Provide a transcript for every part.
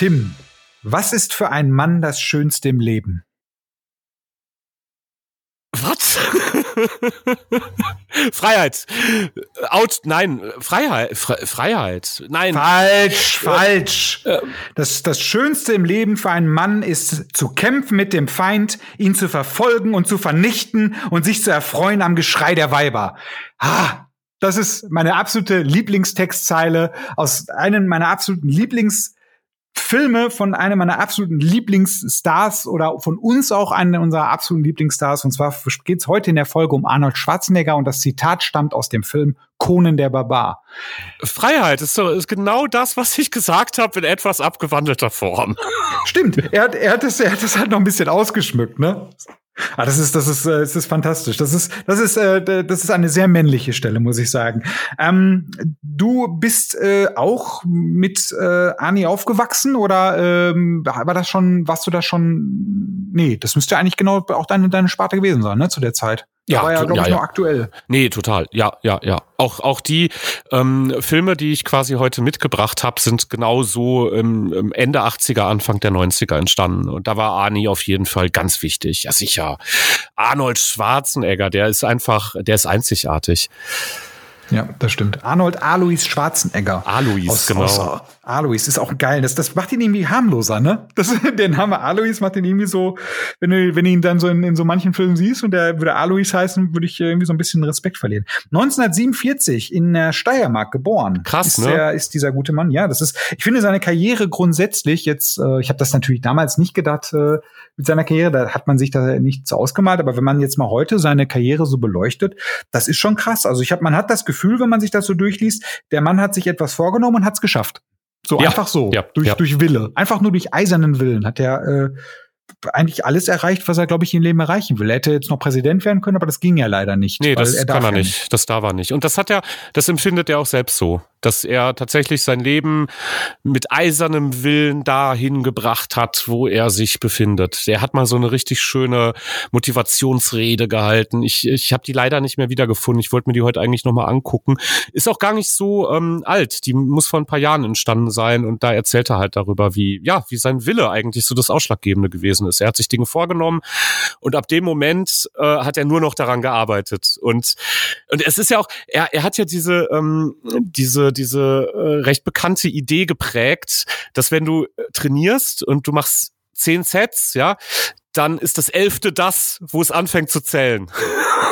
Tim, was ist für einen Mann das Schönste im Leben? Was? Freiheit. Out, nein, Freiheit. Fre Freiheit. Nein. Falsch, falsch. Das, das Schönste im Leben für einen Mann ist zu kämpfen mit dem Feind, ihn zu verfolgen und zu vernichten und sich zu erfreuen am Geschrei der Weiber. Ah, das ist meine absolute Lieblingstextzeile aus einem meiner absoluten Lieblings Filme von einem meiner absoluten Lieblingsstars oder von uns auch einen unserer absoluten Lieblingsstars. Und zwar geht es heute in der Folge um Arnold Schwarzenegger und das Zitat stammt aus dem Film Conan der Barbar. Freiheit ist, so, ist genau das, was ich gesagt habe, in etwas abgewandelter Form. Stimmt, er hat, er hat das, er hat das halt noch ein bisschen ausgeschmückt, ne? Ah, das ist, das ist, äh, das ist fantastisch. Das ist, das ist, äh, das ist eine sehr männliche Stelle, muss ich sagen. Ähm, du bist äh, auch mit äh, Ani aufgewachsen oder ähm, war das schon, warst du da schon? Nee, das müsste eigentlich genau auch deine, deine Sparte gewesen sein, ne, zu der Zeit. Ja, war ja, glaube ja, ich, ja. noch aktuell. Nee, total. Ja, ja, ja. Auch, auch die ähm, Filme, die ich quasi heute mitgebracht habe, sind genau so im, im Ende 80er, Anfang der 90er entstanden. Und da war Arnie auf jeden Fall ganz wichtig. Ja, sicher. Arnold Schwarzenegger, der ist einfach, der ist einzigartig. Ja, das stimmt. Arnold Alois Schwarzenegger. Alois, Aus- genau. aus- Alois ist auch geil. Das, das macht ihn irgendwie harmloser, ne? Das, der Name Alois macht ihn irgendwie so, wenn du, wenn du ihn dann so in, in so manchen Filmen siehst und der würde Alois heißen, würde ich irgendwie so ein bisschen Respekt verlieren. 1947 in der Steiermark geboren. Krass, ist ne? Der, ist dieser gute Mann. Ja, das ist, ich finde seine Karriere grundsätzlich jetzt, äh, ich habe das natürlich damals nicht gedacht, äh, mit seiner Karriere, da hat man sich da nicht so ausgemalt, aber wenn man jetzt mal heute seine Karriere so beleuchtet, das ist schon krass. Also ich habe, man hat das Gefühl, wenn man sich das so durchliest, der Mann hat sich etwas vorgenommen und hat es geschafft. So Ja, einfach so, ja, durch ja. durch Wille, einfach nur durch eisernen Willen hat er äh, eigentlich alles erreicht, was er glaube ich im Leben erreichen will. Er hätte jetzt noch Präsident werden können, aber das ging ja leider nicht. Nee, das darf kann er ja nicht. Das darf er nicht. Und das hat er, das empfindet er auch selbst so, dass er tatsächlich sein Leben mit eisernem Willen dahin gebracht hat, wo er sich befindet. Er hat mal so eine richtig schöne Motivationsrede gehalten. Ich, ich habe die leider nicht mehr wiedergefunden. Ich wollte mir die heute eigentlich nochmal angucken. Ist auch gar nicht so ähm, alt. Die muss vor ein paar Jahren entstanden sein. Und da erzählt er halt darüber, wie, ja, wie sein Wille eigentlich so das Ausschlaggebende gewesen ist. Er hat sich Dinge vorgenommen und ab dem Moment äh, hat er nur noch daran gearbeitet. Und, und es ist ja auch, er, er hat ja diese, ähm, diese, diese äh, recht bekannte Idee geprägt, dass wenn du äh, trainierst und du machst zehn Sets, ja, dann ist das elfte das, wo es anfängt zu zählen.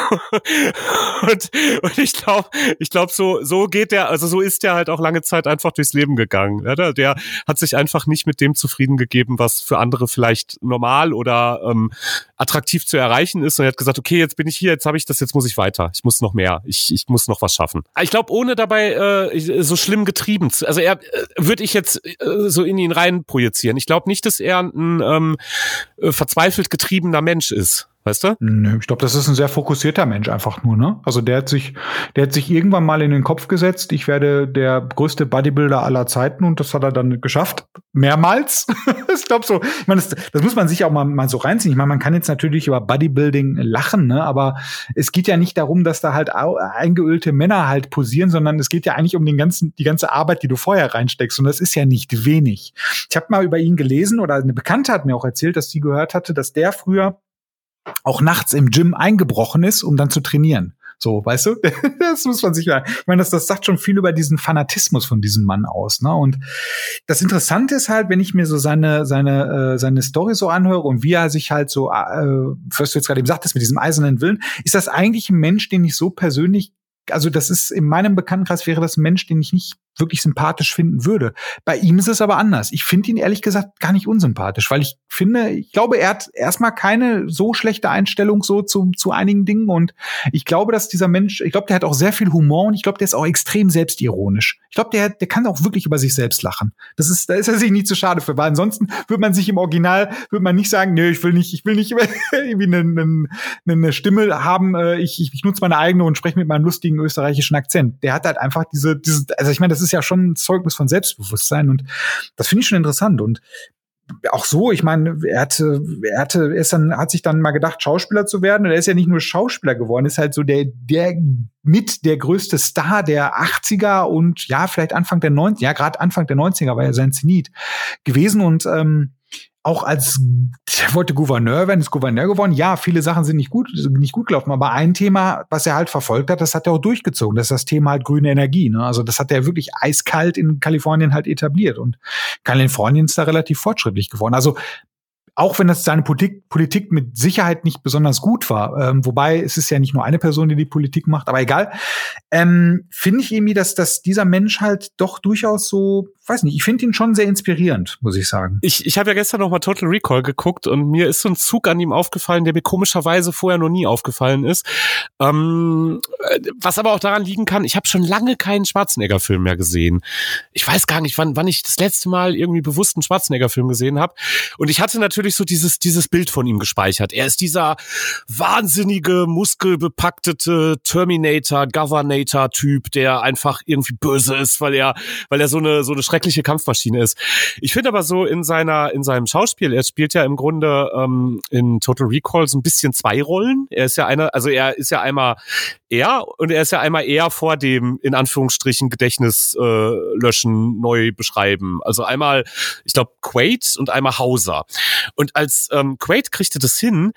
und, und ich glaube, ich glaube, so, so geht der, also so ist der halt auch lange Zeit einfach durchs Leben gegangen. Ja, der, der hat sich einfach nicht mit dem zufrieden gegeben, was für andere vielleicht normal oder ähm, attraktiv zu erreichen ist. Und er hat gesagt, okay, jetzt bin ich hier, jetzt habe ich das, jetzt muss ich weiter. Ich muss noch mehr. Ich, ich muss noch was schaffen. Ich glaube, ohne dabei äh, so schlimm getrieben zu, also er äh, würde ich jetzt äh, so in ihn rein projizieren. Ich glaube nicht, dass er ein ähm, äh, verzweifelt getriebener Mensch ist. Weißt du? Nö, ich glaube, das ist ein sehr fokussierter Mensch einfach nur, ne? Also der hat sich, der hat sich irgendwann mal in den Kopf gesetzt, ich werde der größte Bodybuilder aller Zeiten und das hat er dann geschafft. Mehrmals. ich glaube so, ich meine, das, das muss man sich auch mal, mal so reinziehen. Ich meine, man kann jetzt natürlich über Bodybuilding lachen, ne? Aber es geht ja nicht darum, dass da halt eingeölte Männer halt posieren, sondern es geht ja eigentlich um den ganzen, die ganze Arbeit, die du vorher reinsteckst. Und das ist ja nicht wenig. Ich habe mal über ihn gelesen oder eine Bekannte hat mir auch erzählt, dass sie gehört hatte, dass der früher auch nachts im Gym eingebrochen ist, um dann zu trainieren. So, weißt du? Das muss man sich ja. Ich meine, das, das sagt schon viel über diesen Fanatismus von diesem Mann aus. Ne? Und das Interessante ist halt, wenn ich mir so seine seine äh, seine Story so anhöre und wie er sich halt so, äh, was du jetzt gerade eben sagtest mit diesem eisernen Willen, ist das eigentlich ein Mensch, den ich so persönlich also das ist in meinem Bekanntenkreis wäre das ein Mensch, den ich nicht wirklich sympathisch finden würde. Bei ihm ist es aber anders. Ich finde ihn ehrlich gesagt gar nicht unsympathisch, weil ich finde, ich glaube, er hat erstmal keine so schlechte Einstellung so zu, zu einigen Dingen und ich glaube, dass dieser Mensch, ich glaube, der hat auch sehr viel Humor und ich glaube, der ist auch extrem selbstironisch. Ich glaube, der, der kann auch wirklich über sich selbst lachen. Das ist, da ist er sich nie zu schade für, weil ansonsten würde man sich im Original, würde man nicht sagen, nö, ich will nicht, ich will nicht irgendwie eine, eine, eine Stimme haben, äh, ich, ich, ich nutze meine eigene und spreche mit meinem lustigen österreichischen Akzent. Der hat halt einfach diese, diese, also ich meine, das ist ja schon ein Zeugnis von Selbstbewusstsein und das finde ich schon interessant und auch so, ich meine, er hatte, er hatte, er ist dann, hat sich dann mal gedacht, Schauspieler zu werden. Und er ist ja nicht nur Schauspieler geworden, ist halt so der, der mit der größte Star der 80er und ja, vielleicht Anfang der 90er, ja, gerade Anfang der 90er war er sein Zenit gewesen und ähm, auch als er wollte Gouverneur werden, ist Gouverneur geworden. Ja, viele Sachen sind nicht gut, nicht gut gelaufen, aber ein Thema, was er halt verfolgt hat, das hat er auch durchgezogen. Das ist das Thema halt grüne Energie. Ne? Also das hat er wirklich eiskalt in Kalifornien halt etabliert und Kalifornien ist da relativ fortschrittlich geworden. Also auch wenn das seine Politik, Politik mit Sicherheit nicht besonders gut war, ähm, wobei es ist ja nicht nur eine Person, die die Politik macht, aber egal, ähm, finde ich irgendwie, dass, dass dieser Mensch halt doch durchaus so weiß nicht, ich finde ihn schon sehr inspirierend, muss ich sagen. Ich, ich habe ja gestern noch mal Total Recall geguckt und mir ist so ein Zug an ihm aufgefallen, der mir komischerweise vorher noch nie aufgefallen ist. Ähm, was aber auch daran liegen kann, ich habe schon lange keinen Schwarzenegger-Film mehr gesehen. Ich weiß gar nicht, wann, wann ich das letzte Mal irgendwie bewusst einen Schwarzenegger-Film gesehen habe. Und ich hatte natürlich so dieses, dieses Bild von ihm gespeichert. Er ist dieser wahnsinnige, muskelbepackte Terminator, Governator-Typ, der einfach irgendwie böse ist, weil er, weil er so eine, so eine schreckliche Kampfmaschine ist. Ich finde aber so in seiner, in seinem Schauspiel, er spielt ja im Grunde ähm, in Total Recall so ein bisschen zwei Rollen. Er ist ja einer, also er ist ja einmal er und er ist ja einmal eher vor dem, in Anführungsstrichen, Gedächtnis äh, löschen, neu beschreiben. Also einmal, ich glaube, Quaid und einmal Hauser. Und als ähm, Quaid kriegte das hin,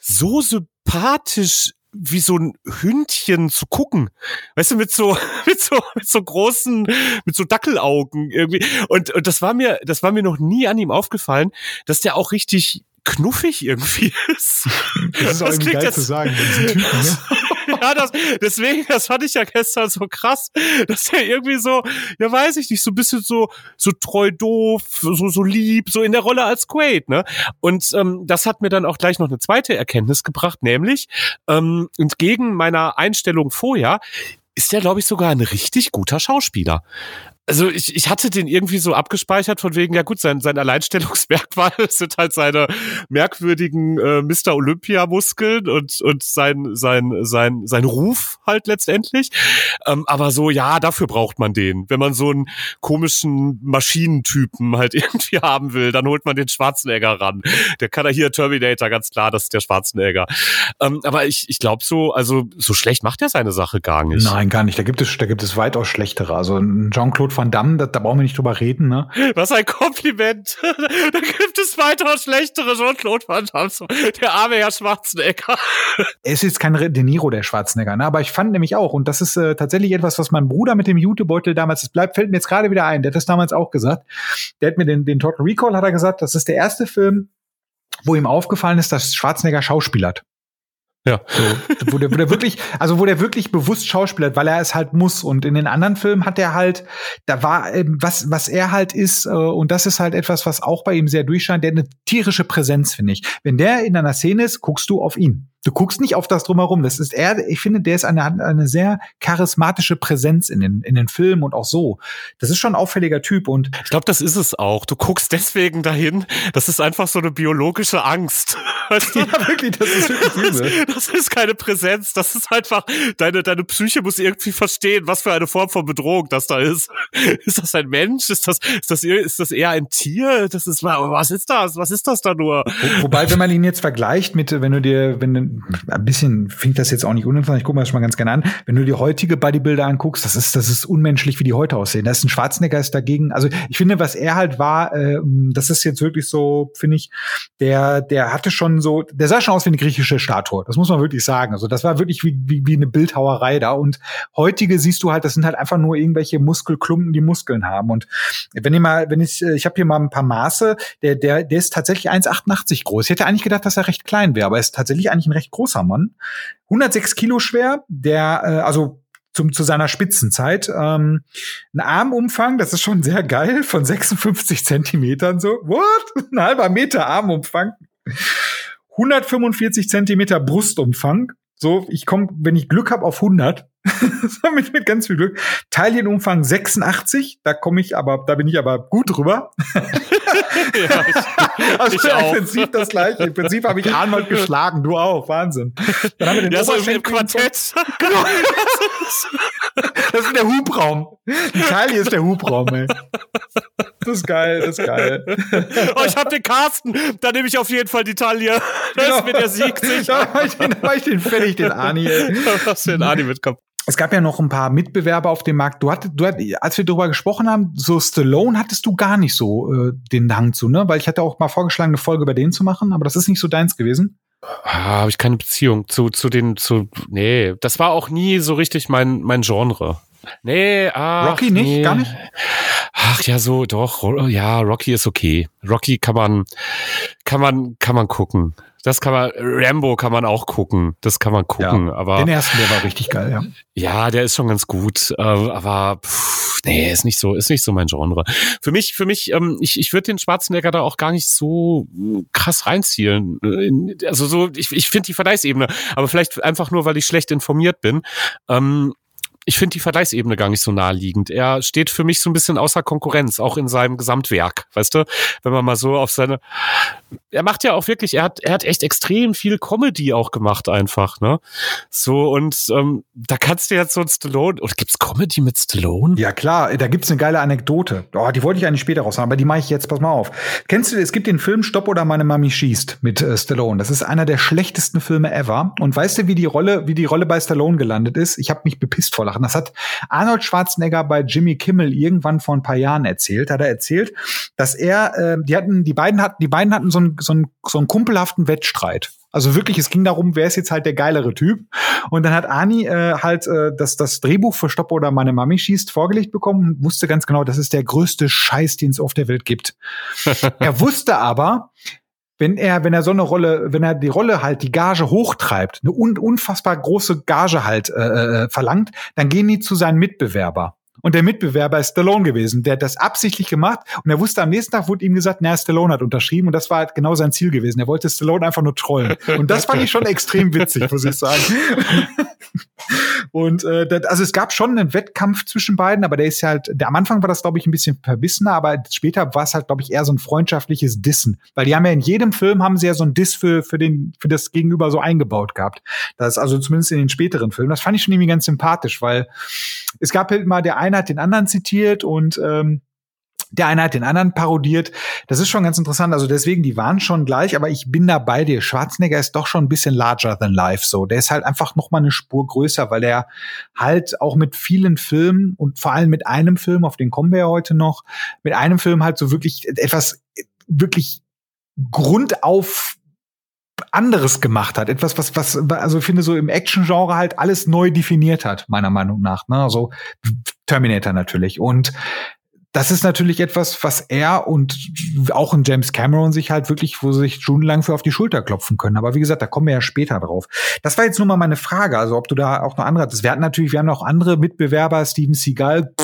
so sympathisch wie so ein Hündchen zu gucken. Weißt du, mit so, mit so, mit so großen, mit so Dackelaugen irgendwie. Und, und das war mir, das war mir noch nie an ihm aufgefallen, dass der auch richtig knuffig irgendwie ist. Das ist auch irgendwie geil zu sagen, Typen, ne? ja, das, deswegen, das fand ich ja gestern so krass, dass er irgendwie so, ja weiß ich nicht, so ein bisschen so, so treu doof, so, so lieb, so in der Rolle als Quaid, ne? Und ähm, das hat mir dann auch gleich noch eine zweite Erkenntnis gebracht, nämlich ähm, entgegen meiner Einstellung vorher, ist der, glaube ich, sogar ein richtig guter Schauspieler also ich, ich hatte den irgendwie so abgespeichert von wegen, ja gut, sein, sein Alleinstellungsmerkmal sind halt seine merkwürdigen äh, Mr. Olympia-Muskeln und, und sein, sein, sein, sein Ruf halt letztendlich. Ähm, aber so, ja, dafür braucht man den. Wenn man so einen komischen Maschinentypen halt irgendwie haben will, dann holt man den Schwarzenegger ran. Der kann ja hier Terminator, ganz klar, das ist der Schwarzenegger. Ähm, aber ich, ich glaube so, also so schlecht macht er seine Sache gar nicht. Nein, gar nicht. Da gibt es, da gibt es weitaus schlechtere. Also Jean-Claude Van Damme, da, da brauchen wir nicht drüber reden, ne? Was ein Kompliment. da gibt es weitaus schlechtere Jean-Claude Van Damme. Der arme Herr Schwarzenegger. er ist jetzt kein De Niro, der Schwarzenegger, ne? Aber ich fand nämlich auch, und das ist äh, tatsächlich etwas, was mein Bruder mit dem Jutebeutel damals, das bleibt, fällt mir jetzt gerade wieder ein, der hat das damals auch gesagt. Der hat mir den, den Total Recall, hat er gesagt, das ist der erste Film, wo ihm aufgefallen ist, dass Schwarzenegger schauspielert. Ja. So, wo der, wo der wirklich, also wo der wirklich bewusst schauspielert, weil er es halt muss. Und in den anderen Filmen hat er halt, da war, ähm, was, was er halt ist, äh, und das ist halt etwas, was auch bei ihm sehr durchscheint, der eine tierische Präsenz, finde ich. Wenn der in einer Szene ist, guckst du auf ihn. Du guckst nicht auf das drumherum. Das ist er, ich finde, der ist eine, eine sehr charismatische Präsenz in den, in den Filmen und auch so. Das ist schon ein auffälliger Typ und. Ich glaube, das ist es auch. Du guckst deswegen dahin. Das ist einfach so eine biologische Angst. Weißt du? Ja, wirklich, das ist wirklich übel. Das, das ist keine Präsenz. Das ist einfach, deine, deine Psyche muss irgendwie verstehen, was für eine Form von Bedrohung das da ist. Ist das ein Mensch? Ist das, ist das, ist das eher ein Tier? Das ist, was ist das? Was ist das da nur? Wo, wobei, wenn man ihn jetzt vergleicht mit, wenn du dir, wenn ein bisschen fängt das jetzt auch nicht uninteressant, ich gucke mir das mal ganz gerne an. Wenn du die heutige Bodybuilder anguckst, das ist, das ist unmenschlich, wie die heute aussehen. Da ist ein Schwarzenegger ist dagegen. Also ich finde, was er halt war, äh, das ist jetzt wirklich so, finde ich, der, der hatte schon so, der sah schon aus wie eine griechische Statue. Das muss man wirklich sagen. Also das war wirklich wie, wie, wie eine Bildhauerei da. Und heutige siehst du halt, das sind halt einfach nur irgendwelche Muskelklumpen, die Muskeln haben. Und wenn ihr mal, wenn ich, ich habe hier mal ein paar Maße, der, der, der ist tatsächlich 1,88 groß. Ich hätte eigentlich gedacht, dass er recht klein wäre, aber er ist tatsächlich eigentlich ein recht großer Mann. 106 Kilo schwer, der, äh, also zum, zu seiner Spitzenzeit. Ähm, ein Armumfang, das ist schon sehr geil, von 56 Zentimetern so. What? Ein halber Meter Armumfang. 145 Zentimeter Brustumfang. So, ich komme, wenn ich Glück habe, auf 100. mit, mit ganz viel Glück. Teilchenumfang 86, da komme ich aber, da bin ich aber gut drüber. ja, ich, also ich auch. im Prinzip das gleiche. Im Prinzip habe ich Arnold geschlagen, du auch, Wahnsinn. Dann haben wir den ja, so im Quartett. genau. Das ist der Hubraum. Die Taille ist der Hubraum, ey. Das ist geil, das ist geil. oh, ich hab den Carsten. Da nehme ich auf jeden Fall die Taille. Da genau. ist mir der Sieg sicher. Da mach ich den, mach ich den fertig, den Ani. Was für ein Ani mitkommt. Es gab ja noch ein paar Mitbewerber auf dem Markt. Du hattest, du hattest, als wir darüber gesprochen haben, so Stallone hattest du gar nicht so äh, den Hang zu, ne? Weil ich hatte auch mal vorgeschlagen, eine Folge über den zu machen, aber das ist nicht so deins gewesen. Ah, habe ich keine Beziehung zu zu den zu nee, das war auch nie so richtig mein mein Genre. Nee, ach, Rocky nicht, nee. gar nicht. Ach ja, so doch. Ja, Rocky ist okay. Rocky kann man kann man kann man gucken. Das kann man, Rambo kann man auch gucken. Das kann man gucken. Ja, aber den ersten, der war richtig geil, ja. Ja, der ist schon ganz gut. Äh, aber pff, nee, ist nicht so, ist nicht so mein Genre. Für mich, für mich, ähm, ich, ich würde den Schwarzenegger da auch gar nicht so krass reinziehen. Also so, ich, ich finde die Vergleichsebene, aber vielleicht einfach nur, weil ich schlecht informiert bin. Ähm, ich finde die Vergleichsebene gar nicht so naheliegend. Er steht für mich so ein bisschen außer Konkurrenz, auch in seinem Gesamtwerk, weißt du? Wenn man mal so auf seine, er macht ja auch wirklich, er hat, er hat echt extrem viel Comedy auch gemacht einfach, ne? So, und ähm, da kannst du jetzt so ein Stallone, oder gibt's Comedy mit Stallone? Ja, klar, da gibt's eine geile Anekdote. Oh, die wollte ich eigentlich später raushauen, aber die mache ich jetzt, pass mal auf. Kennst du, es gibt den Film Stopp oder meine Mami schießt mit äh, Stallone. Das ist einer der schlechtesten Filme ever. Und weißt du, wie die Rolle, wie die Rolle bei Stallone gelandet ist? Ich habe mich bepisst vor Lachen. Das hat Arnold Schwarzenegger bei Jimmy Kimmel irgendwann vor ein paar Jahren erzählt. Hat er erzählt, dass er, äh, die hatten, die beiden hatten, die beiden hatten so einen, so einen, so einen kumpelhaften Wettstreit. Also wirklich, es ging darum, wer ist jetzt halt der geilere Typ. Und dann hat Ani äh, halt äh, das, das Drehbuch für Stopp oder meine Mami schießt vorgelegt bekommen und wusste ganz genau, das ist der größte Scheiß, den es auf der Welt gibt. er wusste aber, wenn er, wenn er so eine Rolle, wenn er die Rolle halt die Gage hochtreibt, eine un unfassbar große Gage halt äh, äh, verlangt, dann gehen die zu seinem Mitbewerber. Und der Mitbewerber ist Stallone gewesen. Der hat das absichtlich gemacht und er wusste, am nächsten Tag wurde ihm gesagt, naja, Stallone hat unterschrieben und das war halt genau sein Ziel gewesen. Er wollte Stallone einfach nur trollen. Und das fand ich schon extrem witzig, muss ich sagen. Und äh, das, also es gab schon einen Wettkampf zwischen beiden, aber der ist halt, der am Anfang war das, glaube ich, ein bisschen verbissener, aber später war es halt, glaube ich, eher so ein freundschaftliches Dissen. Weil die haben ja in jedem Film haben sie ja so ein Diss für, für, den, für das Gegenüber so eingebaut gehabt. Das ist also zumindest in den späteren Filmen. Das fand ich schon irgendwie ganz sympathisch, weil es gab halt mal, der eine hat den anderen zitiert und ähm, der eine hat den anderen parodiert. Das ist schon ganz interessant. Also deswegen, die waren schon gleich, aber ich bin da bei dir. Schwarzenegger ist doch schon ein bisschen larger than life. So, der ist halt einfach noch mal eine Spur größer, weil er halt auch mit vielen Filmen und vor allem mit einem Film, auf den kommen wir ja heute noch, mit einem Film halt so wirklich etwas wirklich grundauf anderes gemacht hat, etwas was was also ich finde so im Action Genre halt alles neu definiert hat meiner Meinung nach, ne? Also Terminator natürlich und das ist natürlich etwas, was er und auch ein James Cameron sich halt wirklich, wo sie sich stundenlang für auf die Schulter klopfen können. Aber wie gesagt, da kommen wir ja später drauf. Das war jetzt nur mal meine Frage, also ob du da auch noch andere hattest. Wir hatten natürlich, wir haben noch andere Mitbewerber, Steven Seagal,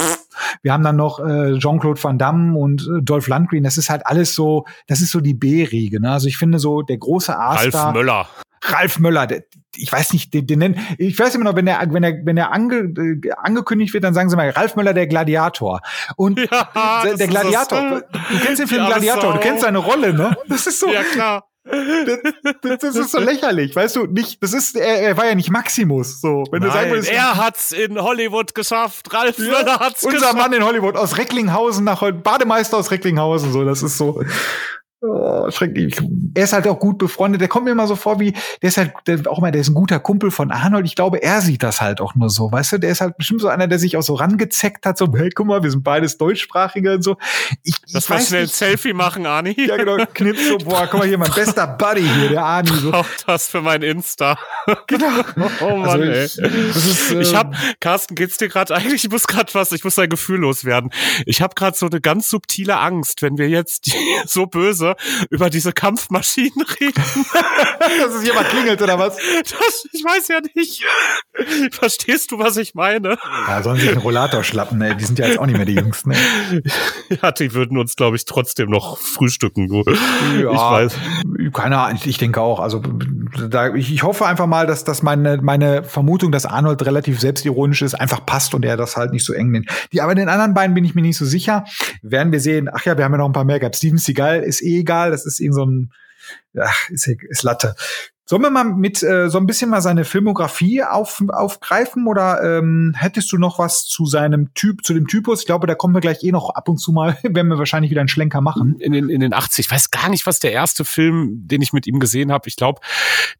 wir haben dann noch äh, Jean-Claude Van Damme und äh, Dolph Lundgren. Das ist halt alles so, das ist so die B-Riege. Ne? Also ich finde so der große A-Star. Ralf Möller. Ralf Möller, der, ich weiß nicht, den, den nennen, ich weiß immer noch, wenn der, wenn der, wenn der ange, äh, angekündigt wird, dann sagen sie mal, Ralf Möller, der Gladiator. Und ja, der, der Gladiator, du kennst den Film Gladiator, du kennst seine Rolle, ne? Das ist so. Ja, klar. Das, das, ist so lächerlich, weißt du, nicht, das ist, er, er war ja nicht Maximus, so. Wenn Nein, du sagen würdest, er hat's in Hollywood geschafft, Ralf ja, Möller hat's unser geschafft. Unser Mann in Hollywood, aus Recklinghausen nach, Bademeister aus Recklinghausen, so, das ist so, Oh, schrecklich. Er ist halt auch gut befreundet. Der kommt mir immer so vor wie, der ist halt der, auch mal, der ist ein guter Kumpel von Arnold. Ich glaube, er sieht das halt auch nur so. Weißt du, der ist halt bestimmt so einer, der sich auch so rangezeckt hat, so, hey, guck mal, wir sind beides Deutschsprachige und so. Ich, das war schnell ein Selfie machen, Arni. Ja, genau, knips so, boah, guck mal hier, mein bester Buddy hier, der Arni. So. Auch das für mein Insta. Genau. Oh Mann, also ich, ey. Ist, ähm, ich hab, Carsten, geht's dir gerade eigentlich, ich muss gerade was, ich muss ein Gefühl loswerden. Ich habe gerade so eine ganz subtile Angst, wenn wir jetzt so böse über diese Kampfmaschinen reden. Dass es jemand klingelt oder was? Das, ich weiß ja nicht. Verstehst du, was ich meine? Ja, sollen sich einen Rollator schlappen, ey. Die sind ja jetzt auch nicht mehr die Jüngsten. Ey. Ja, die würden uns, glaube ich, trotzdem noch frühstücken. Du. Ja, ich weiß. Keine Ahnung, ich denke auch. Also da, ich, ich hoffe einfach mal, dass, dass meine, meine Vermutung, dass Arnold relativ selbstironisch ist, einfach passt und er das halt nicht so eng nimmt. Die, aber den anderen beiden bin ich mir nicht so sicher. Werden wir sehen. Ach ja, wir haben ja noch ein paar mehr gehabt. Steven Seagal ist eh egal, das ist ihm so ein, ja, ist, ist Latte. Sollen wir mal mit äh, so ein bisschen mal seine Filmografie auf, aufgreifen oder ähm, hättest du noch was zu seinem Typ, zu dem Typus? Ich glaube, da kommen wir gleich eh noch ab und zu mal, werden wir wahrscheinlich wieder einen Schlenker machen. In den, in den 80, ich weiß gar nicht, was der erste Film, den ich mit ihm gesehen habe. Ich glaube,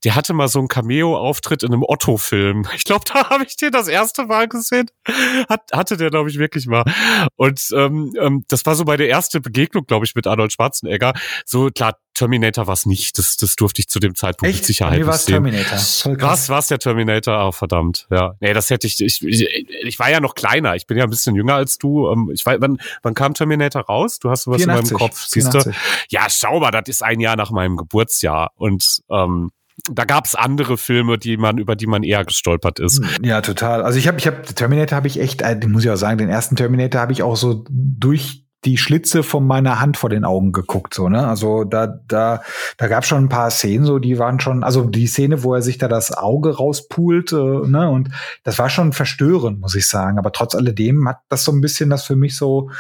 der hatte mal so einen Cameo-Auftritt in einem Otto-Film. Ich glaube, da habe ich den das erste Mal gesehen. Hat, hatte der, glaube ich, wirklich mal. Und ähm, ähm, das war so meine erste Begegnung, glaube ich, mit Arnold Schwarzenegger. So klar, Terminator war es nicht. Das, das durfte ich zu dem Zeitpunkt Sicherheit Mir nicht Terminator. Was war's der Terminator? Oh, verdammt. Ja. Nee, das hätte ich, ich, ich, ich war ja noch kleiner. Ich bin ja ein bisschen jünger als du. Ähm, ich weiß, wann, wann kam Terminator raus? Du hast sowas 84, in meinem Kopf. Siehst du? Ja, schau mal, das ist ein Jahr nach meinem Geburtsjahr. Und ähm, da gab's andere Filme, die man über die man eher gestolpert ist. Ja, total. Also ich habe ich habe Terminator habe ich echt, äh, muss ich auch sagen, den ersten Terminator habe ich auch so durch die Schlitze von meiner Hand vor den Augen geguckt, so, ne? Also da, da, da gab schon ein paar Szenen, so, die waren schon, also die Szene, wo er sich da das Auge rauspult, äh, ne? Und das war schon verstörend, muss ich sagen. Aber trotz alledem hat das so ein bisschen das für mich so,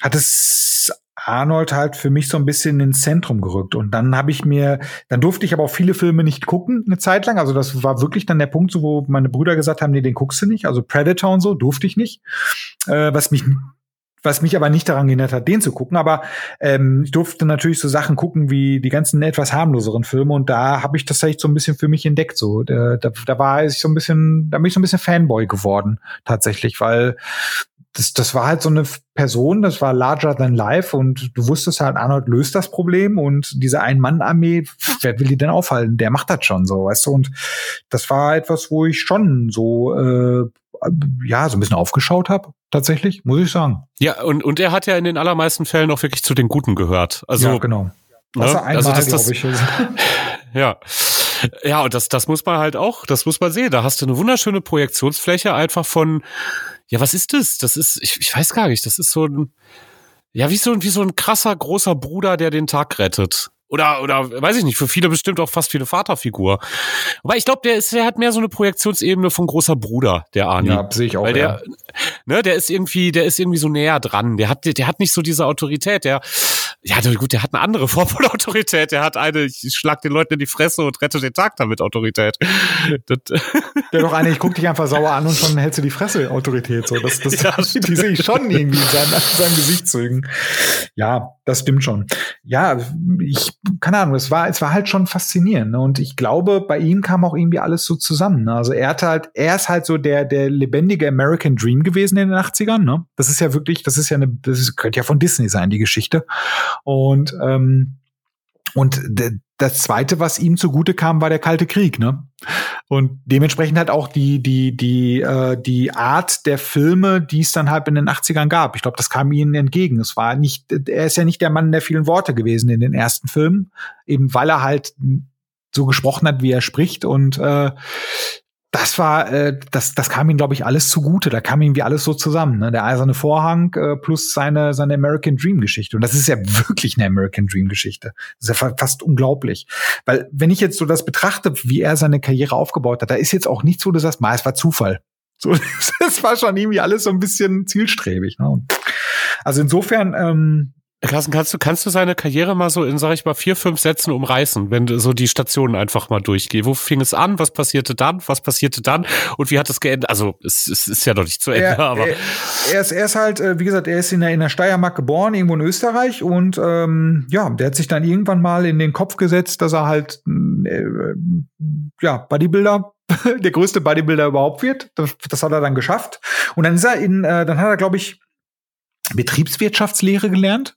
hat es Arnold halt für mich so ein bisschen ins Zentrum gerückt. Und dann habe ich mir, dann durfte ich aber auch viele Filme nicht gucken, eine Zeit lang. Also das war wirklich dann der Punkt, so, wo meine Brüder gesagt haben, nee, den guckst du nicht. Also Predator und so durfte ich nicht. Äh, was mich was mich aber nicht daran gehindert hat, den zu gucken. Aber ähm, ich durfte natürlich so Sachen gucken wie die ganzen etwas harmloseren Filme und da habe ich das tatsächlich so ein bisschen für mich entdeckt. So, da, da, da war ich so ein bisschen, da bin ich so ein bisschen Fanboy geworden tatsächlich, weil das, das war halt so eine Person, das war larger than life und du wusstest halt, Arnold löst das Problem und diese Ein-Mann-Armee, wer will die denn aufhalten? Der macht das schon so, weißt du? Und das war etwas, wo ich schon so äh, ja, so ein bisschen aufgeschaut habe, tatsächlich, muss ich sagen. Ja, und, und er hat ja in den allermeisten Fällen auch wirklich zu den Guten gehört. Also, ja, genau. Ne? also das, das, ich. ja. Ja, und das, das muss man halt auch, das muss man sehen. Da hast du eine wunderschöne Projektionsfläche einfach von, ja, was ist das? Das ist, ich, ich weiß gar nicht, das ist so ein, ja, wie so, wie so ein krasser, großer Bruder, der den Tag rettet. Oder, oder weiß ich nicht, für viele bestimmt auch fast wie eine Vaterfigur. Aber ich glaube, der ist, der hat mehr so eine Projektionsebene von großer Bruder, der Arnie. Ja, sehe ich auch. Weil der, ja. ne, der ist irgendwie, der ist irgendwie so näher dran. Der hat, der hat nicht so diese Autorität. Der, ja, gut, der hat eine andere Form von Autorität. Der hat eine, ich schlag den Leuten in die Fresse und rette den Tag damit Autorität. Das, der doch eine, ich guck dich einfach sauer an und schon hältst du die Fresse Autorität. So, das, das, ja, die sehe ich schon irgendwie in seinen, in seinen Gesichtszügen. Ja, das stimmt schon. Ja, ich, keine Ahnung, es war, es war halt schon faszinierend. Ne? Und ich glaube, bei ihm kam auch irgendwie alles so zusammen. Ne? Also er hat halt, er ist halt so der, der lebendige American Dream gewesen in den 80ern. Ne? Das ist ja wirklich, das ist ja eine, das ist, könnte ja von Disney sein, die Geschichte. Und ähm, und das zweite, was ihm zugute kam, war der Kalte Krieg, ne? Und dementsprechend halt auch die, die, die, äh, die Art der Filme, die es dann halt in den 80ern gab. Ich glaube, das kam ihnen entgegen. Es war nicht, er ist ja nicht der Mann der vielen Worte gewesen in den ersten Filmen, eben weil er halt so gesprochen hat, wie er spricht. Und äh, das war, äh, das, das kam ihm, glaube ich, alles zugute. Da kam irgendwie alles so zusammen. Ne? Der eiserne Vorhang äh, plus seine, seine American Dream Geschichte. Und das ist ja wirklich eine American Dream Geschichte. Das ist ja fast unglaublich. Weil, wenn ich jetzt so das betrachte, wie er seine Karriere aufgebaut hat, da ist jetzt auch nicht so, dass das mal, es war Zufall. So, das war schon irgendwie alles so ein bisschen zielstrebig. Ne? Also insofern, ähm, Carsten, kannst du, kannst du seine Karriere mal so in, sag ich mal, vier, fünf Sätzen umreißen, wenn du so die Stationen einfach mal durchgehst? Wo fing es an? Was passierte dann? Was passierte dann? Und wie hat es geendet? Also, es, es ist ja noch nicht zu Ende, er, aber. Er, er, ist, er ist halt, äh, wie gesagt, er ist in der, in der Steiermark geboren, irgendwo in Österreich und ähm, ja, der hat sich dann irgendwann mal in den Kopf gesetzt, dass er halt äh, ja, Bodybuilder der größte Bodybuilder überhaupt wird. Das, das hat er dann geschafft. Und dann ist er in, äh, dann hat er, glaube ich, Betriebswirtschaftslehre gelernt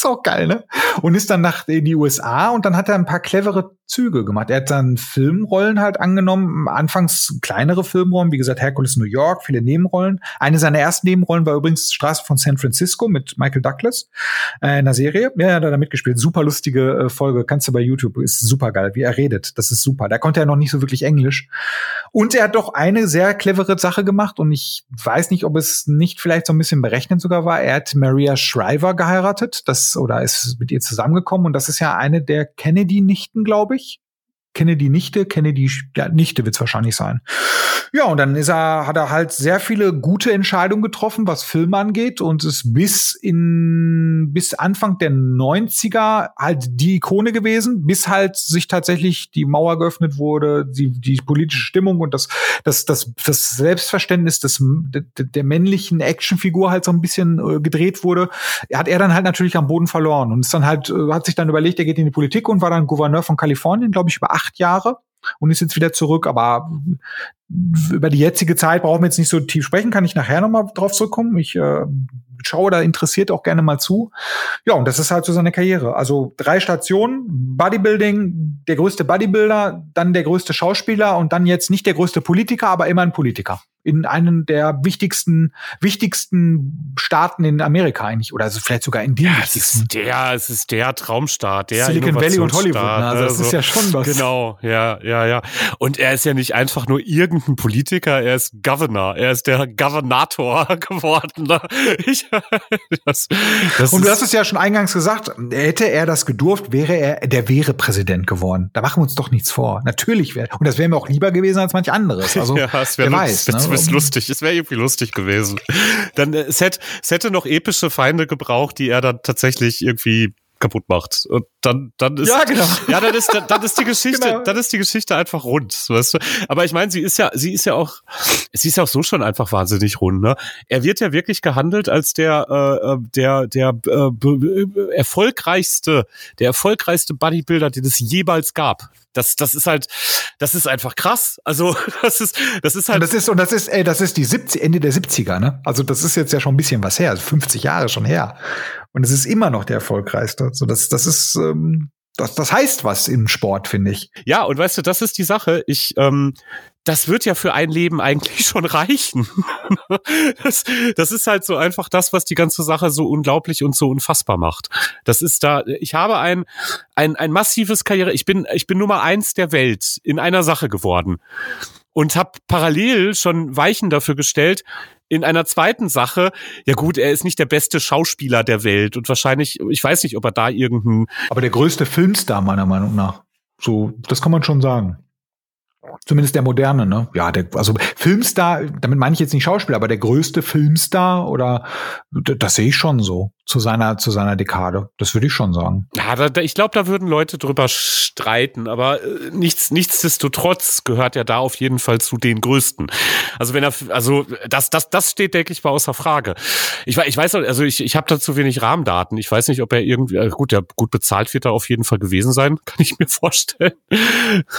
ist auch geil, ne? Und ist dann nach in die USA und dann hat er ein paar clevere Züge gemacht. Er hat dann Filmrollen halt angenommen, anfangs kleinere Filmrollen, wie gesagt, Hercules New York, viele Nebenrollen. Eine seiner ersten Nebenrollen war übrigens Straße von San Francisco mit Michael Douglas äh, in der Serie. Ja, er hat da mitgespielt. Super lustige äh, Folge, kannst du bei YouTube, ist super geil, wie er redet. Das ist super. Da konnte er noch nicht so wirklich Englisch. Und er hat doch eine sehr clevere Sache gemacht und ich weiß nicht, ob es nicht vielleicht so ein bisschen berechnet sogar war. Er hat Maria Shriver geheiratet, das oder ist mit ihr zusammengekommen? Und das ist ja eine der Kennedy-Nichten, glaube ich Kennedy-Nichte, Kennedy, ja, Nichte wird's wahrscheinlich sein. Ja, und dann ist er, hat er halt sehr viele gute Entscheidungen getroffen, was Film angeht und ist bis in, bis Anfang der 90er halt die Ikone gewesen, bis halt sich tatsächlich die Mauer geöffnet wurde, die, die politische Stimmung und das, das, das, das Selbstverständnis des, der, der männlichen Actionfigur halt so ein bisschen äh, gedreht wurde, hat er dann halt natürlich am Boden verloren und ist dann halt, äh, hat sich dann überlegt, er geht in die Politik und war dann Gouverneur von Kalifornien, glaube ich, über acht Jahre und ist jetzt wieder zurück. Aber über die jetzige Zeit brauchen wir jetzt nicht so tief sprechen, kann ich nachher nochmal drauf zurückkommen. Ich äh, schaue da interessiert auch gerne mal zu. Ja, und das ist halt so seine Karriere. Also drei Stationen, Bodybuilding, der größte Bodybuilder, dann der größte Schauspieler und dann jetzt nicht der größte Politiker, aber immer ein Politiker in einen der wichtigsten, wichtigsten Staaten in Amerika eigentlich, oder also vielleicht sogar in den ja, wichtigsten. Es ist der, es ist der Traumstaat, der Silicon Valley und Hollywood. Ne? Also das also, ist ja schon was. Genau, ja, ja, ja. Und er ist ja nicht einfach nur irgendein Politiker, er ist Governor, er ist der Governator geworden. Ne? Ich, das, das und du hast es ja schon eingangs gesagt, hätte er das gedurft, wäre er, der wäre Präsident geworden. Da machen wir uns doch nichts vor. Natürlich wäre, und das wäre mir auch lieber gewesen als manch anderes. Also, ja, es wer weiß. Ne? ist lustig. Es wäre irgendwie lustig gewesen. Dann äh, es hätte es hätte noch epische Feinde gebraucht, die er dann tatsächlich irgendwie kaputt macht. Und dann, dann ist, ja, genau. ja, dann ist, dann, dann ist die Geschichte, genau. dann ist die Geschichte einfach rund, weißt du. Aber ich meine, sie ist ja, sie ist ja auch, sie ist ja auch so schon einfach wahnsinnig rund, ne? Er wird ja wirklich gehandelt als der, äh, äh der, der äh, erfolgreichste, der erfolgreichste Bodybuilder, den es jemals gab. Das, das ist halt, das ist einfach krass. Also, das ist, das ist halt. Und das ist, und das ist, ey, das ist die 70, Ende der 70er, ne? Also, das ist jetzt ja schon ein bisschen was her, also 50 Jahre schon her. Und es ist immer noch der erfolgreichste. So, das, das ist, ähm, das, das heißt was im Sport, finde ich. Ja, und weißt du, das ist die Sache. Ich, ähm, das wird ja für ein Leben eigentlich schon reichen. das, das ist halt so einfach das, was die ganze Sache so unglaublich und so unfassbar macht. Das ist da, ich habe ein, ein, ein massives Karriere, ich bin, ich bin Nummer eins der Welt in einer Sache geworden und habe parallel schon Weichen dafür gestellt, in einer zweiten Sache, ja gut, er ist nicht der beste Schauspieler der Welt und wahrscheinlich, ich weiß nicht, ob er da irgendeinen. Aber der größte Filmstar meiner Meinung nach. So, das kann man schon sagen. Zumindest der moderne, ne? Ja, der, also Filmstar, damit meine ich jetzt nicht Schauspieler, aber der größte Filmstar oder das sehe ich schon so zu seiner zu seiner Dekade. Das würde ich schon sagen. Ja, da, da, ich glaube, da würden Leute drüber streiten, aber äh, nichts nichtsdestotrotz gehört er da auf jeden Fall zu den größten. Also wenn er also das das das steht denke ich mal außer Frage. Ich ich weiß also ich ich habe da zu wenig Rahmendaten. Ich weiß nicht, ob er irgendwie äh, gut, der gut bezahlt wird er auf jeden Fall gewesen sein, kann ich mir vorstellen.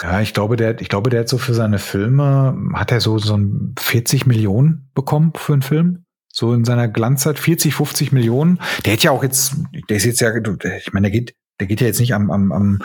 Ja, ich glaube, der ich glaube, der hat so für seine Filme hat er so so ein 40 Millionen bekommen für einen Film so in seiner Glanzzeit 40, 50 Millionen. Der hätte ja auch jetzt, der ist jetzt ja, ich meine, der geht, der geht ja jetzt nicht am, am, am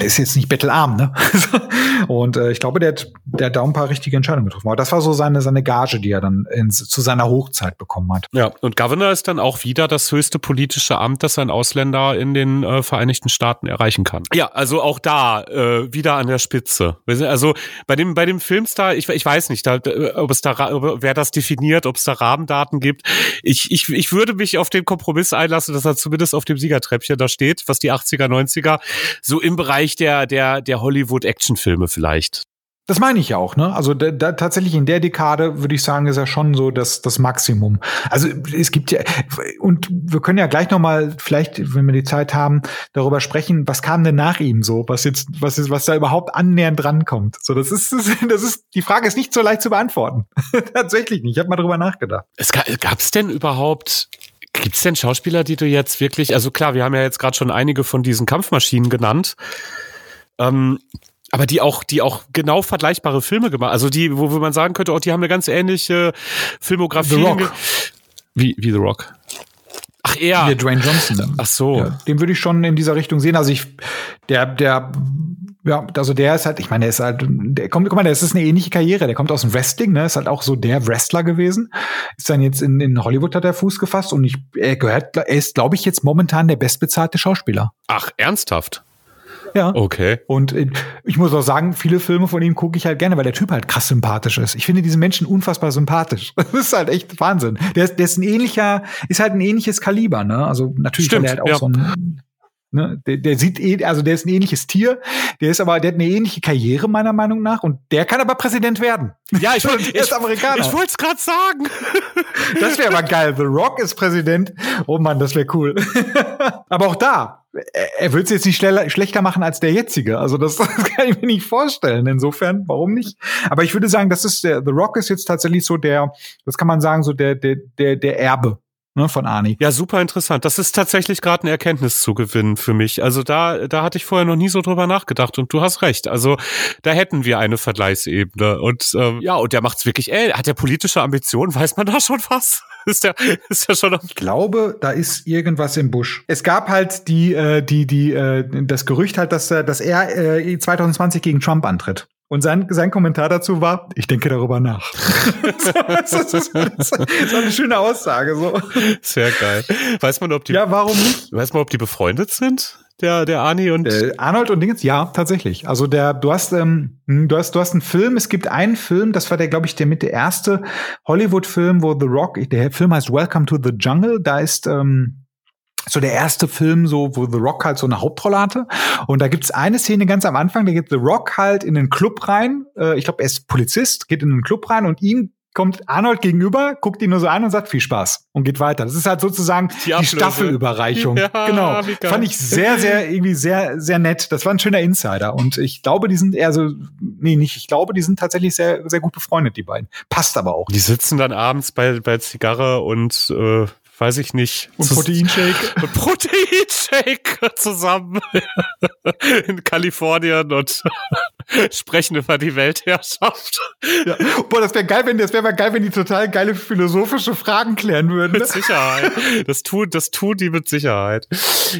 ist jetzt nicht bettelarm, ne? und äh, ich glaube, der hat, der hat da ein paar richtige Entscheidungen getroffen. Aber das war so seine, seine Gage, die er dann in, zu seiner Hochzeit bekommen hat. Ja, und Governor ist dann auch wieder das höchste politische Amt, das ein Ausländer in den äh, Vereinigten Staaten erreichen kann. Ja, also auch da äh, wieder an der Spitze. Also bei dem, bei dem Filmstar, ich, ich weiß nicht, da, ob es da, wer das definiert, ob es da Rahmendaten gibt. Ich, ich, ich würde mich auf den Kompromiss einlassen, dass er zumindest auf dem Siegertreppchen da steht, was die 80er, 90er so im Bereich der, der, der Hollywood-Actionfilme vielleicht. Das meine ich ja auch, ne? Also da, da, tatsächlich in der Dekade würde ich sagen, ist er schon so das, das Maximum. Also es gibt ja und wir können ja gleich noch mal vielleicht, wenn wir die Zeit haben, darüber sprechen, was kam denn nach ihm so, was jetzt, was ist, was da überhaupt annähernd drankommt. So, das ist, das ist, die Frage ist nicht so leicht zu beantworten. tatsächlich nicht. Ich habe mal drüber nachgedacht. Es gab es denn überhaupt Gibt es denn Schauspieler, die du jetzt wirklich, also klar, wir haben ja jetzt gerade schon einige von diesen Kampfmaschinen genannt, ähm, aber die auch, die auch genau vergleichbare Filme gemacht, also die, wo, man sagen könnte, oh, die haben eine ganz ähnliche Filmografie. The Rock. Wie, wie The Rock? Ach, er. Der Dwayne Johnson. Ach so. Ja, den würde ich schon in dieser Richtung sehen. Also ich, der, der ja, also der ist halt, ich meine, der ist halt, der kommt, guck mal, das ist eine ähnliche Karriere. Der kommt aus dem Wrestling, ne, ist halt auch so der Wrestler gewesen. Ist dann jetzt in, in Hollywood hat er Fuß gefasst und ich, er gehört, er ist, glaube ich, jetzt momentan der bestbezahlte Schauspieler. Ach, ernsthaft? Ja. Okay. Und äh, ich muss auch sagen, viele Filme von ihm gucke ich halt gerne, weil der Typ halt krass sympathisch ist. Ich finde diesen Menschen unfassbar sympathisch. Das ist halt echt Wahnsinn. Der ist, der ist ein ähnlicher, ist halt ein ähnliches Kaliber, ne? Also natürlich, Stimmt, weil er halt auch ja. so ein Ne? Der, der sieht eh, also der ist ein ähnliches Tier, der ist aber, der hat eine ähnliche Karriere meiner Meinung nach und der kann aber Präsident werden. Ja, ich, ich, ich, Amerikaner. Ich wollte es gerade sagen. Das wäre aber geil. The Rock ist Präsident. Oh Mann, das wäre cool. aber auch da, er wird es jetzt nicht schlechter machen als der jetzige. Also das, das, kann ich mir nicht vorstellen. Insofern, warum nicht? Aber ich würde sagen, das ist der The Rock ist jetzt tatsächlich so der, das kann man sagen, so der der der der Erbe ne, von Ani. Ja, super interessant. Das ist tatsächlich gerade ein Erkenntniszugewinn für mich. Also da, da hatte ich vorher noch nie so drüber nachgedacht und du hast recht. Also da hätten wir eine Vergleichsebene. Und ähm, ja, und der macht's wirklich, ey, hat der politische Ambitionen? Weiß man da schon was? ist der, ist der schon Ich glaube, da ist irgendwas im Busch. Es gab halt die, äh, die, die, äh, das Gerücht halt, dass, dass er äh, 2020 gegen Trump antritt. Und sein, sein Kommentar dazu war, ich denke darüber nach. das, ist, das, ist, eine schöne Aussage. So. Sehr geil. Weiß man, ob die, ja, warum nicht? Weiß man, ob die befreundet sind? Der, der Arnie und äh, Arnold und Dingens, ja, tatsächlich. Also der, du hast, ähm, hm, du hast, du hast einen Film. Es gibt einen Film, das war der, glaube ich, der mit der erste Hollywood-Film, wo The Rock, der Film heißt Welcome to the Jungle. Da ist ähm, so der erste Film, so wo The Rock halt so eine Hauptrolle hatte. Und da gibt's eine Szene ganz am Anfang, da geht The Rock halt in den Club rein. Äh, ich glaube, er ist Polizist, geht in den Club rein und ihm kommt Arnold gegenüber, guckt ihn nur so an und sagt viel Spaß und geht weiter. Das ist halt sozusagen die, die Staffelüberreichung. Ja, genau. Fand ich sehr, sehr, irgendwie sehr, sehr nett. Das war ein schöner Insider. Und ich glaube, die sind eher so, nee, nicht, ich glaube, die sind tatsächlich sehr, sehr gut befreundet, die beiden. Passt aber auch. Die sitzen dann abends bei, bei Zigarre und äh, weiß ich nicht. Und Proteinshake. Proteinshake zusammen in Kalifornien und sprechen über die Weltherrschaft. Ja. Boah, das wäre geil, wenn das wäre geil, wenn die total geile philosophische Fragen klären würden. Mit Sicherheit. Das tut, das tut die mit Sicherheit.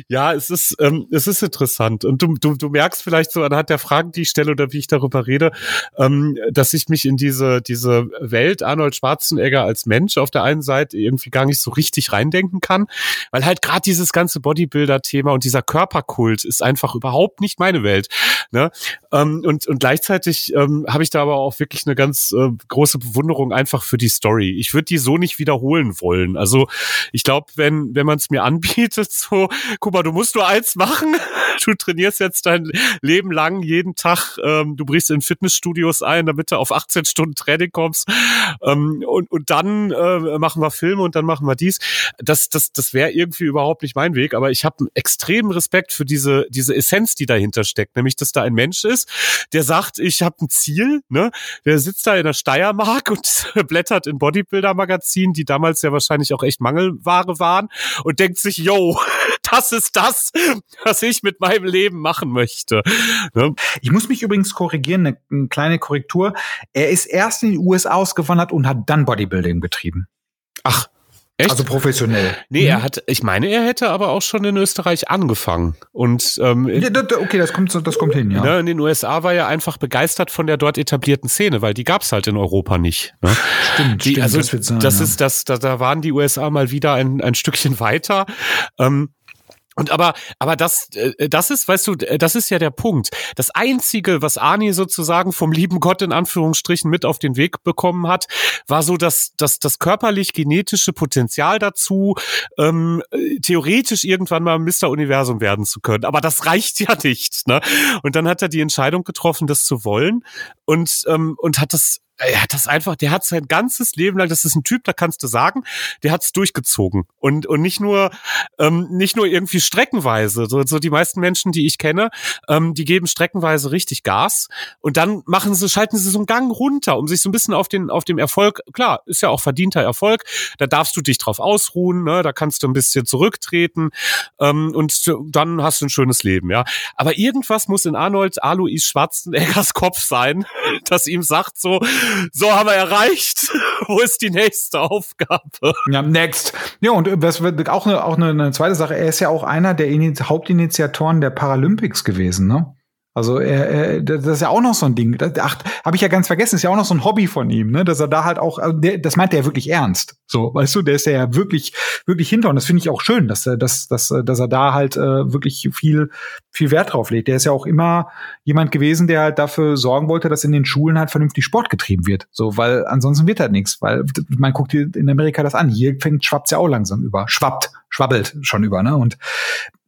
Ja, es ist, ähm, es ist interessant. Und du, du, du merkst vielleicht so anhand der Fragen, die ich stelle oder wie ich darüber rede, ähm, dass ich mich in diese, diese Welt Arnold Schwarzenegger als Mensch auf der einen Seite irgendwie gar nicht so richtig reindenken kann, weil halt gerade dieses ganze Bodybuilder-Thema und dieser Körperkult ist einfach überhaupt nicht meine Welt. Ne? Ähm, und, und gleichzeitig ähm, habe ich da aber auch wirklich eine ganz äh, große Bewunderung einfach für die Story. Ich würde die so nicht wiederholen wollen. Also ich glaube, wenn, wenn man es mir anbietet, so, guck mal, du musst nur eins machen, du trainierst jetzt dein Leben lang jeden Tag, ähm, du brichst in Fitnessstudios ein, damit du auf 18 Stunden Training kommst ähm, und, und dann äh, machen wir Filme und dann machen wir dies. Das, das, das wäre irgendwie überhaupt nicht mein Weg, aber ich habe einen extremen Respekt für diese, diese Essenz, die dahinter steckt, nämlich, dass da ein Mensch ist, der sagt, ich habe ein Ziel, ne? Der sitzt da in der Steiermark und blättert in Bodybuilder-Magazinen, die damals ja wahrscheinlich auch echt Mangelware waren und denkt sich, yo, das ist das, was ich mit meinem Leben machen möchte. Ne? Ich muss mich übrigens korrigieren, eine, eine kleine Korrektur. Er ist erst in die USA ausgewandert und hat dann Bodybuilding betrieben. Ach, Echt? Also professionell. Nee, mhm. er hat, ich meine, er hätte aber auch schon in Österreich angefangen. Und ähm, ja, okay, das kommt, das kommt hin, ja. Ne, in den USA war er einfach begeistert von der dort etablierten Szene, weil die gab's halt in Europa nicht. Ne? Stimmt, die, stimmt. Also das, sein, das ja. ist, das, da, da waren die USA mal wieder ein, ein Stückchen weiter. Ähm, und aber, aber das, äh, das ist, weißt du, das ist ja der Punkt. Das einzige, was Arnie sozusagen vom lieben Gott in Anführungsstrichen mit auf den Weg bekommen hat, war so das, das, das körperlich-genetische Potenzial dazu, ähm, theoretisch irgendwann mal Mr. Universum werden zu können. Aber das reicht ja nicht. Ne? Und dann hat er die Entscheidung getroffen, das zu wollen und ähm, und hat das er hat das einfach, der hat sein ganzes Leben lang, das ist ein Typ, da kannst du sagen, der hat's durchgezogen und und nicht nur ähm, nicht nur irgendwie streckenweise. So, so die meisten Menschen, die ich kenne, ähm, die geben streckenweise richtig Gas und dann machen sie, schalten sie so einen Gang runter, um sich so ein bisschen auf den auf dem Erfolg. Klar, ist ja auch verdienter Erfolg. Da darfst du dich drauf ausruhen, ne? Da kannst du ein bisschen zurücktreten ähm, und dann hast du ein schönes Leben, ja. Aber irgendwas muss in Arnold Alois Schwarzeneggers Kopf sein, das ihm sagt so so haben wir erreicht. Wo ist die nächste Aufgabe? Ja, next. Ja, und das wird auch eine, auch eine, eine zweite Sache. Er ist ja auch einer der Hauptinitiatoren der Paralympics gewesen, ne? Also er, er, das ist ja auch noch so ein Ding. Ach, habe ich ja ganz vergessen. Ist ja auch noch so ein Hobby von ihm, ne? Dass er da halt auch, also der, das meint er wirklich ernst. So, weißt du, der ist ja wirklich, wirklich hinter. Und das finde ich auch schön, dass er, dass, dass, dass er da halt äh, wirklich viel, viel Wert drauf legt. Der ist ja auch immer jemand gewesen, der halt dafür sorgen wollte, dass in den Schulen halt vernünftig Sport getrieben wird. So, weil ansonsten wird halt nichts. Weil man guckt in Amerika das an. Hier fängt schwappt ja auch langsam über. Schwappt, schwabbelt schon über, ne? Und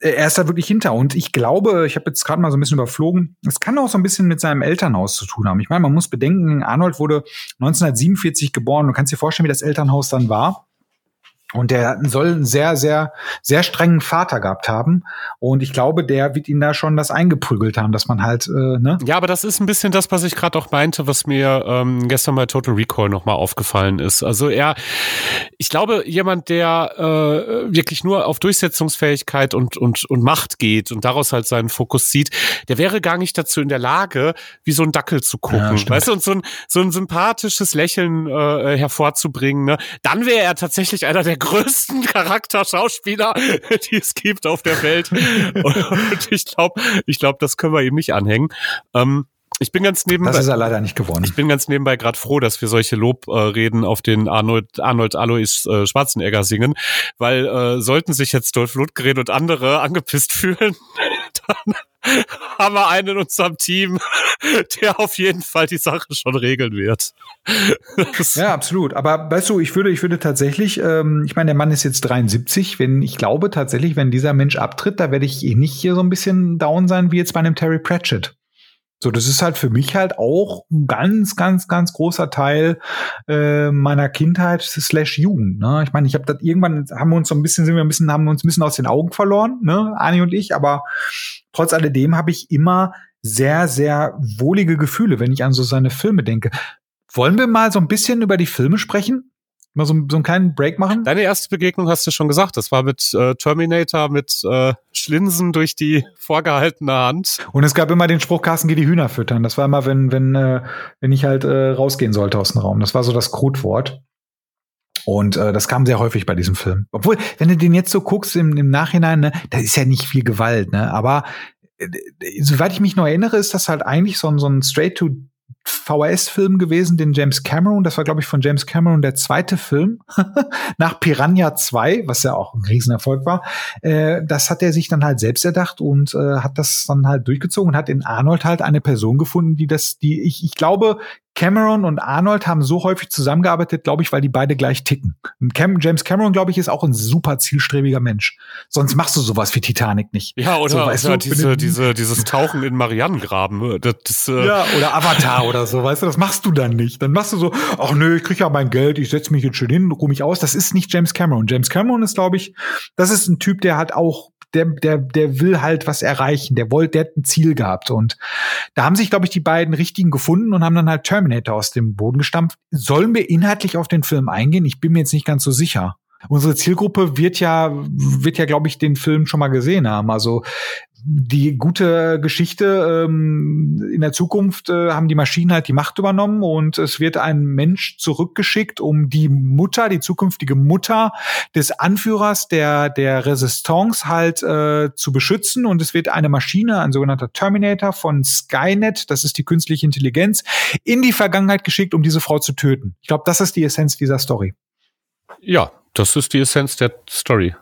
er ist da wirklich hinter. Und ich glaube, ich habe jetzt gerade mal so ein bisschen überflogen, es kann auch so ein bisschen mit seinem Elternhaus zu tun haben. Ich meine, man muss bedenken, Arnold wurde 1947 geboren. Du kannst dir vorstellen, wie das Elternhaus dann war. Und der soll einen sehr, sehr, sehr strengen Vater gehabt haben. Und ich glaube, der wird ihn da schon das eingeprügelt haben, dass man halt, äh, ne? Ja, aber das ist ein bisschen das, was ich gerade auch meinte, was mir ähm, gestern bei Total Recall nochmal aufgefallen ist. Also er, ich glaube, jemand, der äh, wirklich nur auf Durchsetzungsfähigkeit und, und, und Macht geht und daraus halt seinen Fokus sieht, der wäre gar nicht dazu in der Lage, wie so ein Dackel zu gucken. Ja, weißt du, und so ein, so ein sympathisches Lächeln äh, hervorzubringen. Ne? Dann wäre er tatsächlich einer der größten Charakterschauspieler, die es gibt auf der Welt. Und ich glaube, ich glaube, das können wir ihm nicht anhängen. Ähm, ich bin ganz nebenbei. Das ist er leider nicht geworden. Ich bin ganz nebenbei gerade froh, dass wir solche Lobreden äh, auf den Arnold, Arnold Alois äh, Schwarzenegger singen, weil äh, sollten sich jetzt Dolph Lundgren und andere angepisst fühlen, dann haben wir einen in unserem Team, der auf jeden Fall die Sache schon regeln wird. ja, absolut. Aber weißt du, ich würde, ich würde tatsächlich, ähm, ich meine, der Mann ist jetzt 73. Wenn ich glaube tatsächlich, wenn dieser Mensch abtritt, da werde ich eh nicht hier so ein bisschen down sein wie jetzt bei einem Terry Pratchett. So, das ist halt für mich halt auch ein ganz, ganz, ganz großer Teil äh, meiner Kindheit slash Jugend. Ne? Ich meine, ich habe das irgendwann haben wir uns so ein bisschen, sind wir ein bisschen, haben wir uns ein bisschen aus den Augen verloren, ne, Ani und ich, aber trotz alledem habe ich immer sehr, sehr wohlige Gefühle, wenn ich an so seine Filme denke. Wollen wir mal so ein bisschen über die Filme sprechen? Mal so, so einen kleinen Break machen? Deine erste Begegnung hast du schon gesagt. Das war mit äh, Terminator, mit äh, Schlinsen durch die vorgehaltene Hand. Und es gab immer den Spruch, Carsten, geh die Hühner füttern. Das war immer, wenn, wenn, äh, wenn ich halt äh, rausgehen sollte aus dem Raum. Das war so das Codewort. Und äh, das kam sehr häufig bei diesem Film. Obwohl, wenn du den jetzt so guckst im, im Nachhinein, ne, da ist ja nicht viel Gewalt, ne? Aber äh, soweit ich mich noch erinnere, ist das halt eigentlich so ein, so ein Straight-to VHS-Film gewesen, den James Cameron, das war, glaube ich, von James Cameron der zweite Film nach Piranha 2, was ja auch ein Riesenerfolg war. Äh, das hat er sich dann halt selbst erdacht und äh, hat das dann halt durchgezogen und hat in Arnold halt eine Person gefunden, die das, die ich, ich glaube, Cameron und Arnold haben so häufig zusammengearbeitet, glaube ich, weil die beide gleich ticken. Cam James Cameron, glaube ich, ist auch ein super zielstrebiger Mensch. Sonst machst du sowas wie Titanic nicht. Ja, oder, so, weißt oder du, diese, diese, dieses Tauchen in Marianengraben. Das, das, äh ja, oder Avatar oder so, weißt du, das machst du dann nicht. Dann machst du so, ach nö, ich krieg ja mein Geld, ich setze mich jetzt schön hin, ruhe mich aus. Das ist nicht James Cameron. James Cameron ist, glaube ich, das ist ein Typ, der hat auch der, der, der will halt was erreichen. Der wollte, der hat ein Ziel gehabt. Und da haben sich, glaube ich, die beiden richtigen gefunden und haben dann halt Terminator aus dem Boden gestampft. Sollen wir inhaltlich auf den Film eingehen? Ich bin mir jetzt nicht ganz so sicher. Unsere Zielgruppe wird ja, wird ja, glaube ich, den Film schon mal gesehen haben. Also die gute Geschichte ähm, in der Zukunft äh, haben die Maschinen halt die Macht übernommen und es wird ein Mensch zurückgeschickt, um die Mutter, die zukünftige Mutter des Anführers der der Resistance halt äh, zu beschützen und es wird eine Maschine, ein sogenannter Terminator von Skynet, das ist die künstliche Intelligenz, in die Vergangenheit geschickt, um diese Frau zu töten. Ich glaube, das ist die Essenz dieser Story. Ja, das ist die Essenz der Story.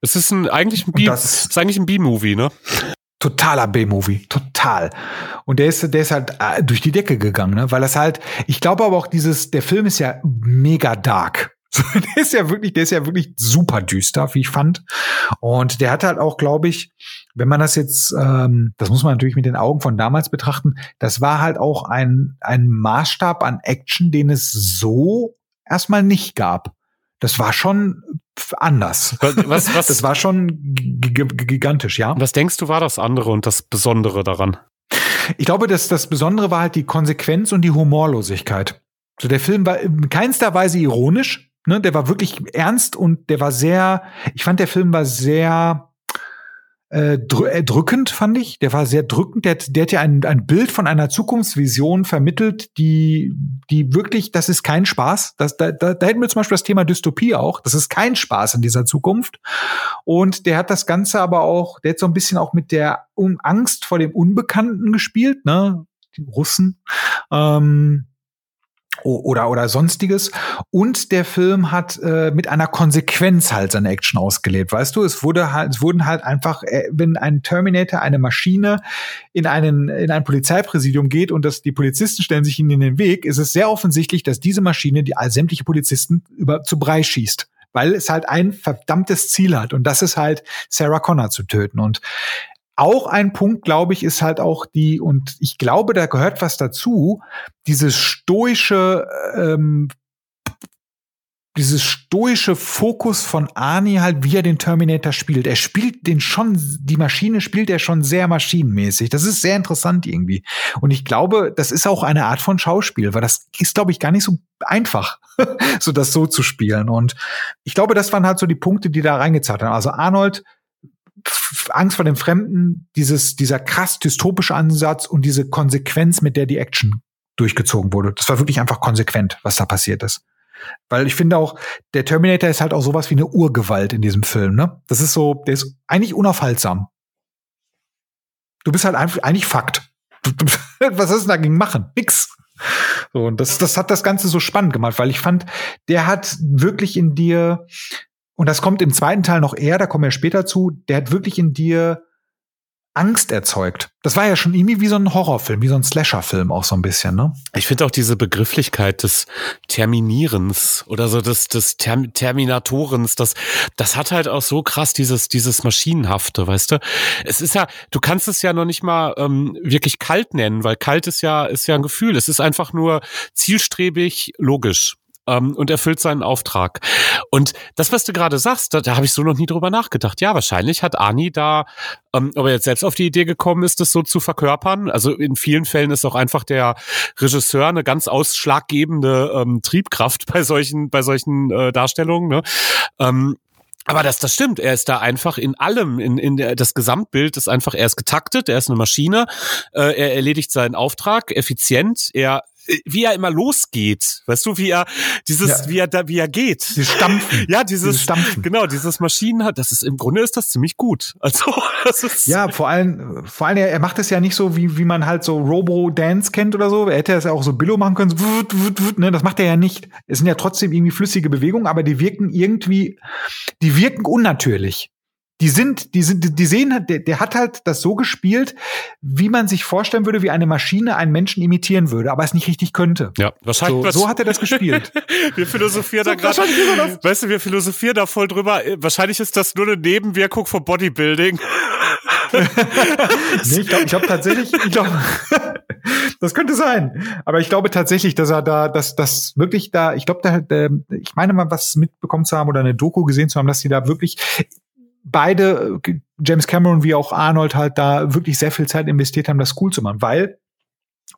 Es ist ein, eigentlich ein B, das ist eigentlich ein B-Movie, ne? Totaler B-Movie, total. Und der ist, der ist halt äh, durch die Decke gegangen, ne? Weil das halt, ich glaube aber auch dieses, der Film ist ja mega dark. der ist ja wirklich, der ist ja wirklich super düster, wie ich fand. Und der hat halt auch, glaube ich, wenn man das jetzt, ähm, das muss man natürlich mit den Augen von damals betrachten, das war halt auch ein, ein Maßstab an Action, den es so erstmal nicht gab. Das war schon anders. Was, was, das war schon gigantisch, ja. Was denkst du, war das andere und das Besondere daran? Ich glaube, dass das Besondere war halt die Konsequenz und die Humorlosigkeit. So, der Film war in keinster Weise ironisch, ne? Der war wirklich ernst und der war sehr, ich fand, der Film war sehr äh, drückend, fand ich. Der war sehr drückend. Der, der hat ja ein, ein Bild von einer Zukunftsvision vermittelt, die, die wirklich, das ist kein Spaß. Das, da, da, da hätten wir zum Beispiel das Thema Dystopie auch. Das ist kein Spaß in dieser Zukunft. Und der hat das Ganze aber auch, der hat so ein bisschen auch mit der Angst vor dem Unbekannten gespielt, ne? Die Russen. Ähm, oder oder sonstiges. Und der Film hat äh, mit einer Konsequenz halt seine Action ausgelebt. Weißt du es wurde halt es wurden halt einfach äh, wenn ein Terminator eine Maschine in einen in ein Polizeipräsidium geht und das die Polizisten stellen sich ihnen in den Weg ist es sehr offensichtlich dass diese Maschine die all sämtliche Polizisten über zu Brei schießt. Weil es halt ein verdammtes Ziel hat. Und das ist halt Sarah Connor zu töten. Und auch ein Punkt, glaube ich, ist halt auch die, und ich glaube, da gehört was dazu, dieses stoische ähm, dieses stoische Fokus von Arnie halt, wie er den Terminator spielt. Er spielt den schon, die Maschine spielt er schon sehr maschinenmäßig. Das ist sehr interessant irgendwie. Und ich glaube, das ist auch eine Art von Schauspiel, weil das ist, glaube ich, gar nicht so einfach, so das so zu spielen. Und ich glaube, das waren halt so die Punkte, die da reingezahlt haben. Also Arnold, Angst vor dem Fremden, dieses, dieser krass dystopische Ansatz und diese Konsequenz, mit der die Action durchgezogen wurde. Das war wirklich einfach konsequent, was da passiert ist. Weil ich finde auch, der Terminator ist halt auch sowas wie eine Urgewalt in diesem Film, ne? Das ist so, der ist eigentlich unaufhaltsam. Du bist halt einfach, eigentlich Fakt. Was ist denn dagegen machen? Nix. So, und das, das hat das Ganze so spannend gemacht, weil ich fand, der hat wirklich in dir, und das kommt im zweiten Teil noch eher, da kommen wir später zu, der hat wirklich in dir Angst erzeugt. Das war ja schon irgendwie wie so ein Horrorfilm, wie so ein Slasherfilm auch so ein bisschen, ne? Ich finde auch diese Begrifflichkeit des Terminierens oder so des, des Term Terminatorens, das, das hat halt auch so krass dieses, dieses Maschinenhafte, weißt du? Es ist ja, du kannst es ja noch nicht mal ähm, wirklich kalt nennen, weil kalt ist ja, ist ja ein Gefühl. Es ist einfach nur zielstrebig, logisch ähm, und erfüllt seinen Auftrag. Und das, was du gerade sagst, da, da habe ich so noch nie drüber nachgedacht. Ja, wahrscheinlich hat Ani da, ähm, ob er jetzt selbst auf die Idee gekommen ist, das so zu verkörpern. Also in vielen Fällen ist auch einfach der Regisseur eine ganz ausschlaggebende ähm, Triebkraft bei solchen, bei solchen äh, Darstellungen. Ne? Ähm, aber das, das stimmt. Er ist da einfach in allem, in, in der, das Gesamtbild ist einfach, er ist getaktet, er ist eine Maschine, äh, er erledigt seinen Auftrag effizient, er wie er immer losgeht. Weißt du, wie er dieses, ja. wie er da, wie er geht. Dieses Stampfen. Ja, dieses, dieses Stampfen. Genau, dieses Maschinen hat, das ist im Grunde ist das ziemlich gut. Also, das ist. Ja, vor allem, vor allem, er, er macht es ja nicht so, wie, wie man halt so Robo-Dance kennt oder so. Er hätte es ja auch so Billo machen können, so, wut, wut, wut, ne? Das macht er ja nicht. Es sind ja trotzdem irgendwie flüssige Bewegungen, aber die wirken irgendwie, die wirken unnatürlich die sind, die sind, die sehen, der, der hat halt das so gespielt, wie man sich vorstellen würde, wie eine Maschine einen Menschen imitieren würde, aber es nicht richtig könnte. Ja, wahrscheinlich. So, so hat er das gespielt. wir philosophieren so, da gerade, weißt du, wir philosophieren da voll drüber. Wahrscheinlich ist das nur eine Nebenwirkung von Bodybuilding. nee, ich glaube ich glaub tatsächlich, ich glaube, das könnte sein. Aber ich glaube tatsächlich, dass er da, dass das wirklich da, ich glaube, da, da, ich meine mal, was mitbekommen zu haben oder eine Doku gesehen zu haben, dass sie da wirklich beide, James Cameron wie auch Arnold, halt da wirklich sehr viel Zeit investiert haben, das cool zu machen, weil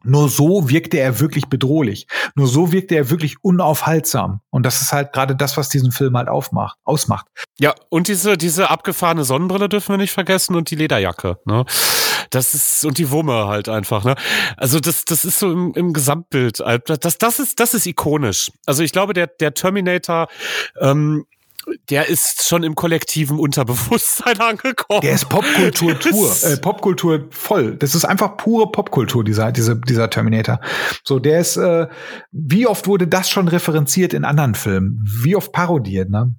nur so wirkte er wirklich bedrohlich. Nur so wirkte er wirklich unaufhaltsam. Und das ist halt gerade das, was diesen Film halt aufmacht, ausmacht. Ja, und diese, diese abgefahrene Sonnenbrille dürfen wir nicht vergessen und die Lederjacke, ne? Das ist, und die Wumme halt einfach, ne? Also das, das ist so im, im Gesamtbild. Das, das ist, das ist ikonisch. Also ich glaube, der, der Terminator, ähm, der ist schon im kollektiven Unterbewusstsein angekommen. Der ist Popkultur pur, äh, Popkultur voll. Das ist einfach pure Popkultur dieser dieser dieser Terminator. So, der ist äh, wie oft wurde das schon referenziert in anderen Filmen? Wie oft parodiert, ne?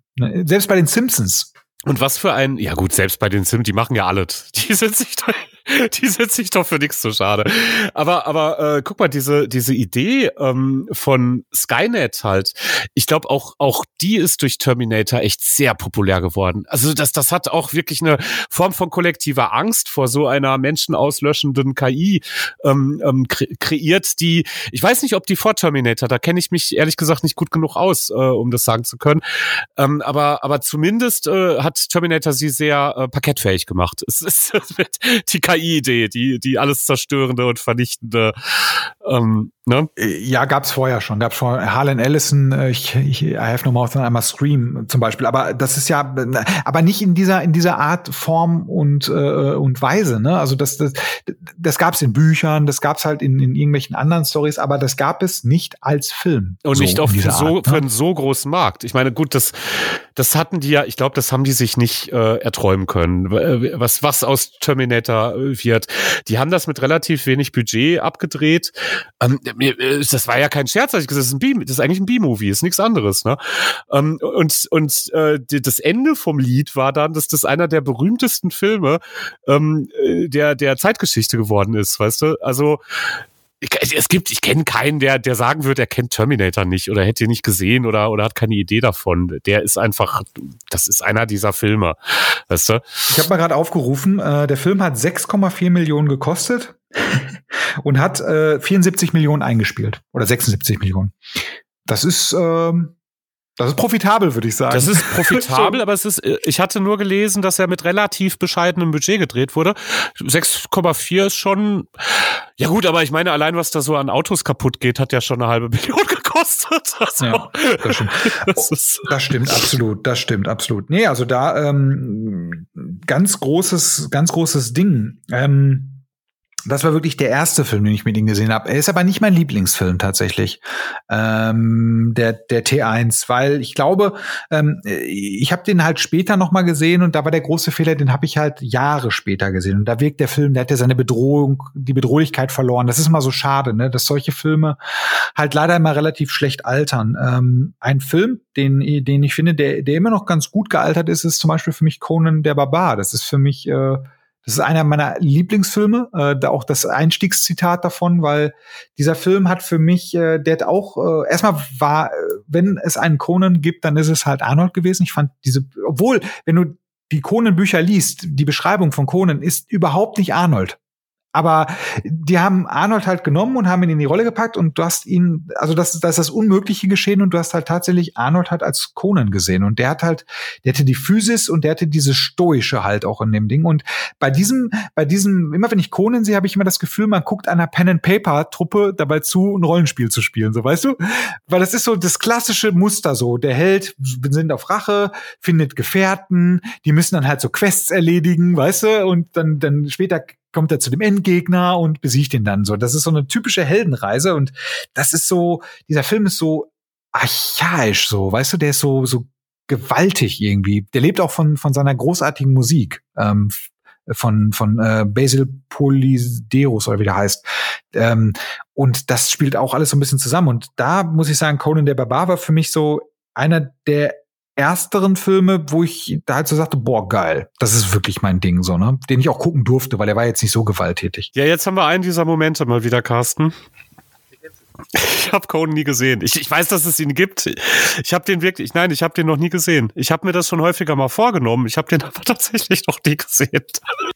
Selbst bei den Simpsons. Und was für ein, ja gut, selbst bei den Simpsons, die machen ja alles. Die sind sich da die sind sich doch für nichts zu schade. Aber, aber äh, guck mal, diese, diese Idee ähm, von Skynet halt, ich glaube auch, auch die ist durch Terminator echt sehr populär geworden. Also das, das hat auch wirklich eine Form von kollektiver Angst vor so einer menschenauslöschenden KI ähm, ähm, kre kreiert, die, ich weiß nicht, ob die vor Terminator, da kenne ich mich ehrlich gesagt nicht gut genug aus, äh, um das sagen zu können. Ähm, aber, aber zumindest äh, hat Terminator sie sehr äh, parkettfähig gemacht. Es ist die KI-Idee, die, die alles zerstörende und vernichtende ähm, Ne? Äh, ja, gab's vorher schon. Gab's schon Harlan Ellison, äh, ich, ich I have no mouth einmal Scream zum Beispiel. Aber das ist ja, aber nicht in dieser in dieser Art, Form und äh, und Weise. Ne? Also das das das gab's in Büchern, das gab's halt in, in irgendwelchen anderen Stories, aber das gab es nicht als Film. Und so nicht auf für so Art, ne? für einen so großen Markt. Ich meine, gut, das das hatten die ja. Ich glaube, das haben die sich nicht äh, erträumen können. Was was aus Terminator wird. Die haben das mit relativ wenig Budget abgedreht. Ähm, äh, das war ja kein Scherz, als ich gesagt das ist ein B, das ist eigentlich ein B-Movie, ist nichts anderes, ne? Ähm, und und äh, das Ende vom Lied war dann, dass das einer der berühmtesten Filme ähm, äh, der der Zeitgeschichte geworden ist, weißt du? Also es gibt, ich kenne keinen, der, der sagen würde, er kennt Terminator nicht oder hätte ihn nicht gesehen oder, oder hat keine Idee davon. Der ist einfach, das ist einer dieser Filme. Weißt du? Ich habe mal gerade aufgerufen, äh, der Film hat 6,4 Millionen gekostet und hat äh, 74 Millionen eingespielt. Oder 76 Millionen. Das ist, ähm, das ist profitabel, würde ich sagen. Das ist profitabel, aber es ist, ich hatte nur gelesen, dass er mit relativ bescheidenem Budget gedreht wurde. 6,4 ist schon, ja gut, aber ich meine, allein was da so an Autos kaputt geht, hat ja schon eine halbe Million gekostet. Also, ja, das stimmt. Das, das, stimmt absolut, das stimmt absolut. Nee, also da ähm, ganz großes, ganz großes Ding. Ähm, das war wirklich der erste Film, den ich mit ihm gesehen habe. Er ist aber nicht mein Lieblingsfilm tatsächlich, ähm, der der T1, weil ich glaube, ähm, ich habe den halt später noch mal gesehen und da war der große Fehler, den habe ich halt Jahre später gesehen und da wirkt der Film, der hat ja seine Bedrohung, die Bedrohlichkeit verloren. Das ist immer so schade, ne, dass solche Filme halt leider immer relativ schlecht altern. Ähm, ein Film, den den ich finde, der der immer noch ganz gut gealtert ist, ist zum Beispiel für mich Conan der Barbar. Das ist für mich äh, das ist einer meiner Lieblingsfilme, äh, da auch das Einstiegszitat davon, weil dieser Film hat für mich, äh, der hat auch, äh, erstmal war, äh, wenn es einen Conan gibt, dann ist es halt Arnold gewesen. Ich fand diese, obwohl, wenn du die Conan-Bücher liest, die Beschreibung von Conan ist überhaupt nicht Arnold. Aber die haben Arnold halt genommen und haben ihn in die Rolle gepackt und du hast ihn, also das, das ist das Unmögliche geschehen und du hast halt tatsächlich Arnold halt als Conan gesehen und der hat halt, der hatte die Physis und der hatte diese stoische halt auch in dem Ding und bei diesem, bei diesem, immer wenn ich Conan sehe, habe ich immer das Gefühl, man guckt einer Pen and Paper Truppe dabei zu, ein Rollenspiel zu spielen, so weißt du, weil das ist so das klassische Muster so, der Held sind auf Rache, findet Gefährten, die müssen dann halt so Quests erledigen, weißt du, und dann dann später kommt er zu dem Endgegner und besiegt ihn dann so. Das ist so eine typische Heldenreise und das ist so, dieser Film ist so archaisch so, weißt du, der ist so, so gewaltig irgendwie. Der lebt auch von, von seiner großartigen Musik. Ähm, von von äh, Basil Polideros oder wie der heißt ähm, und das spielt auch alles so ein bisschen zusammen und da muss ich sagen Conan der Barbar war für mich so einer der ersteren Filme, wo ich da halt so sagte, boah, geil, das ist wirklich mein Ding, so, ne? Den ich auch gucken durfte, weil er war jetzt nicht so gewalttätig. Ja, jetzt haben wir einen dieser Momente mal wieder, Carsten. Ich habe Conan nie gesehen. Ich, ich weiß, dass es ihn gibt. Ich habe den wirklich, nein, ich habe den noch nie gesehen. Ich habe mir das schon häufiger mal vorgenommen. Ich habe den aber tatsächlich noch nie gesehen.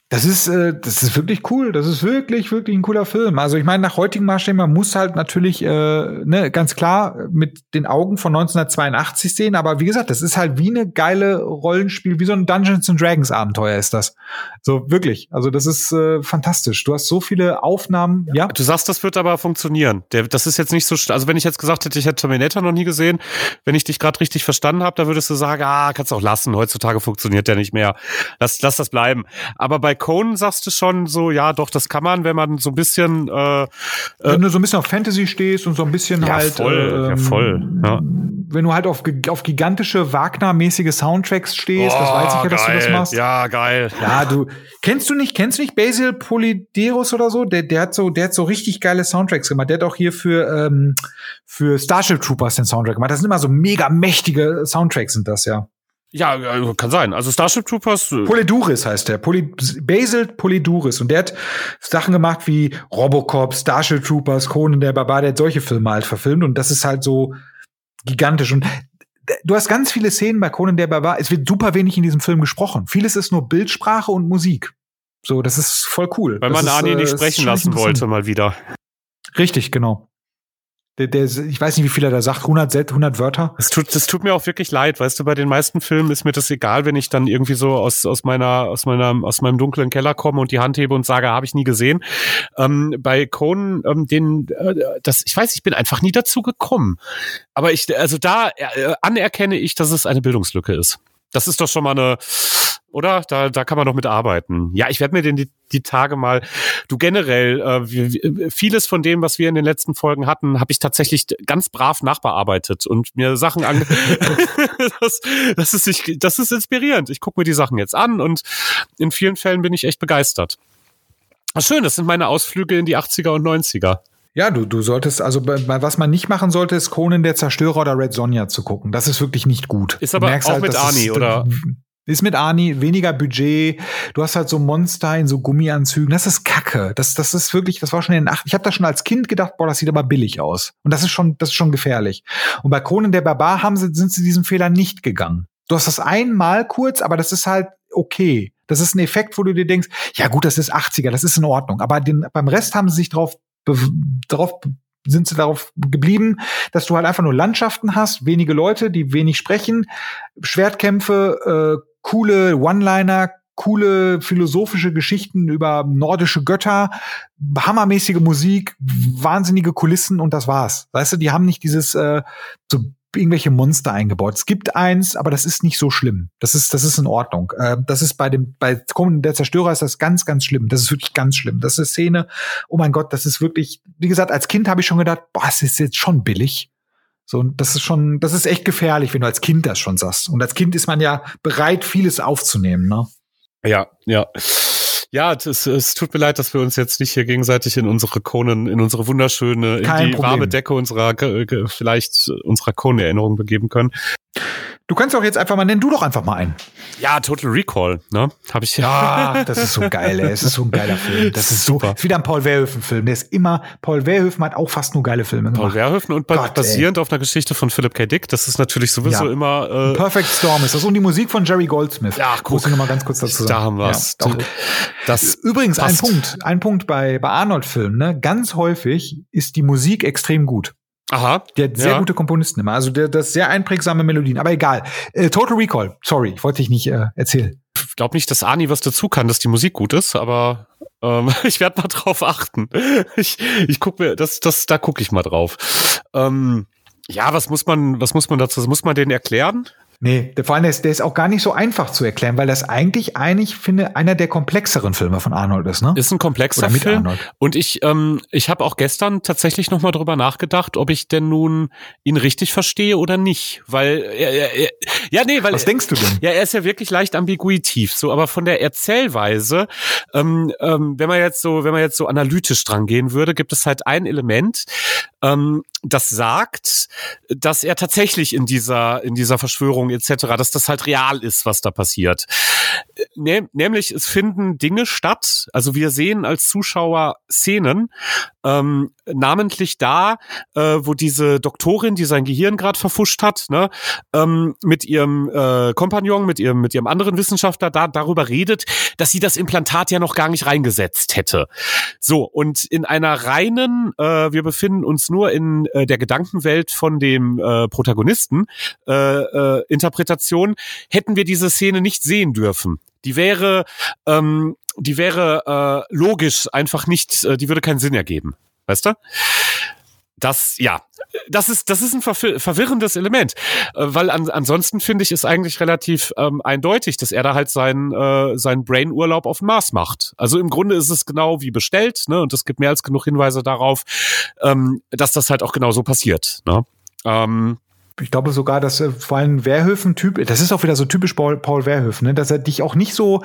Das ist, äh, das ist wirklich cool. Das ist wirklich, wirklich ein cooler Film. Also ich meine, nach heutigen Maßstäben, man muss halt natürlich, äh, ne, ganz klar mit den Augen von 1982 sehen. Aber wie gesagt, das ist halt wie eine geile Rollenspiel, wie so ein Dungeons and Dragons Abenteuer ist das. So wirklich. Also das ist äh, fantastisch. Du hast so viele Aufnahmen. Ja. Du sagst, das wird aber funktionieren. Der, das ist jetzt nicht so, also wenn ich jetzt gesagt hätte, ich hätte Terminator noch nie gesehen, wenn ich dich gerade richtig verstanden habe, da würdest du sagen, ah, kannst auch lassen. Heutzutage funktioniert der nicht mehr. Lass, lass das bleiben. Aber bei Conan sagst du schon so, ja, doch, das kann man, wenn man so ein bisschen, äh, äh wenn du so ein bisschen auf Fantasy stehst und so ein bisschen ja, halt, voll, ähm, ja voll, ja. wenn du halt auf, auf gigantische Wagner-mäßige Soundtracks stehst, oh, das weiß ich ja, dass geil. du das machst. Ja, geil. Ja, du kennst du nicht, kennst du nicht Basil Polideros oder so? Der, der hat so, der hat so richtig geile Soundtracks gemacht. Der hat auch hier für ähm, für Starship Troopers den Soundtrack gemacht. Das sind immer so mega mächtige Soundtracks, sind das ja. Ja, kann sein. Also Starship Troopers. Äh Polyduris heißt der. Poly Basil Polyduris. Und der hat Sachen gemacht wie Robocop, Starship Troopers, Conan der Barbar, der hat solche Filme halt verfilmt. Und das ist halt so gigantisch. Und du hast ganz viele Szenen bei Conan der Barbar. Es wird super wenig in diesem Film gesprochen. Vieles ist nur Bildsprache und Musik. So, das ist voll cool. Weil man Ani nicht äh, sprechen lassen wollte, mal wieder. Richtig, genau. Der, der, ich weiß nicht, wie viel er da sagt, 100, 100 Wörter. Das tut, das tut mir auch wirklich leid, weißt du, bei den meisten Filmen ist mir das egal, wenn ich dann irgendwie so aus, aus meiner, aus meiner, aus meinem dunklen Keller komme und die Hand hebe und sage, habe ich nie gesehen. Ähm, bei Conan, ähm, den, äh, das, ich weiß, ich bin einfach nie dazu gekommen. Aber ich, also da äh, anerkenne ich, dass es eine Bildungslücke ist. Das ist doch schon mal eine, oder? Da, da kann man doch mit arbeiten. Ja, ich werde mir den die, die Tage mal. Du generell, äh, vieles von dem, was wir in den letzten Folgen hatten, habe ich tatsächlich ganz brav nachbearbeitet und mir Sachen an. das, das, ist, ich, das ist inspirierend. Ich gucke mir die Sachen jetzt an und in vielen Fällen bin ich echt begeistert. Schön, das sind meine Ausflüge in die 80er und 90er. Ja, du, du solltest, also was man nicht machen sollte, ist Conan der Zerstörer oder Red Sonja zu gucken. Das ist wirklich nicht gut. Ist aber auch halt, mit Arnie, oder? Ist mit Arnie weniger Budget. Du hast halt so Monster in so Gummianzügen. Das ist Kacke. Das, das ist wirklich, das war schon in den acht. Ich habe da schon als Kind gedacht, boah, das sieht aber billig aus. Und das ist schon, das ist schon gefährlich. Und bei Kronen der Barbar haben sie, sind sie diesen Fehler nicht gegangen. Du hast das einmal kurz, aber das ist halt okay. Das ist ein Effekt, wo du dir denkst, ja gut, das ist 80er, das ist in Ordnung. Aber den, beim Rest haben sie sich drauf, drauf sind sie darauf geblieben, dass du halt einfach nur Landschaften hast, wenige Leute, die wenig sprechen, Schwertkämpfe, äh, coole One-Liner, coole philosophische Geschichten über nordische Götter, hammermäßige Musik, wahnsinnige Kulissen und das war's. Weißt du, die haben nicht dieses äh, so irgendwelche Monster eingebaut. Es gibt eins, aber das ist nicht so schlimm. Das ist, das ist in Ordnung. Äh, das ist bei dem, bei Kommen der Zerstörer ist das ganz, ganz schlimm. Das ist wirklich ganz schlimm. Das ist eine Szene. Oh mein Gott, das ist wirklich, wie gesagt, als Kind habe ich schon gedacht, boah, es ist jetzt schon billig. So, das ist schon, das ist echt gefährlich, wenn du als Kind das schon sagst. Und als Kind ist man ja bereit, vieles aufzunehmen, ne? Ja, ja. Ja, es, es tut mir leid, dass wir uns jetzt nicht hier gegenseitig in unsere Konen, in unsere wunderschöne, Kein in die Problem. warme Decke unserer, vielleicht unserer Konen-Erinnerung begeben können. Du kannst auch jetzt einfach mal nennen, du doch einfach mal einen. Ja, Total Recall, ne? Habe ich ja. das ist so geil, ey. Es ist so ein geiler Film. Das ist super. ist wieder ein Paul Verhoeven-Film. Der ist immer, Paul Verhoeven hat auch fast nur geile Filme gemacht. Paul Verhoeven und Gott, basierend ey. auf einer Geschichte von Philip K. Dick. Das ist natürlich sowieso ja. immer. Äh, Perfect Storm ist das. Und die Musik von Jerry Goldsmith. Ja, guck. Muss ich noch mal ganz kurz dazu sagen. Da haben wir's. Ja, das Übrigens, passt. ein Punkt, ein Punkt bei, bei Arnold-Filmen, ne? Ganz häufig ist die Musik extrem gut. Aha. Der hat sehr ja. gute Komponisten immer. Also der, das sehr einprägsame Melodien. Aber egal. Äh, Total Recall. Sorry, ich wollte dich nicht äh, erzählen. Ich glaube nicht, dass Ani was dazu kann, dass die Musik gut ist, aber ähm, ich werde mal drauf achten. Ich, ich guck mir, das, das, da gucke ich mal drauf. Ähm, ja, was muss man, was muss man dazu, muss man denen erklären? Nee, der, vor allem der ist, der ist auch gar nicht so einfach zu erklären, weil das eigentlich eigentlich finde einer der komplexeren Filme von Arnold ist, ne? Ist ein komplexer Film. Arnold. Und ich ähm, ich habe auch gestern tatsächlich noch mal drüber nachgedacht, ob ich denn nun ihn richtig verstehe oder nicht, weil äh, äh, ja nee, weil Was denkst du denn? Ja, er ist ja wirklich leicht ambiguitiv, so aber von der Erzählweise ähm, ähm, wenn man jetzt so wenn man jetzt so analytisch dran gehen würde, gibt es halt ein Element, ähm, das sagt, dass er tatsächlich in dieser, in dieser Verschwörung etc., dass das halt real ist, was da passiert. Nämlich, es finden Dinge statt, also wir sehen als Zuschauer Szenen, ähm, namentlich da, äh, wo diese Doktorin, die sein Gehirn gerade verfuscht hat, ne, ähm, mit ihrem äh, Kompagnon, mit ihrem, mit ihrem anderen Wissenschaftler da darüber redet, dass sie das Implantat ja noch gar nicht reingesetzt hätte. So, und in einer reinen, äh, wir befinden uns nur in äh, der Gedankenwelt von dem äh, Protagonisten, äh, äh, Interpretation, hätten wir diese Szene nicht sehen dürfen. Die wäre, ähm, die wäre äh, logisch einfach nicht, äh, die würde keinen Sinn ergeben. Weißt du? Das, ja, das ist, das ist ein verwirrendes Element, äh, weil an, ansonsten finde ich es eigentlich relativ ähm, eindeutig, dass er da halt seinen, äh, seinen Brain-Urlaub auf dem Mars macht. Also im Grunde ist es genau wie bestellt, ne? Und es gibt mehr als genug Hinweise darauf, ähm, dass das halt auch genau so passiert. Ne? Ähm, ich glaube sogar, dass äh, vor allem Verhöfen-Typ, das ist auch wieder so typisch Paul, Paul Verhoeven, ne? dass er dich auch nicht so,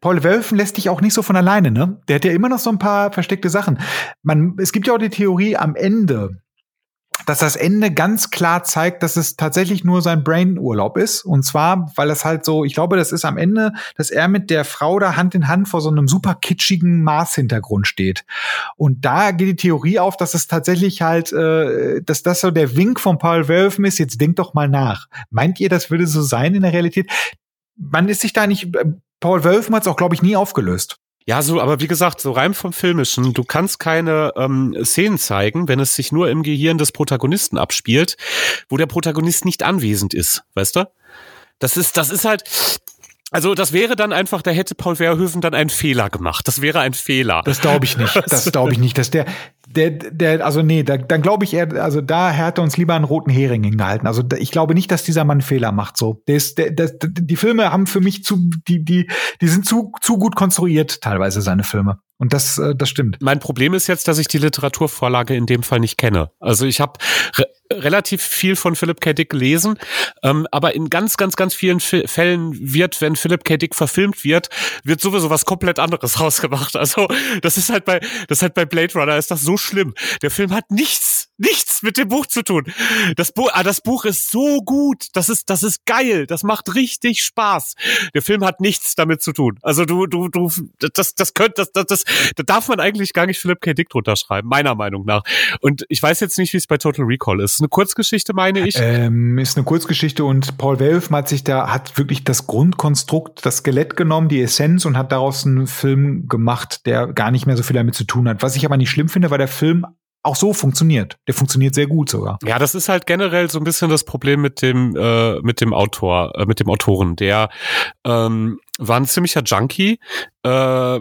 Paul Verhoeven lässt dich auch nicht so von alleine, ne? Der hat ja immer noch so ein paar versteckte Sachen. Man, es gibt ja auch die Theorie am Ende, dass das Ende ganz klar zeigt, dass es tatsächlich nur sein Brain-Urlaub ist. Und zwar, weil es halt so, ich glaube, das ist am Ende, dass er mit der Frau da Hand in Hand vor so einem super kitschigen Mars-Hintergrund steht. Und da geht die Theorie auf, dass es tatsächlich halt, äh, dass das so der Wink von Paul Verhoeven ist, jetzt denkt doch mal nach. Meint ihr, das würde so sein in der Realität? Man ist sich da nicht, äh, Paul Verhoeven hat es auch, glaube ich, nie aufgelöst. Ja, so, aber wie gesagt, so rein vom Filmischen, du kannst keine ähm, Szenen zeigen, wenn es sich nur im Gehirn des Protagonisten abspielt, wo der Protagonist nicht anwesend ist, weißt du? Das ist, das ist halt, also das wäre dann einfach, da hätte Paul Verhoeven dann einen Fehler gemacht. Das wäre ein Fehler. Das glaube ich nicht. Das glaube ich nicht. Dass der, der, der, also nee, da, dann glaube ich eher, also da hätte uns lieber einen roten Hering hingehalten. Also ich glaube nicht, dass dieser Mann Fehler macht. So, der ist, der, der, die Filme haben für mich zu, die, die, die sind zu, zu gut konstruiert teilweise seine Filme. Und das, äh, das stimmt. Mein Problem ist jetzt, dass ich die Literaturvorlage in dem Fall nicht kenne. Also ich habe re relativ viel von Philip K. Dick gelesen, ähm, aber in ganz, ganz, ganz vielen F Fällen wird, wenn Philip K. Dick verfilmt wird, wird sowieso was komplett anderes rausgemacht. Also das ist halt bei, das ist halt bei Blade Runner ist das so schlimm. Der Film hat nichts nichts mit dem Buch zu tun. Das Buch, ah, das Buch ist so gut. Das ist, das ist geil. Das macht richtig Spaß. Der Film hat nichts damit zu tun. Also du, du, du, das, das könnte, das, das, das, da darf man eigentlich gar nicht Philipp K. Dick drunter schreiben, meiner Meinung nach. Und ich weiß jetzt nicht, wie es bei Total Recall ist. Eine Kurzgeschichte, meine ich. Ähm, ist eine Kurzgeschichte und Paul Welf hat sich da, hat wirklich das Grundkonstrukt, das Skelett genommen, die Essenz und hat daraus einen Film gemacht, der gar nicht mehr so viel damit zu tun hat. Was ich aber nicht schlimm finde, weil der Film auch so funktioniert. Der funktioniert sehr gut sogar. Ja, das ist halt generell so ein bisschen das Problem mit dem äh, mit dem Autor, äh, mit dem Autoren. Der ähm, war ein ziemlicher Junkie. Äh,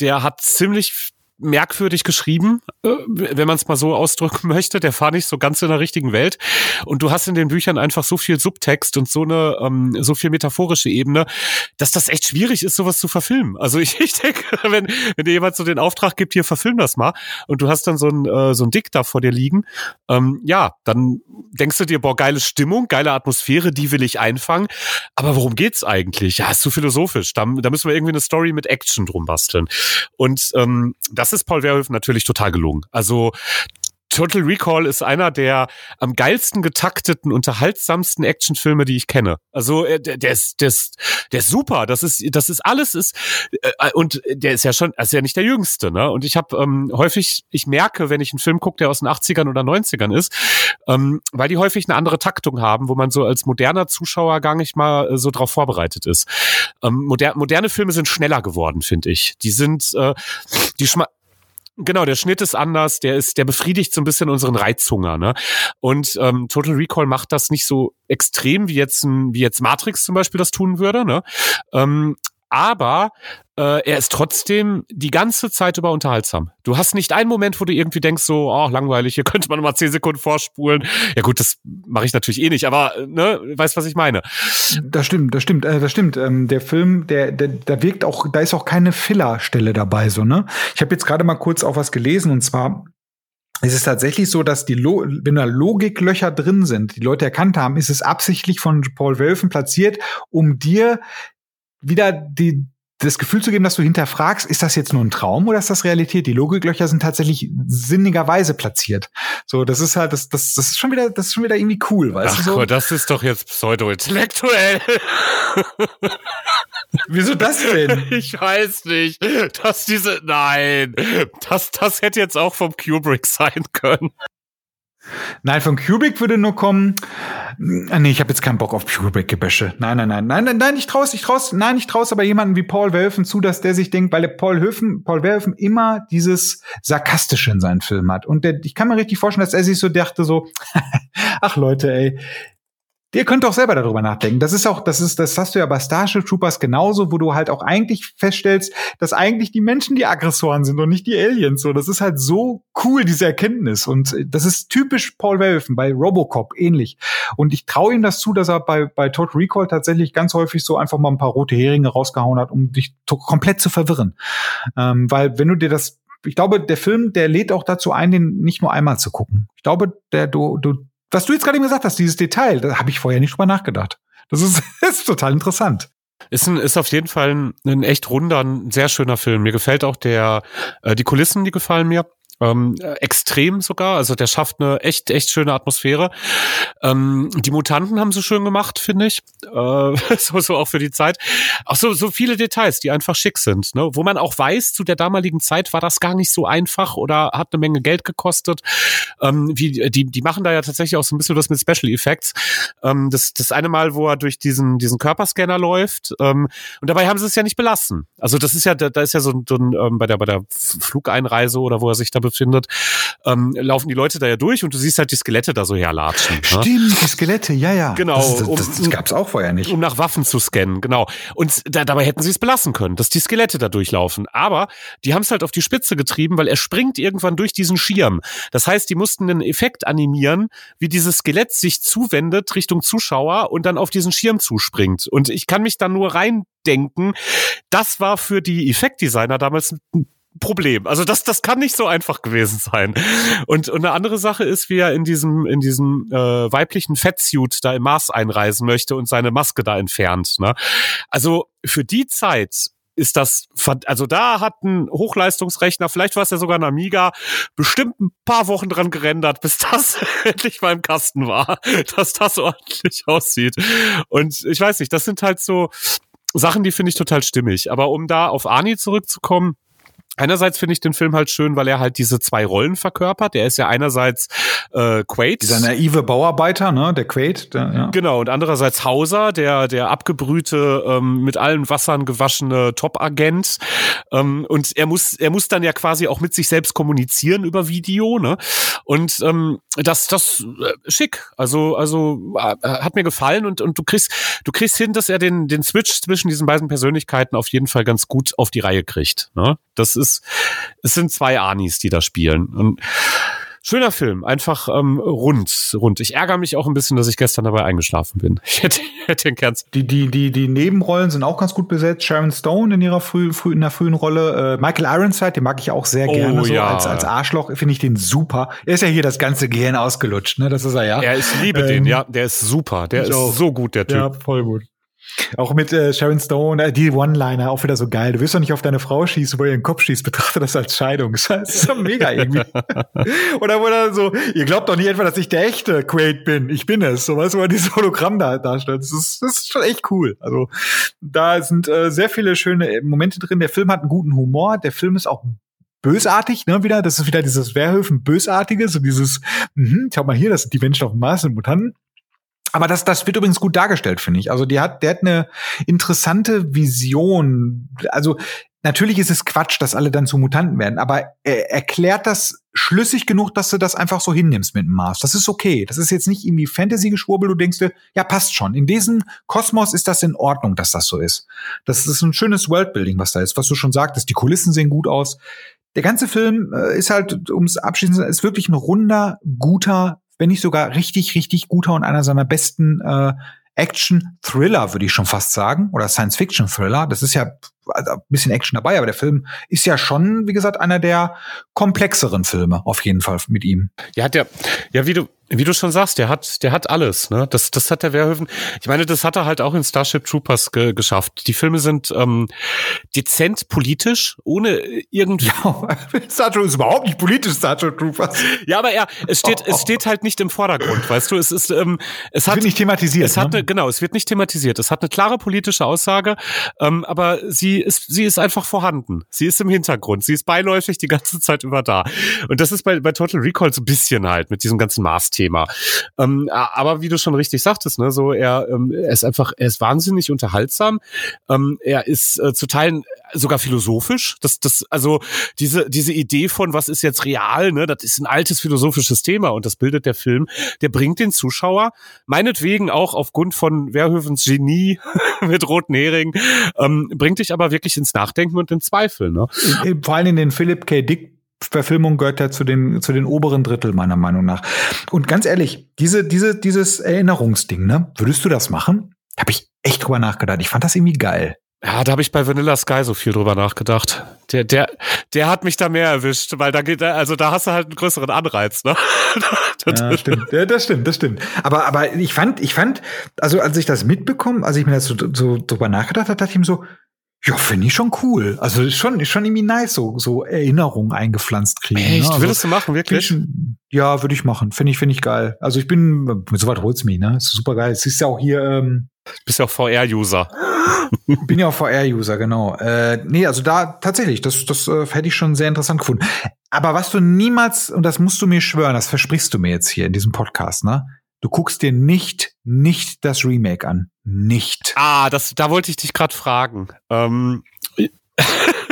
der hat ziemlich merkwürdig geschrieben, äh, wenn man es mal so ausdrücken möchte. Der war nicht so ganz in der richtigen Welt. Und du hast in den Büchern einfach so viel Subtext und so eine ähm, so viel metaphorische Ebene, dass das echt schwierig ist, sowas zu verfilmen. Also ich, ich denke, wenn, wenn dir jemand so den Auftrag gibt, hier verfilm das mal, und du hast dann so ein äh, so ein Dick da vor dir liegen, ähm, ja, dann denkst du dir, boah, geile Stimmung, geile Atmosphäre, die will ich einfangen. Aber worum geht's eigentlich? Ja, ist zu philosophisch. Da, da müssen wir irgendwie eine Story mit Action drum basteln. Und ähm, das das ist Paul Verhoeven natürlich total gelungen. Also Total Recall ist einer der am geilsten getakteten, unterhaltsamsten Actionfilme, die ich kenne. Also äh, der, der ist, der ist, der ist super. Das ist, das ist alles ist äh, und der ist ja schon, ist ja nicht der Jüngste. Ne? Und ich habe ähm, häufig, ich merke, wenn ich einen Film gucke, der aus den 80ern oder 90ern ist, ähm, weil die häufig eine andere Taktung haben, wo man so als moderner Zuschauer gar nicht mal äh, so drauf vorbereitet ist. Ähm, moder moderne Filme sind schneller geworden, finde ich. Die sind, äh, die schma Genau, der Schnitt ist anders, der ist, der befriedigt so ein bisschen unseren Reizhunger, ne? Und ähm, Total Recall macht das nicht so extrem wie jetzt ein, wie jetzt Matrix zum Beispiel das tun würde, ne? Ähm, aber äh, er ist trotzdem die ganze Zeit über unterhaltsam. Du hast nicht einen Moment, wo du irgendwie denkst, so, oh, langweilig, hier könnte man mal zehn Sekunden vorspulen. Ja gut, das mache ich natürlich eh nicht, aber ne, weißt was ich meine. Das stimmt, das stimmt, äh, das stimmt. Ähm, der Film, der, der, da wirkt auch, da ist auch keine Fillerstelle dabei, so ne. Ich habe jetzt gerade mal kurz auch was gelesen und zwar es ist tatsächlich so, dass die Lo wenn da Logiklöcher drin sind, die Leute erkannt haben, ist es absichtlich von Paul Wölfen platziert, um dir wieder die, das Gefühl zu geben, dass du hinterfragst, ist das jetzt nur ein Traum oder ist das Realität? Die Logiklöcher sind tatsächlich sinnigerweise platziert. So, das ist halt, das, das, das ist schon wieder, das ist schon wieder irgendwie cool, weißt Ach, du? So? das ist doch jetzt pseudo-intellektuell. Wieso das denn? Ich weiß nicht. Dass diese, nein, das, das hätte jetzt auch vom Kubrick sein können. Nein, von Kubrick würde nur kommen. Ah, nee, ich habe jetzt keinen Bock auf Kubrick-Gebäsche. Nein, nein, nein, nein, nein, nein, ich traue ich trau's, nein, ich traue aber jemanden wie Paul Verhoeven zu, dass der sich denkt, weil der Paul Verhoeven, Paul Verhoeven immer dieses sarkastische in seinen Filmen hat. Und der, ich kann mir richtig vorstellen, dass er sich so dachte so, ach Leute, ey, Ihr könnt doch selber darüber nachdenken. Das ist auch, das ist, das hast du ja bei Starship Troopers genauso, wo du halt auch eigentlich feststellst, dass eigentlich die Menschen die Aggressoren sind und nicht die Aliens. So, das ist halt so cool, diese Erkenntnis. Und das ist typisch Paul Verhoeven, bei Robocop ähnlich. Und ich traue ihm das zu, dass er bei, bei Total Recall tatsächlich ganz häufig so einfach mal ein paar rote Heringe rausgehauen hat, um dich komplett zu verwirren. Ähm, weil wenn du dir das ich glaube, der Film, der lädt auch dazu ein, den nicht nur einmal zu gucken. Ich glaube, der, du, du, was du jetzt gerade gesagt hast, dieses Detail, da habe ich vorher nicht drüber nachgedacht. Das ist, ist total interessant. Ist, ein, ist auf jeden Fall ein, ein echt runder, ein sehr schöner Film. Mir gefällt auch der, äh, die Kulissen, die gefallen mir. Ähm, extrem sogar, also der schafft eine echt, echt schöne Atmosphäre. Ähm, die Mutanten haben sie schön gemacht, finde ich. Äh, so, so auch für die Zeit. Auch so, so viele Details, die einfach schick sind, ne? Wo man auch weiß, zu der damaligen Zeit war das gar nicht so einfach oder hat eine Menge Geld gekostet. Ähm, wie, die, die machen da ja tatsächlich auch so ein bisschen was mit Special Effects. Ähm, das, das eine Mal, wo er durch diesen, diesen Körperscanner läuft, ähm, und dabei haben sie es ja nicht belassen. Also das ist ja, da, da ist ja so, so ein, ähm, bei der, bei der Flugeinreise oder wo er sich da befindet, ähm, laufen die Leute da ja durch und du siehst halt die Skelette da so herlatschen. Ne? Stimmt, ne? die Skelette, ja, ja. Genau. Das, das, das, das gab's auch vorher nicht. Um nach Waffen zu scannen, genau. Und da, dabei hätten sie es belassen können, dass die Skelette da durchlaufen. Aber die haben es halt auf die Spitze getrieben, weil er springt irgendwann durch diesen Schirm. Das heißt, die mussten einen Effekt animieren, wie dieses Skelett sich zuwendet Richtung Zuschauer und dann auf diesen Schirm zuspringt. Und ich kann mich da nur reindenken, das war für die Effektdesigner damals ein Problem. Also das, das kann nicht so einfach gewesen sein. Und, und eine andere Sache ist, wie er in diesem, in diesem äh, weiblichen Fettsuit da im Mars einreisen möchte und seine Maske da entfernt. Ne? Also für die Zeit ist das, also da hat ein Hochleistungsrechner, vielleicht war es ja sogar ein Amiga, bestimmt ein paar Wochen dran gerendert, bis das endlich mal im Kasten war, dass das ordentlich aussieht. Und ich weiß nicht, das sind halt so Sachen, die finde ich total stimmig. Aber um da auf Ani zurückzukommen, Einerseits finde ich den Film halt schön, weil er halt diese zwei Rollen verkörpert. Der ist ja einerseits äh, Quaid. Dieser naive Bauarbeiter, ne, der Quaid. Der, ja. Genau, und andererseits Hauser, der, der abgebrühte, ähm, mit allen Wassern gewaschene Top-Agent. Ähm, und er muss, er muss dann ja quasi auch mit sich selbst kommunizieren über Video, ne? Und ähm, das, das äh, schick. Also, also äh, hat mir gefallen und, und du kriegst, du kriegst hin, dass er den, den Switch zwischen diesen beiden Persönlichkeiten auf jeden Fall ganz gut auf die Reihe kriegt. Ne? Das ist, es sind zwei Anis, die da spielen. Und schöner Film, einfach ähm, rund, rund. Ich ärgere mich auch ein bisschen, dass ich gestern dabei eingeschlafen bin. Ich hätte, hätte den Kern. Die, die, die, die Nebenrollen sind auch ganz gut besetzt. Sharon Stone in ihrer früh, früh, in der frühen Rolle. Äh, Michael Ironside, den mag ich auch sehr gerne. Oh, so ja. als, als Arschloch finde ich den super. Er ist ja hier das ganze Gehirn ausgelutscht, ne? Das ist er ja. Ja, ich liebe ähm, den, ja. Der ist super. Der ist so gut, der Typ. Ja, voll gut. Auch mit äh, Sharon Stone, äh, die One-Liner, auch wieder so geil. Du wirst doch nicht auf deine Frau schießen, wo ihr den Kopf schießt, betrachte das als Scheidung. Das ist so mega irgendwie. Oder wo er so, ihr glaubt doch nicht etwa, dass ich der echte Quaid bin. Ich bin es. So weißt du, wo dieses Hologramm da darstellt. Das ist, das ist schon echt cool. Also da sind äh, sehr viele schöne Momente drin. Der Film hat einen guten Humor. Der Film ist auch bösartig, ne, wieder. Das ist wieder dieses Wehrhöfen bösartige, so dieses, mh, schau mal hier, das sind die Menschen auf dem Mars, sind Mutanten. Aber das, das wird übrigens gut dargestellt, finde ich. Also die hat, der hat eine interessante Vision. Also natürlich ist es Quatsch, dass alle dann zu Mutanten werden, aber er erklärt das schlüssig genug, dass du das einfach so hinnimmst mit dem Mars. Das ist okay. Das ist jetzt nicht irgendwie Fantasy-Geschwurbel. Du denkst dir, ja, passt schon. In diesem Kosmos ist das in Ordnung, dass das so ist. Das ist ein schönes Worldbuilding, was da ist. Was du schon sagtest, die Kulissen sehen gut aus. Der ganze Film äh, ist halt, ums Abschließen, ist wirklich ein runder, guter wenn nicht sogar richtig, richtig guter und einer seiner besten äh, Action-Thriller, würde ich schon fast sagen, oder Science-Fiction-Thriller. Das ist ja also ein bisschen Action dabei, aber der Film ist ja schon, wie gesagt, einer der komplexeren Filme auf jeden Fall mit ihm. Ja, der, ja, wie du, wie du schon sagst, der hat, der hat alles, ne? Das, das hat der Verhoeven. Ich meine, das hat er halt auch in Starship Troopers ge geschafft. Die Filme sind ähm, dezent politisch, ohne irgendwie. Ja, Star Trek ist überhaupt nicht politisch, Star Trek Troopers. Ja, aber er, es steht, oh, es steht halt nicht im Vordergrund, weißt du? Es ist, ähm, es, es hat wird nicht thematisiert. Es hat ne? eine, genau, es wird nicht thematisiert. Es hat eine klare politische Aussage, ähm, aber sie ist, sie ist einfach vorhanden. Sie ist im Hintergrund. Sie ist beiläufig die ganze Zeit über da. Und das ist bei, bei Total Recall so ein bisschen halt mit diesem ganzen Mars Thema. Ähm, aber wie du schon richtig sagtest, ne, so er, ähm, er ist einfach, er ist wahnsinnig unterhaltsam. Ähm, er ist äh, zu Teilen sogar philosophisch. Das, das, also diese, diese Idee von was ist jetzt real, ne, das ist ein altes philosophisches Thema und das bildet der Film. Der bringt den Zuschauer, meinetwegen auch aufgrund von Verhoevens Genie mit roten Hering, ähm, bringt dich aber wirklich ins Nachdenken und in Zweifel. Ne? Vor allem in den Philip K. Dick Verfilmung gehört ja zu den, zu den oberen Drittel, meiner Meinung nach. Und ganz ehrlich, diese, diese, dieses Erinnerungsding, ne? Würdest du das machen? Habe ich echt drüber nachgedacht. Ich fand das irgendwie geil. Ja, da habe ich bei Vanilla Sky so viel drüber nachgedacht. Der, der, der hat mich da mehr erwischt, weil da geht, also da hast du halt einen größeren Anreiz, ne? ja, stimmt. Ja, das stimmt, das stimmt. Aber, aber ich fand, ich fand, also als ich das mitbekommen, als ich mir das so, so drüber nachgedacht habe, dachte ich mir so, ja, finde ich schon cool. Also ist schon, ist schon irgendwie nice, so, so Erinnerungen eingepflanzt kriegen. Echt? Ne? Also, Würdest du machen, wirklich? Ich, ja, würde ich machen. Finde ich, finde ich geil. Also ich bin, so weit holt's mich, ne? Ist super geil. Es ist ja auch hier, ähm, Du bist ja auch VR-User. bin ja auch VR-User, genau. Äh, nee, also da tatsächlich, das, das äh, hätte ich schon sehr interessant gefunden. Aber was du niemals, und das musst du mir schwören, das versprichst du mir jetzt hier in diesem Podcast, ne? Du guckst dir nicht, nicht das Remake an. Nicht. Ah, das, da wollte ich dich gerade fragen. Ähm,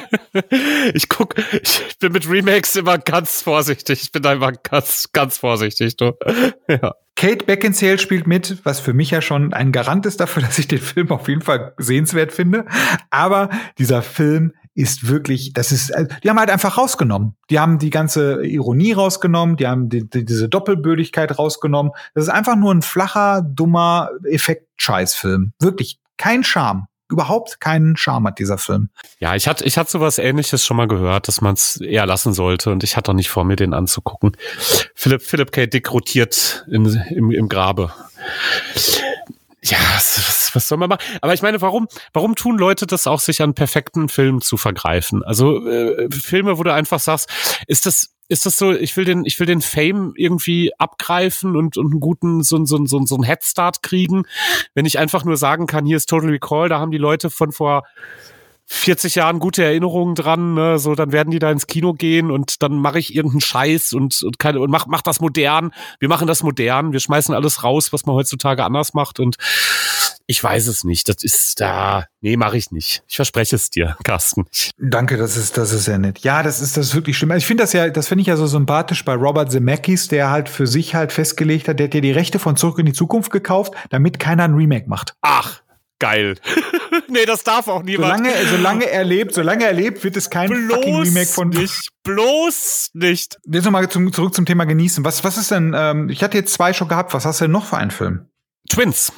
ich guck, ich bin mit Remakes immer ganz vorsichtig. Ich bin einfach ganz, ganz vorsichtig. Du. ja. Kate Beckinsale spielt mit, was für mich ja schon ein Garant ist dafür, dass ich den Film auf jeden Fall sehenswert finde. Aber dieser Film ist wirklich, das ist, äh, die haben halt einfach rausgenommen. Die haben die ganze Ironie rausgenommen, die haben die, die, diese Doppelbödigkeit rausgenommen. Das ist einfach nur ein flacher, dummer Effekt-Scheißfilm. Wirklich kein Charme. Überhaupt keinen Charme hat dieser Film. Ja, ich hatte, ich hatte sowas ähnliches schon mal gehört, dass man es eher lassen sollte und ich hatte auch nicht vor, mir den anzugucken. Philipp, Philipp K. Dick rotiert in, im, im Grabe. ja, was, was soll man machen? Aber ich meine, warum, warum tun Leute das auch, sich an perfekten Filmen zu vergreifen? Also äh, Filme, wo du einfach sagst, ist das, ist das so, ich will den, ich will den Fame irgendwie abgreifen und, und einen guten, so, so, so, so einen Headstart kriegen, wenn ich einfach nur sagen kann, hier ist Total Recall, da haben die Leute von vor 40 Jahren gute Erinnerungen dran, ne? so dann werden die da ins Kino gehen und dann mache ich irgendeinen Scheiß und und, keine, und mach, mach das modern. Wir machen das modern, wir schmeißen alles raus, was man heutzutage anders macht und ich weiß es nicht. Das ist da. Nee, mache ich nicht. Ich verspreche es dir, Carsten. Danke, das ist, das ist sehr nett. Ja, das ist, das ist wirklich schlimm. Also ich finde das ja, das finde ich ja so sympathisch bei Robert Zemeckis, der halt für sich halt festgelegt hat, der hat ja die Rechte von Zurück in die Zukunft gekauft, damit keiner ein Remake macht. Ach, geil. nee, das darf auch niemand. Solange, solange er lebt, solange er lebt, wird es kein bloß fucking Remake von. Nicht, bloß nicht. Jetzt nochmal zum, zurück zum Thema genießen. Was, was ist denn, ähm, ich hatte jetzt zwei schon gehabt, was hast du denn noch für einen Film? Twins.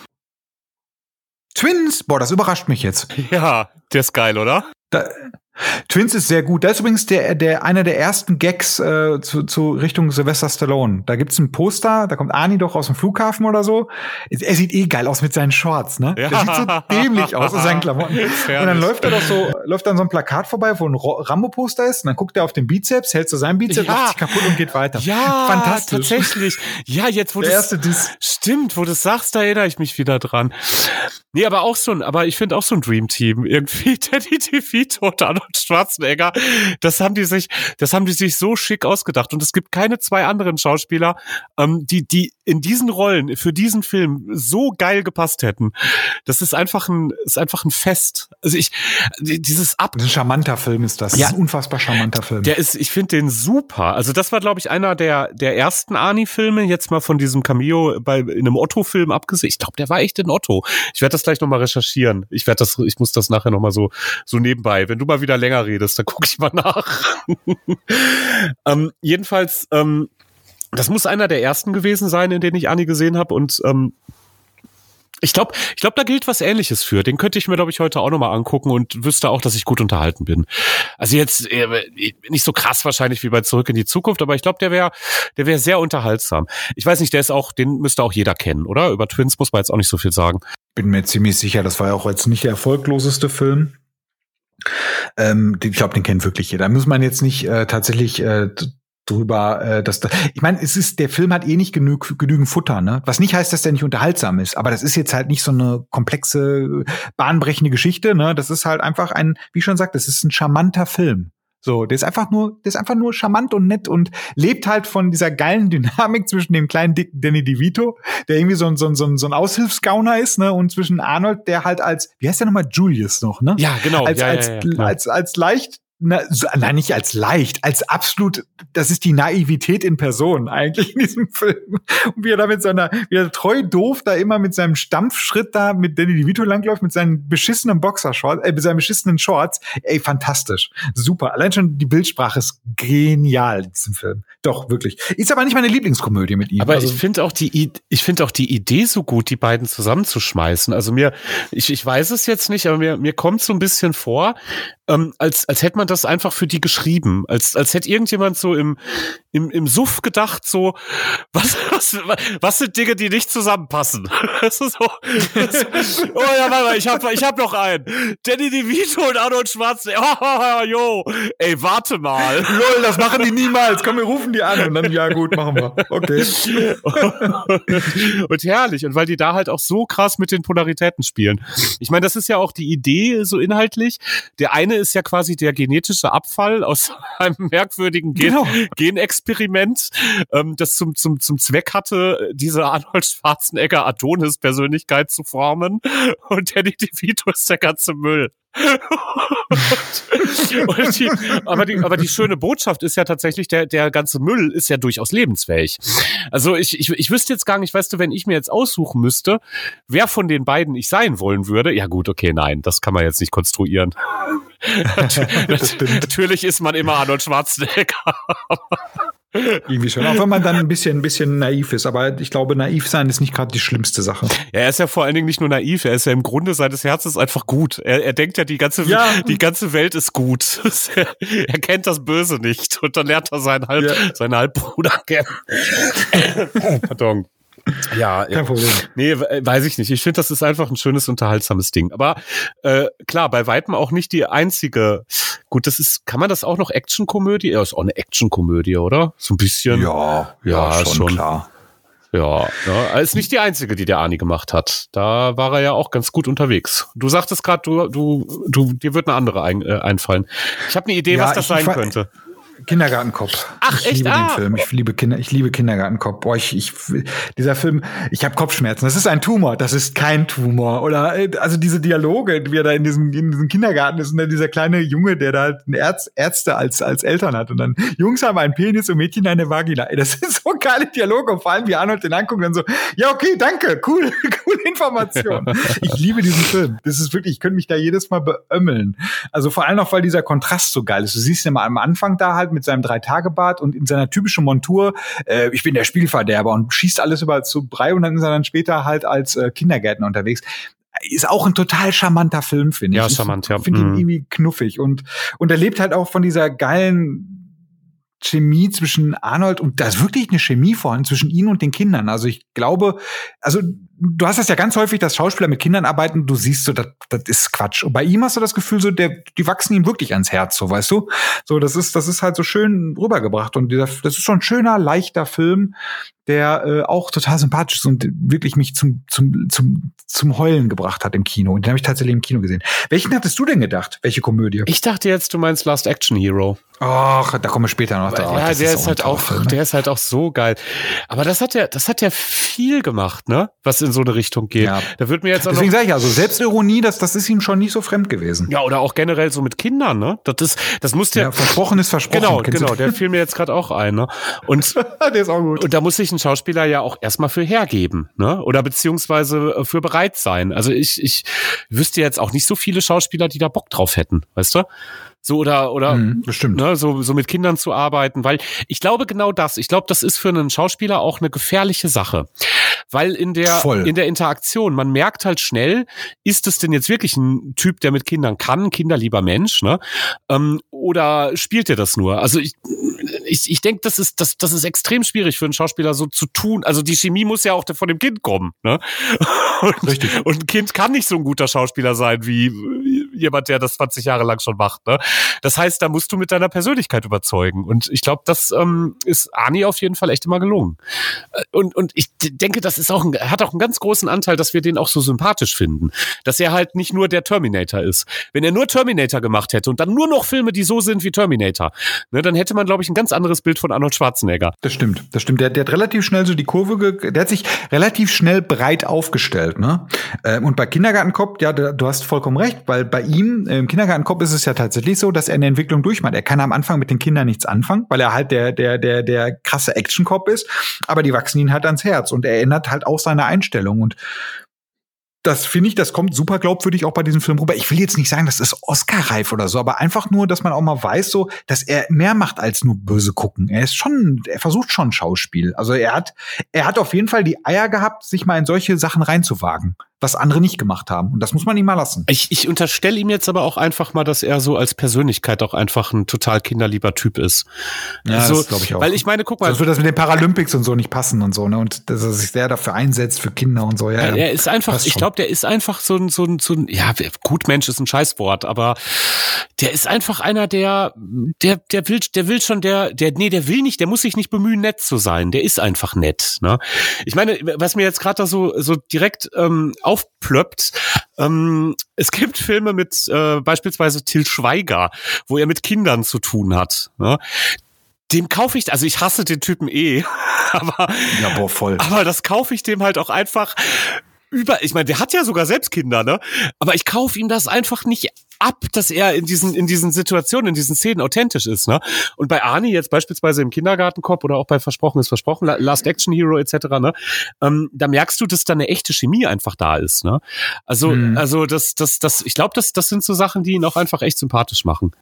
Twins? Boah, das überrascht mich jetzt. Ja, der ist geil, oder? Da, Twins ist sehr gut. Da ist übrigens der, der, einer der ersten Gags äh, zu, zu Richtung Sylvester Stallone. Da gibt's ein Poster, da kommt Arnie doch aus dem Flughafen oder so. Er sieht eh geil aus mit seinen Shorts, ne? Ja. Der sieht so dämlich aus in seinen Klamotten. und dann läuft er doch so, läuft dann so ein Plakat vorbei, wo ein Rambo-Poster ist. Und dann guckt er auf den Bizeps, hält so seinen Bizeps, ja. macht sich kaputt und geht weiter. Ja, fantastisch. Tatsächlich. Ja, jetzt wo der das. Stimmt, wo du das sagst, da erinnere ich mich wieder dran. Nee, aber auch so ein, aber ich finde auch so ein Dream Team. Irgendwie Teddy DeVito und Schwarzenegger. Das haben die sich, das haben die sich so schick ausgedacht. Und es gibt keine zwei anderen Schauspieler, ähm, die, die in diesen Rollen für diesen Film so geil gepasst hätten. Das ist einfach ein, ist einfach ein Fest. Also ich, dieses Ab. Ein charmanter Film ist das. Ja, das ist ein unfassbar charmanter Film. Der ist, ich finde den super. Also das war, glaube ich, einer der, der ersten Arnie-Filme, jetzt mal von diesem Cameo bei, in einem Otto-Film abgesehen. Ich glaube, der war echt in Otto. Ich werde das gleich nochmal recherchieren. Ich werde das, ich muss das nachher nochmal so, so nebenbei. Wenn du mal wieder länger redest, dann gucke ich mal nach. ähm, jedenfalls, ähm, das muss einer der ersten gewesen sein, in denen ich Annie gesehen habe und ähm, ich glaube, ich glaube, da gilt was Ähnliches für. Den könnte ich mir, glaube ich, heute auch nochmal angucken und wüsste auch, dass ich gut unterhalten bin. Also jetzt äh, nicht so krass wahrscheinlich wie bei Zurück in die Zukunft, aber ich glaube, der wäre, der wäre sehr unterhaltsam. Ich weiß nicht, der ist auch, den müsste auch jeder kennen, oder? Über Twins muss man jetzt auch nicht so viel sagen. Bin mir ziemlich sicher, das war ja auch jetzt nicht der erfolgloseste Film. Ähm, ich glaube, den kennt wirklich jeder. Da muss man jetzt nicht äh, tatsächlich äh, drüber, äh, dass da, ich meine, es ist, der Film hat eh nicht genug, genügend Futter, ne? Was nicht heißt, dass der nicht unterhaltsam ist, aber das ist jetzt halt nicht so eine komplexe, bahnbrechende Geschichte, ne? Das ist halt einfach ein, wie schon sagt, das ist ein charmanter Film. So, der ist einfach nur, der ist einfach nur charmant und nett und lebt halt von dieser geilen Dynamik zwischen dem kleinen dicken Danny DeVito, der irgendwie so ein, so ein, so ein, so ein Aushilfsgauner ist, ne, und zwischen Arnold, der halt als, wie heißt der nochmal, Julius noch, ne? Ja, genau. Als, ja, als, ja, ja, als, als leicht na, so, nein, nicht als leicht, als absolut, das ist die Naivität in Person eigentlich in diesem Film. Und wie er da mit seiner, wie er treu doof da immer mit seinem Stampfschritt da mit Danny DeVito langläuft, mit seinen beschissenen Boxershorts, äh, mit seinen beschissenen Shorts. Ey, fantastisch. Super. Allein schon die Bildsprache ist genial in diesem Film. Doch, wirklich. Ist aber nicht meine Lieblingskomödie mit ihm. Aber also, ich finde auch die, ich finde auch die Idee so gut, die beiden zusammenzuschmeißen. Also mir, ich, ich weiß es jetzt nicht, aber mir, mir kommt so ein bisschen vor, ähm, als, als hätte man das einfach für die geschrieben. Als, als hätte irgendjemand so im, im, im Suff gedacht, so, was, was, was sind Dinge, die nicht zusammenpassen? Das ist so, das, oh ja, warte mal, ich hab, ich hab noch einen. Danny DeVito und Arnold Schwarzenegger. Oh, jo, ey, warte mal. Lol, das machen die niemals. Komm, wir rufen die an und dann, ja gut, machen wir. Okay. und herrlich. Und weil die da halt auch so krass mit den Polaritäten spielen. Ich meine, das ist ja auch die Idee so inhaltlich. Der eine ist ja quasi der genetische Abfall aus einem merkwürdigen Gen genau. Genexperiment, ähm, das zum, zum, zum Zweck hatte, diese Arnold Schwarzenegger Adonis-Persönlichkeit zu formen. Und Danny DeVito ist der ganze Müll und, die, aber, die, aber die schöne Botschaft ist ja tatsächlich, der, der ganze Müll ist ja durchaus lebensfähig. Also ich, ich, ich wüsste jetzt gar nicht, weißt du, wenn ich mir jetzt aussuchen müsste, wer von den beiden ich sein wollen würde, ja gut, okay, nein, das kann man jetzt nicht konstruieren. Natürlich ist man immer Arnold Schwarzenegger. Irgendwie schon. Auch wenn man dann ein bisschen, ein bisschen naiv ist. Aber ich glaube, naiv sein ist nicht gerade die schlimmste Sache. Ja, er ist ja vor allen Dingen nicht nur naiv, er ist ja im Grunde seines Herzens einfach gut. Er, er denkt ja, die ganze, ja. die ganze Welt ist gut. er kennt das Böse nicht. Und dann lernt er seinen, Halb, ja. seinen Halbbruder kennen. Pardon. Ja, kein Problem. Nee, weiß ich nicht. Ich finde, das ist einfach ein schönes, unterhaltsames Ding. Aber äh, klar, bei Weitem auch nicht die einzige. Gut, das ist, kann man das auch noch Actionkomödie? Ja, ist auch eine Actionkomödie, oder? So ein bisschen. Ja, ja, ja schon, schon, klar. Ja, ja, ist nicht die einzige, die der Ani gemacht hat. Da war er ja auch ganz gut unterwegs. Du sagtest gerade, du, du, du, dir wird eine andere ein, äh, einfallen. Ich habe eine Idee, ja, was das sein könnte. Kindergartenkopf. Ach, ich echt? liebe ah. den Film. Ich liebe Kinder, ich liebe Kindergartenkopf. Boah, ich, ich, dieser Film, ich habe Kopfschmerzen. Das ist ein Tumor, das ist kein Tumor. Oder äh, also diese Dialoge, wie er da in diesem, in diesem Kindergarten ist und dann dieser kleine Junge, der da halt Ärz, Ärzte als, als Eltern hat. Und dann Jungs haben einen Penis und Mädchen eine Vagina. Ey, das sind so geile Dialoge. vor allem wie Arnold den anguckt und dann so, ja, okay, danke, cool, coole Information. ich liebe diesen Film. Das ist wirklich, ich könnte mich da jedes Mal beömmeln. Also vor allem auch, weil dieser Kontrast so geil ist. Du siehst ja mal am Anfang da halt mit seinem Drei-Tage-Bart und in seiner typischen Montur, äh, ich bin der Spielverderber und schießt alles über zu Brei und dann ist er dann später halt als äh, Kindergärtner unterwegs ist auch ein total charmanter Film, finde ich. Ja, charmant, ja. Ich finde ihn mhm. irgendwie knuffig und, und er lebt halt auch von dieser geilen Chemie zwischen Arnold und da ist wirklich eine Chemie vorhanden zwischen ihnen und den Kindern. Also ich glaube, also du hast das ja ganz häufig, dass Schauspieler mit Kindern arbeiten, du siehst so, das, das ist Quatsch. Und bei ihm hast du das Gefühl, so, der, die wachsen ihm wirklich ans Herz, so weißt du. So, das ist, das ist halt so schön rübergebracht. Und dieser, das ist schon ein schöner, leichter Film, der äh, auch total sympathisch ist und wirklich mich zum, zum, zum, zum Heulen gebracht hat im Kino. Und den habe ich tatsächlich im Kino gesehen. Welchen hattest du denn gedacht? Welche Komödie? Ich dachte jetzt, du meinst Last Action Hero. Ach, da kommen wir später noch drauf. Ja, der ist, ist halt auch, Film, ne? der ist halt auch so geil. Aber das hat ja, das hat ja viel gemacht, ne? Was in so eine Richtung geht. Ja. Da wird mir jetzt Deswegen sage ich also, Selbstironie, das, das ist ihm schon nicht so fremd gewesen. Ja, oder auch generell so mit Kindern, ne? Das ist, das muss der. Ja, versprochen ist versprochen. Genau, genau, der fiel mir jetzt gerade auch ein, ne? Und, der ist auch gut. Und da muss sich ein Schauspieler ja auch erstmal für hergeben, ne? Oder beziehungsweise äh, für bereit sein. Also ich, ich wüsste jetzt auch nicht so viele Schauspieler, die da Bock drauf hätten, weißt du? So oder oder mhm, bestimmt. Ne, so so mit Kindern zu arbeiten, weil ich glaube genau das. Ich glaube, das ist für einen Schauspieler auch eine gefährliche Sache, weil in der Voll. in der Interaktion man merkt halt schnell, ist es denn jetzt wirklich ein Typ, der mit Kindern kann, kinderlieber Mensch, ne? Ähm, oder spielt er das nur? Also ich ich, ich denke, das ist das das ist extrem schwierig für einen Schauspieler so zu tun. Also die Chemie muss ja auch von dem Kind kommen, ne? Und, Richtig. Und ein Kind kann nicht so ein guter Schauspieler sein wie jemand, der das 20 Jahre lang schon macht. Ne? Das heißt, da musst du mit deiner Persönlichkeit überzeugen. Und ich glaube, das ähm, ist Ani auf jeden Fall echt immer gelungen. Äh, und, und ich denke, das ist auch ein, hat auch einen ganz großen Anteil, dass wir den auch so sympathisch finden. Dass er halt nicht nur der Terminator ist. Wenn er nur Terminator gemacht hätte und dann nur noch Filme, die so sind wie Terminator, ne, dann hätte man, glaube ich, ein ganz anderes Bild von Arnold Schwarzenegger. Das stimmt, das stimmt. Der, der hat relativ schnell so die Kurve, der hat sich relativ schnell breit aufgestellt. Ne? Ähm, und bei Kindergartenkopf, ja, du hast vollkommen recht, weil bei ihm im Kindergartenkopf ist es ja tatsächlich so, dass er eine Entwicklung durchmacht. Er kann am Anfang mit den Kindern nichts anfangen, weil er halt der der der der krasse Actionkopf ist, aber die wachsen ihn halt ans Herz und er ändert halt auch seine Einstellung und das finde ich, das kommt super glaubwürdig auch bei diesem Film rüber. Ich will jetzt nicht sagen, das ist Oscar-reif oder so, aber einfach nur, dass man auch mal weiß, so, dass er mehr macht als nur böse gucken. Er ist schon, er versucht schon Schauspiel. Also er hat, er hat auf jeden Fall die Eier gehabt, sich mal in solche Sachen reinzuwagen was andere nicht gemacht haben. Und das muss man ihm mal lassen. Ich, ich unterstelle ihm jetzt aber auch einfach mal, dass er so als Persönlichkeit auch einfach ein total kinderlieber Typ ist. Ja, also, das glaube ich auch. Weil ich meine, guck mal. Das würde das mit den Paralympics und so nicht passen und so, ne? Und dass er sich sehr dafür einsetzt für Kinder und so, ja. ja er ist einfach, ich glaube, der ist einfach so ein, so ein, so ein, ja, gut Mensch ist ein Scheißwort, aber der ist einfach einer, der, der, der will, der will schon, der, der, nee, der will nicht, der muss sich nicht bemühen, nett zu sein. Der ist einfach nett, ne? Ich meine, was mir jetzt gerade da so, so direkt ähm, aufplöppt. Ähm, es gibt Filme mit äh, beispielsweise Till Schweiger, wo er mit Kindern zu tun hat. Ne? dem kaufe ich, also ich hasse den Typen eh, aber, ja, boah, voll. aber das kaufe ich dem halt auch einfach über, ich meine, der hat ja sogar selbst Kinder, ne? Aber ich kaufe ihm das einfach nicht ab, dass er in diesen, in diesen Situationen, in diesen Szenen authentisch ist. Ne? Und bei Arnie jetzt beispielsweise im Kindergartenkopf oder auch bei Versprochen ist Versprochen, Last Action Hero etc., ne? Ähm, da merkst du, dass da eine echte Chemie einfach da ist. Ne? Also, mhm. also das, das, das, ich glaube, das, das sind so Sachen, die ihn auch einfach echt sympathisch machen.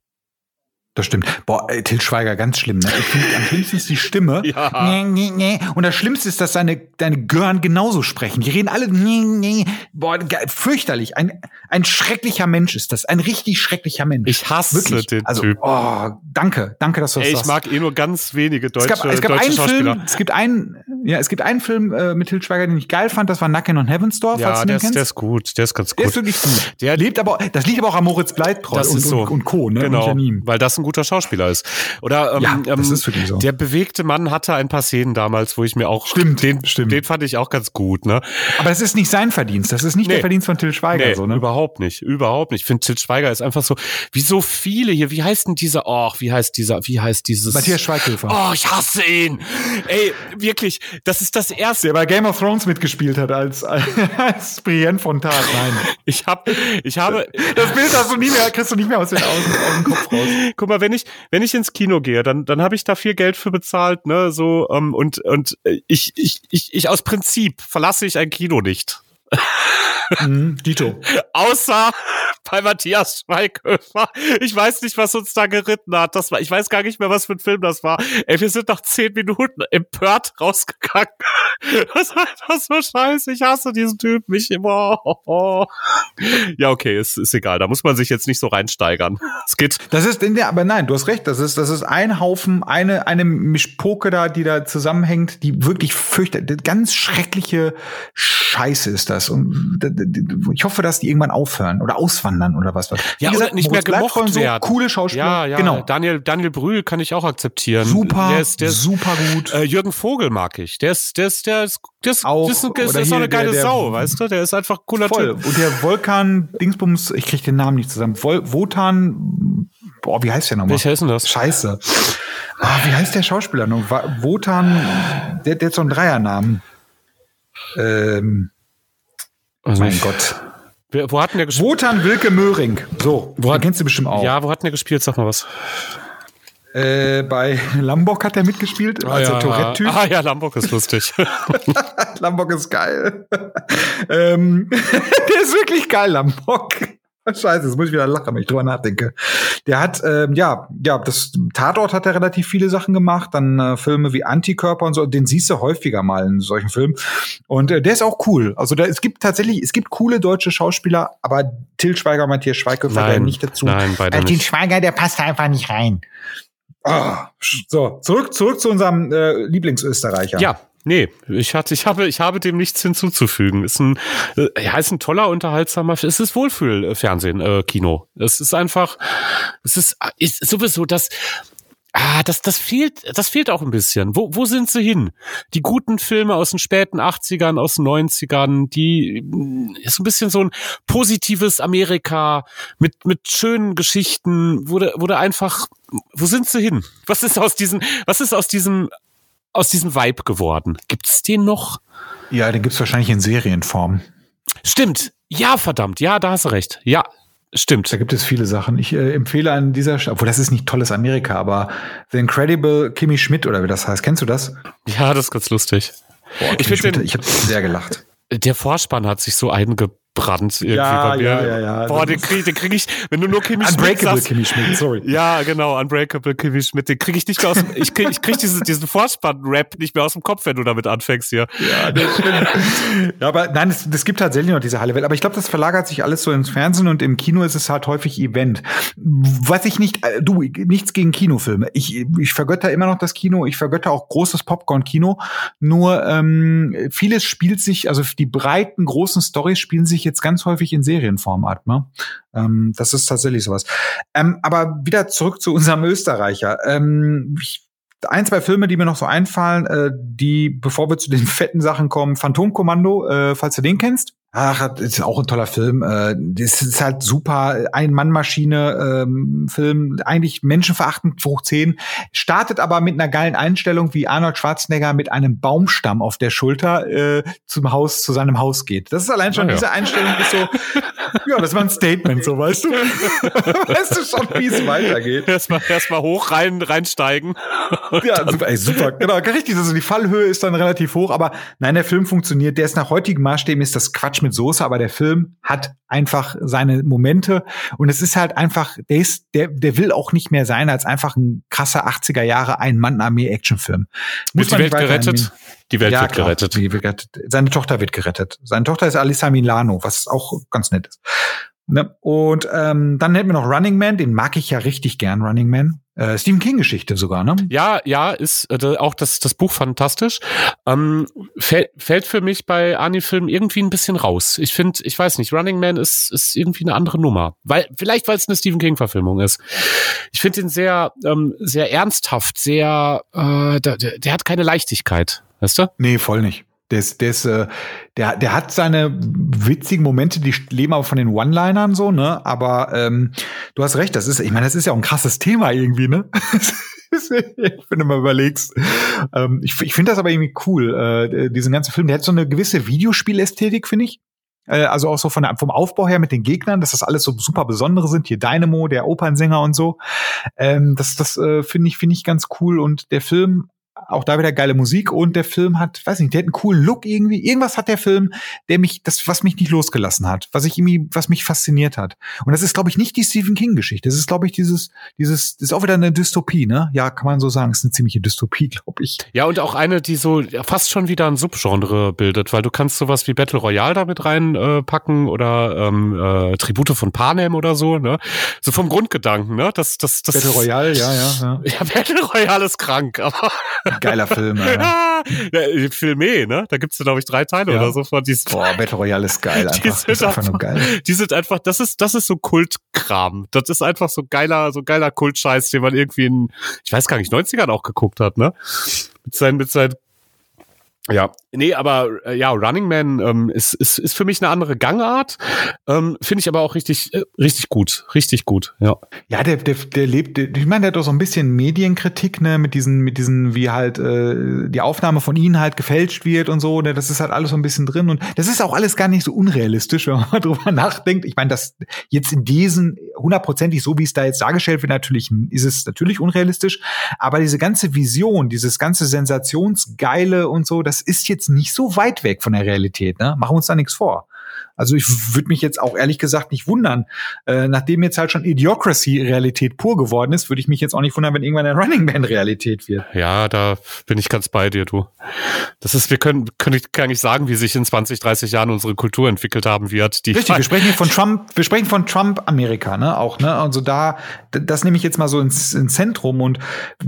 Das stimmt. Boah, ey, Til Schweiger, ganz schlimm. Ne? Am schlimmsten ist die Stimme. Ja. Nee, nee, nee. Und das Schlimmste ist, dass seine, deine Gören genauso sprechen. Die reden alle. Nee, nee. Boah, fürchterlich. Ein, ein schrecklicher Mensch ist das. Ein richtig schrecklicher Mensch. Ich hasse Wirklich. den also, Typ. Oh, danke. Danke, dass du das ey, Ich mag eh nur ganz wenige deutsche, es gab, es gab deutsche einen Schauspieler. Film, es gibt einen, Ja, es gibt einen Film äh, mit Til Schweiger, den ich geil fand, das war Nacken und Heavensdorf. Ja, der ist, der ist gut, der ist ganz gut. Der ist wirklich gut. Der lebt aber, das liegt aber auch an Moritz Bleibtreu das und, ist so. und, und Co. Ne? Genau, Und weil das ein guter Schauspieler ist. Oder ähm, Ja, das ähm, ist wirklich so. der bewegte Mann hatte ein paar Szenen damals, wo ich mir auch Stimmt, den, stimmt. den fand ich auch ganz gut, ne? Aber das ist nicht sein Verdienst. Das ist nicht Nee. der Verdienst von Til Schweiger. Nee, so, ne? überhaupt nicht, überhaupt nicht. Ich finde, Til Schweiger ist einfach so, wie so viele hier, wie heißt denn dieser, oh, wie heißt dieser, wie heißt dieses? Matthias Schweighöfer. Oh, ich hasse ihn. Ey, wirklich, das ist das erste. Der bei Game of Thrones mitgespielt hat als, als Brienne von Tag. Nein. Ich hab, ich habe, Das Bild hast du nie mehr, kriegst du nicht mehr aus, den, aus, aus dem Kopf raus. guck mal, wenn ich, wenn ich ins Kino gehe, dann, dann habe ich da viel Geld für bezahlt, ne, so, ähm, und, und äh, ich, ich, ich, ich aus Prinzip verlasse ich ein Kino nicht. Mhm, Dito. Außer bei Matthias Schweighöfer. Ich weiß nicht, was uns da geritten hat. Das war, ich weiß gar nicht mehr, was für ein Film das war. Ey, wir sind nach zehn Minuten empört rausgegangen. Das war das so scheiße. Ich hasse diesen Typen. Ich immer. Ja, okay, ist, ist egal. Da muss man sich jetzt nicht so reinsteigern. Es geht. Das ist in der, aber nein, du hast recht. Das ist, das ist ein Haufen, eine, eine Mischpoke da, die da zusammenhängt, die wirklich fürchtet. Ganz schreckliche Scheiße ist das. Und d- d- d- ich hoffe, dass die irgendwann aufhören oder auswandern oder was. was. Wie Ja, oder nicht mehr Moritz Bleibtreu gemocht und so, werden. Coole Schauspieler. Ja, ja. Genau. Daniel, Daniel Brühl kann ich auch akzeptieren. Super, Der ist, der ist, super gut. äh, Jürgen Vogel mag ich. Der ist, der ist, der ist, der ist, Auch, das ist, das ist auch eine hier der- geile der- Sau, weißt du? Der ist einfach ein cooler Voll. Typ. Und der Volkan Dingsbums, ich krieg den Namen nicht zusammen. Vol Wotan, boah, wie heißt der nochmal? Welcher ist denn das? Scheiße. Ah, wie heißt der Schauspieler noch? Wotan, der, der hat so einen Dreiernamen. Ähm, Also mein Gott. Wer- Wo hat denn der gespielt? Wotan Wilke Möhring. So, Wo den hat- kennst du bestimmt auch. Ja, wo hat denn der gespielt? Sag mal was. Äh, bei Lambok hat er mitgespielt, als der Tourette-Typ. Ah ja, Lamborg ist lustig. Lambok ist geil. ähm, der ist wirklich geil, Lambok. Scheiße, jetzt muss ich wieder lachen, wenn ich drüber nachdenke. Der hat, ähm, ja, ja, das Tatort hat er relativ viele Sachen gemacht, dann äh, Filme wie Antikörper und so, den siehst du häufiger mal in solchen Filmen. Und äh, der ist auch cool. Also da, es gibt tatsächlich, es gibt coole deutsche Schauspieler, aber Til Schweiger, Matthias Schweighöfer, der nicht dazu. nein, beide Äh, Til nicht. Schweiger, der passt da einfach nicht rein. Ah, so, zurück, zurück zu unserem äh, Lieblingsösterreicher. Ja, nee, ich hatte, ich habe, ich habe dem nichts hinzuzufügen. Ist ein, äh, ja, ist ein toller, unterhaltsamer, es ist Wohlfühlfernsehen, äh, Kino. Es ist einfach, es ist, ist sowieso das, Ah, das, das fehlt, das fehlt auch ein bisschen. Wo, wo sind sie hin? Die guten Filme aus den späten 80ern, aus den 90ern, die mm, ist ein bisschen so ein positives Amerika mit, mit schönen Geschichten, wurde, wurde einfach, wo sind sie hin? Was ist aus diesen, was ist aus diesem, aus diesem Vibe geworden? Gibt's den noch? Ja, den gibt's wahrscheinlich in Serienform. Stimmt. Ja, verdammt. Ja, da hast du recht. Ja, stimmt. Da gibt es viele Sachen. Ich äh, empfehle an dieser Stelle, obwohl das ist nicht tolles Amerika, aber The Incredible Kimmy Schmidt oder wie das heißt. Kennst du das? Ja, das ist ganz lustig. Boah, Ich Schmidt, den- ich habe sehr gelacht. Der Vorspann hat sich so eingebrannt irgendwie Ja, bei mir. ja, ja, ja. Boah, den krieg, den krieg ich, wenn du nur Kimi Schmidt Unbreakable sagst. Kimmy Schmidt, sorry. Ja, genau, Unbreakable Kimi Schmidt, den krieg ich nicht mehr aus dem, ich krieg, ich krieg diesen, diesen Vorspann-Rap nicht mehr aus dem Kopf, wenn du damit anfängst hier. Ja, das stimmt. ja, aber nein, es, es gibt tatsächlich noch diese Halle Welt. Aber ich glaube, das verlagert sich alles so ins Fernsehen und im Kino ist es halt häufig Event. Was ich nicht, äh, du, nichts gegen Kinofilme. Ich, ich vergötter immer noch das Kino. Ich vergötter auch großes Popcorn-Kino. Nur ähm, vieles spielt sich, also die breiten, großen Stories spielen sich jetzt ganz häufig in Serienform ab. Ne? Ähm, das ist tatsächlich sowas. Ähm, aber wieder zurück zu unserem Österreicher. Ähm, ich, ein, zwei Filme, die mir noch so einfallen, äh, die, bevor wir zu den fetten Sachen kommen, Phantomkommando, äh, falls du den kennst. Ach, das ist auch ein toller Film. Äh, Das ist halt super. Ein-Mann-Maschine, ähm, eigentlich menschenverachtend hoch 10. Startet aber mit einer geilen Einstellung, wie Arnold Schwarzenegger mit einem Baumstamm auf der Schulter äh, zum Haus, zu seinem Haus geht. Das ist allein schon, ja. diese Einstellung ist so, ja, das war ein Statement, so weißt du. weißt du schon, wie es weitergeht. Erstmal, erstmal hoch rein, reinsteigen. Ja, super, ey, super. Genau, richtig. Also die Fallhöhe ist dann relativ hoch, aber nein, der Film funktioniert. Der ist nach heutigen Maßstäben ist das Quatsch mit Soße, aber der Film hat einfach seine Momente und es ist halt einfach, der ist, der, der will auch nicht mehr sein als einfach ein krasser 80er Jahre Ein-Mann-Armee-Actionfilm. Wird die Welt gerettet? Die Welt ja, wird klar, gerettet. Die wird gerettet. Seine Tochter wird gerettet. Seine Tochter ist Alissa Milano, was auch ganz nett ist. Ne? Und ähm, dann hätten wir noch Running Man, den mag ich ja richtig gern, Running Man. Äh, Stephen King-Geschichte sogar, ne? Ja, ja, ist äh, auch das, das Buch fantastisch. Ähm, fäll, fällt für mich bei Ani-Filmen irgendwie ein bisschen raus. Ich finde, ich weiß nicht, Running Man ist, ist irgendwie eine andere Nummer. Weil, vielleicht, weil es eine Stephen King-Verfilmung ist. Ich finde ihn sehr, ähm, sehr ernsthaft, sehr, äh, der, der hat keine Leichtigkeit, weißt du? Nee, voll nicht. Der, ist, äh, der, der hat seine witzigen Momente, die leben aber von den One-Linern so, ne? Aber ähm, du hast recht, das ist, ich meine, das ist ja auch ein krasses Thema irgendwie, ne? wenn du mal überlegst. Ähm, ich ich finde das aber irgendwie cool, äh, diesen ganzen Film. Der hat so eine gewisse Videospielästhetik, finde ich. Äh, also auch so von der, vom Aufbau her mit den Gegnern, dass das alles so super Besondere sind. Hier Dynamo, der Opernsänger und so. Ähm, das das äh, finde ich, finde ich ganz cool. Und der Film auch da wieder geile Musik und der Film hat, weiß nicht, der hat einen coolen Look irgendwie. Irgendwas hat der Film, der mich, das, was mich nicht losgelassen hat, was ich irgendwie, was mich fasziniert hat. Und das ist, glaube ich, nicht die Stephen King-Geschichte. Das ist, glaube ich, dieses, dieses, das ist auch wieder eine Dystopie, ne? Ja, kann man so sagen. Das ist eine ziemliche Dystopie, glaube ich. Ja, und auch eine, die so fast schon wieder ein Subgenre bildet, weil du kannst sowas wie Battle Royale damit reinpacken äh, oder ähm, äh, Tribute von Panem oder so, ne? So vom Grundgedanken, ne? Das, das, das Battle Royale, ja, ja, ja. Ja, Battle Royale ist krank, aber Geiler Film, ja. ja Filme, ne? Da gibt's ja, glaube ich, drei Teile ja. oder so von diesen. Boah, Battle Royale ist geil einfach. Die sind ist einfach, nur geil. Die sind einfach, das ist, das ist so Kultkram. Das ist einfach so geiler, so geiler Kultscheiß, den man irgendwie in, ich weiß gar nicht, 90ern auch geguckt hat, ne? Mit seinen, mit seinen ja, nee, aber äh, ja, Running Man ähm, ist, ist, ist für mich eine andere Gangart. Ähm, Finde ich aber auch richtig, äh, richtig gut. Richtig gut, ja. Ja, der, der, der lebt, der, ich meine, der hat doch so ein bisschen Medienkritik, ne, mit diesen, mit diesen, wie halt äh, die Aufnahme von ihnen halt gefälscht wird und so, ne, das ist halt alles so ein bisschen drin. Und das ist auch alles gar nicht so unrealistisch, wenn man mal drüber nachdenkt. Ich meine, das jetzt in diesen hundertprozentig, so wie es da jetzt dargestellt wird, natürlich ist es natürlich unrealistisch. Aber diese ganze Vision, dieses ganze Sensationsgeile und so, das ist jetzt nicht so weit weg von der Realität. Ne? Machen wir uns da nichts vor. Also ich würde mich jetzt auch ehrlich gesagt nicht wundern. Äh, nachdem jetzt halt schon Idiocracy Realität pur geworden ist, würde ich mich jetzt auch nicht wundern, wenn irgendwann der Running Man Realität wird. Ja, da bin ich ganz bei dir, du. Das ist, wir können, können ich gar nicht sagen, wie sich in 20, 30 Jahren unsere Kultur entwickelt haben wird. Die Richtig, wir sprechen hier von Trump, wir sprechen von Trump Amerika, ne, auch, ne, also da, das nehme ich jetzt mal so ins, ins Zentrum und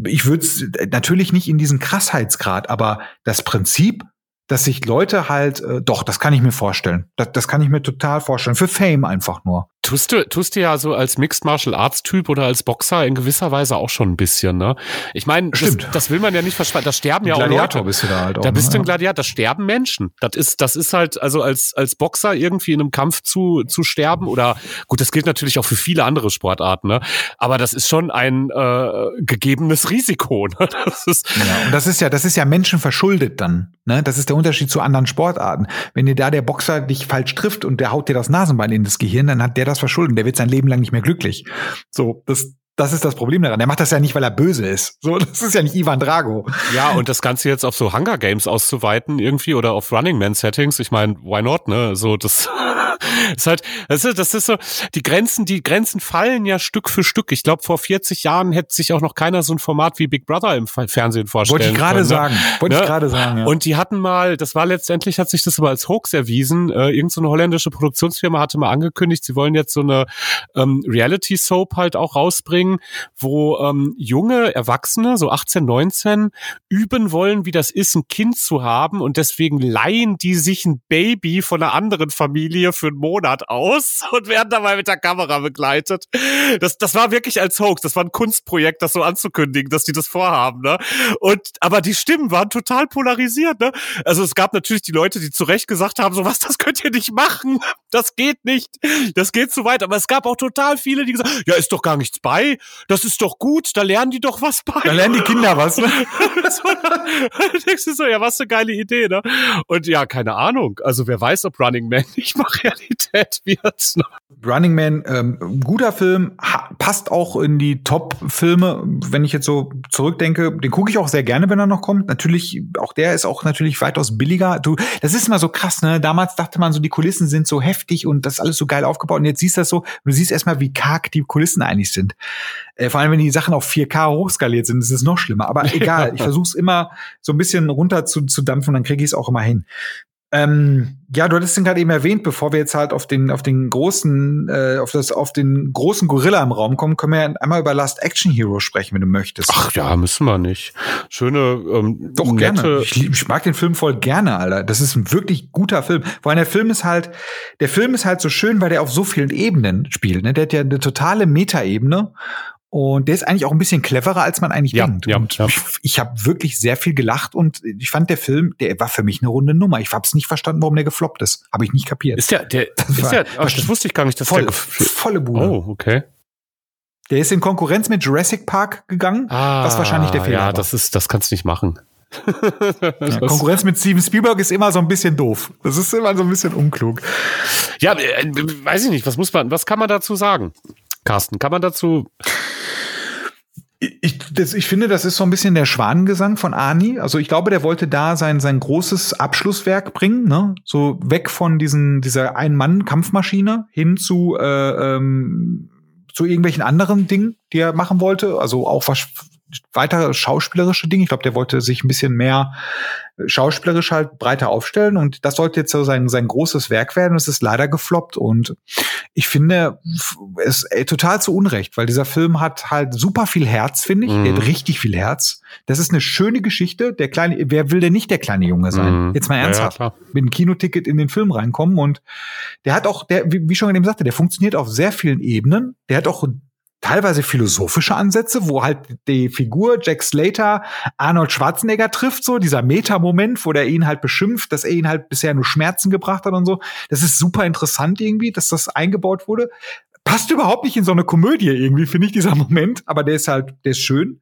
ich würde es natürlich nicht in diesen Krassheitsgrad, aber das Prinzip dass sich Leute halt, äh, doch, das kann ich mir vorstellen. Das, das kann ich mir total vorstellen. Für Fame einfach nur. Tust du, tust du ja so als Mixed Martial Arts Typ oder als Boxer in gewisser Weise auch schon ein bisschen, ne? Ich meine, das, das, will man ja nicht versprechen. Das sterben ja Gladiator auch Leute. Bist du da halt auch, da bist ne? du ein Gladiator, das sterben Menschen. Das ist, das ist halt, also als, als Boxer irgendwie in einem Kampf zu, zu sterben oder, gut, das gilt natürlich auch für viele andere Sportarten, ne? Aber das ist schon ein äh, gegebenes Risiko, ne? Das ist, ja, und das ist ja, das ist ja Menschen verschuldet dann, ne? Das ist der Unterschied zu anderen Sportarten. Wenn dir da der Boxer dich falsch trifft und der haut dir das Nasenbein in das Gehirn, dann hat der das verschuldet. Der wird sein Leben lang nicht mehr glücklich. So, das, das ist das Problem daran. Der macht das ja nicht, weil er böse ist. So, das ist ja nicht Ivan Drago. Ja, und das Ganze jetzt auf so Hunger Games auszuweiten irgendwie oder auf Running Man Settings, ich meine, why not, ne? So, das ist halt, das ist, das ist so, die Grenzen, die Grenzen fallen ja Stück für Stück. Ich glaube, vor 40 Jahren hätte sich auch noch keiner so ein Format wie Big Brother im Fernsehen vorstellen Wollte ich gerade sagen. Wollte ne? ich gerade sagen, ja. Und die hatten mal, das war letztendlich, hat sich das aber als Hoax erwiesen. Äh, irgend so eine holländische Produktionsfirma hatte mal angekündigt, sie wollen jetzt so eine ähm, Reality-Soap halt auch rausbringen, wo ähm, junge Erwachsene, so 18, 19, üben wollen, wie das ist, ein Kind zu haben und deswegen leihen die sich ein Baby von einer anderen Familie für einen Monat aus und werden dabei mit der Kamera begleitet. Das, das war wirklich als Hoax. Das war ein Kunstprojekt, das so anzukündigen, dass die das vorhaben. Ne? Und aber die Stimmen waren total polarisiert. Ne? Also es gab natürlich die Leute, die zu Recht gesagt haben, so was, das könnt ihr nicht machen. Das geht nicht. Das geht zu weit. Aber es gab auch total viele, die gesagt, ja, ist doch gar nichts bei. Das ist doch gut. Da lernen die doch was bei. Da lernen die Kinder was. Ne? so, denkst du so, ja, was eine geile Idee. Ne? Und ja, keine Ahnung. Also wer weiß, ob Running Man nicht mal Realität wird. Ne? Running Man, ähm, guter Film, passt auch in die Top-Filme, wenn ich jetzt so zurückdenke. Den gucke ich auch sehr gerne, wenn er noch kommt. Natürlich, auch der ist auch natürlich weitaus billiger. Du, das ist immer so krass, ne? Damals dachte man so, die Kulissen sind so heftig und das ist alles so geil aufgebaut. Und jetzt siehst du das so, du siehst erstmal, wie karg die Kulissen eigentlich sind. Äh, vor allem, wenn die Sachen auf 4K hochskaliert sind, ist es noch schlimmer. Aber egal, ich versuche es immer so ein bisschen runter zu, zu dampfen, dann kriege ich es auch immer hin. Ähm, ja, du hattest ihn gerade eben erwähnt, bevor wir jetzt halt auf den, auf den großen, äh, auf das, auf den großen Gorilla im Raum kommen, können wir einmal über Last Action Hero sprechen, wenn du möchtest. Ach ja, müssen wir nicht. Schöne, ähm, Doch, nette gerne. Ich, ich mag den Film voll gerne, Alter. Das ist ein wirklich guter Film. Vor allem der Film ist halt, der Film ist halt so schön, weil der auf so vielen Ebenen spielt. Ne? Der hat ja eine totale Metaebene. Und der ist eigentlich auch ein bisschen cleverer, als man eigentlich Ja, denkt. ja, und ja. ich, ich habe wirklich sehr viel gelacht und ich fand der Film, der war für mich eine runde Nummer. Ich habe es nicht verstanden, warum der gefloppt ist. Habe ich nicht kapiert. Ist der, der, Das ist der, ach, das wusste ich gar nicht, dass voll, der. volle Bude. Oh, okay. Der ist in Konkurrenz mit Jurassic Park gegangen, was wahrscheinlich der Fehler Ah, Ja, war. das ist, das kannst du nicht machen. Ja, Konkurrenz mit Steven Spielberg ist immer so ein bisschen doof. Das ist immer so ein bisschen unklug. Ja, äh, weiß ich nicht, was muss man, was kann man dazu sagen? Carsten, kann man dazu, Ich, das, ich finde, das ist so ein bisschen der Schwanengesang von Ani. Also ich glaube, der wollte da sein, sein großes Abschlusswerk bringen, ne? So weg von diesen, dieser Ein-Mann-Kampfmaschine hin zu, äh, ähm, zu irgendwelchen anderen Dingen, die er machen wollte. Also auch was weitere schauspielerische Dinge. Ich glaube, der wollte sich ein bisschen mehr schauspielerisch halt breiter aufstellen und das sollte jetzt so sein, sein großes Werk werden. Es ist leider gefloppt und ich finde es ey, total zu Unrecht, weil dieser Film hat halt super viel Herz, finde ich. Mhm. Der hat richtig viel Herz. Das ist eine schöne Geschichte. Der kleine, wer will denn nicht der kleine Junge sein? Mhm. Jetzt mal Ja, ja, ernsthaft. klar. mit einem Kinoticket in den Film reinkommen und der hat auch, der, wie wie schon eben sagte, der funktioniert auf sehr vielen Ebenen. Der hat auch teilweise philosophische Ansätze, wo halt die Figur Jack Slater Arnold Schwarzenegger trifft, so dieser Meta-Moment, wo der ihn halt beschimpft, dass er ihn halt bisher nur Schmerzen gebracht hat und so. Das ist super interessant irgendwie, dass das eingebaut wurde. Passt überhaupt nicht in so eine Komödie irgendwie, finde ich, dieser Moment, aber der ist halt, der ist schön.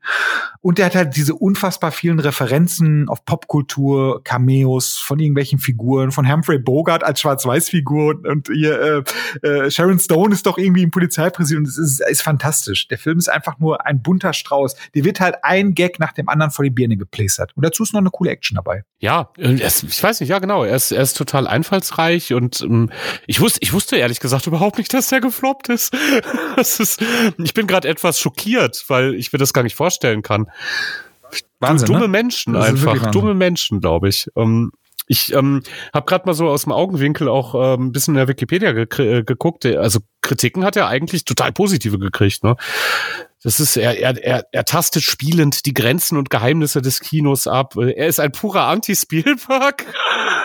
Und der hat halt diese unfassbar vielen Referenzen auf Popkultur, Cameos von irgendwelchen Figuren, von Humphrey Bogart als Schwarz-Weiß-Figur und, und ihr, äh, äh, Sharon Stone ist doch irgendwie im Polizeipräsidium. Das ist, ist fantastisch. Der Film ist einfach nur ein bunter Strauß. Der wird halt ein Gag nach dem anderen vor die Birne geplästert. Und dazu ist noch eine coole Action dabei. Ja, äh, ich weiß nicht, ja genau. Er ist, er ist total einfallsreich und ähm, ich wusste, ich wusste ehrlich gesagt überhaupt nicht, dass der gefloppt ist. Das ist ich bin gerade etwas schockiert, weil ich mir das gar nicht vorstellen kann. Wahnsinn, dumme ne? Menschen Das einfach, dumme Menschen, glaube ich. Ähm, ich ähm, habe gerade mal so aus dem Augenwinkel auch ähm, ein bisschen in der Wikipedia gekri- äh, geguckt. Also Kritiken hat er eigentlich total positive gekriegt. Ne? Das ist er, er, er, er tastet spielend die Grenzen und Geheimnisse des Kinos ab. Er ist ein purer Anti-Spielberg.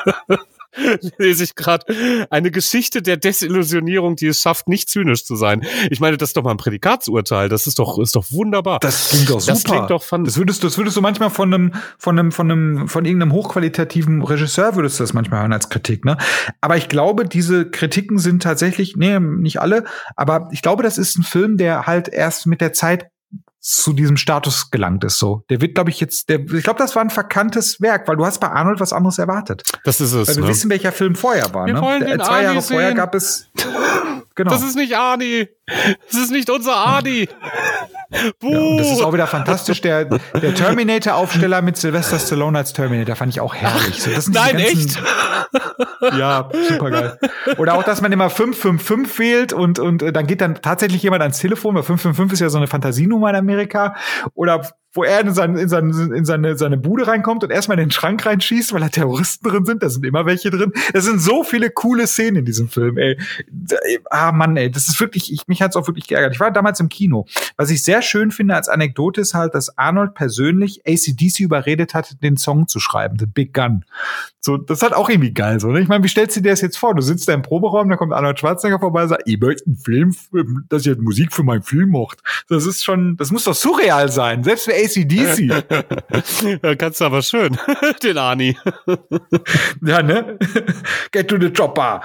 Lese ich gerade eine Geschichte der Desillusionierung, die es schafft, nicht zynisch zu sein. Ich meine, das ist doch mal ein Prädikatsurteil. Das ist doch ist doch wunderbar. Das klingt doch super. Das klingt doch fan- Das würdest du, das würdest du manchmal von einem, von einem, von einem, von irgendeinem hochqualitativen Regisseur würdest du das manchmal hören als Kritik, ne? Aber ich glaube, diese Kritiken sind tatsächlich, nee, nicht alle, aber ich glaube, das ist ein Film, der halt erst mit der Zeit zu diesem Status gelangt ist, so. Der wird, glaube ich, jetzt, der, ich glaube, das war ein verkanntes Werk, weil du hast bei Arnold was anderes erwartet. Das ist es. Weil wir ne? wissen, welcher Film vorher war, Wir ne? wollen den Zwei Arnie Jahre vorher sehen. gab es, genau. Das ist nicht Arnie. Das ist nicht unser Arnie. Buh. Ja, und das ist auch wieder fantastisch. Der, der Terminator-Aufsteller mit Sylvester Stallone als Terminator fand ich auch herrlich. So, das Nein, ganzen- echt? Ja, super geil. Oder auch, dass man immer 555 wählt und, und äh, dann geht dann tatsächlich jemand ans Telefon, weil 555 ist ja so eine Fantasienummer in Amerika. Oder wo er in, sein, in, sein, in seine, seine Bude reinkommt und erstmal in den Schrank reinschießt, weil da Terroristen drin sind. Da sind immer welche drin. Es sind so viele coole Szenen in diesem Film, ey. Ah, Mann, ey. Das ist wirklich, ich, mich hat's auch wirklich geärgert. Ich war damals im Kino. Was ich sehr schön finde als Anekdote ist halt, dass Arnold persönlich ACDC überredet hat, den Song zu schreiben, The Big Gun. So, das halt auch irgendwie geil, so, ne? Ich meine, wie stellst du dir das jetzt vor? Du sitzt da im Proberaum, da kommt Arnold Schwarzenegger vorbei und sagt, ich möchte einen Film, dass ihr Musik für meinen Film macht. Das ist schon, das muss doch surreal sein, selbst für ACDC. Ja, kannst du aber schön. Den Arnie. ja, ne? Get to the chopper.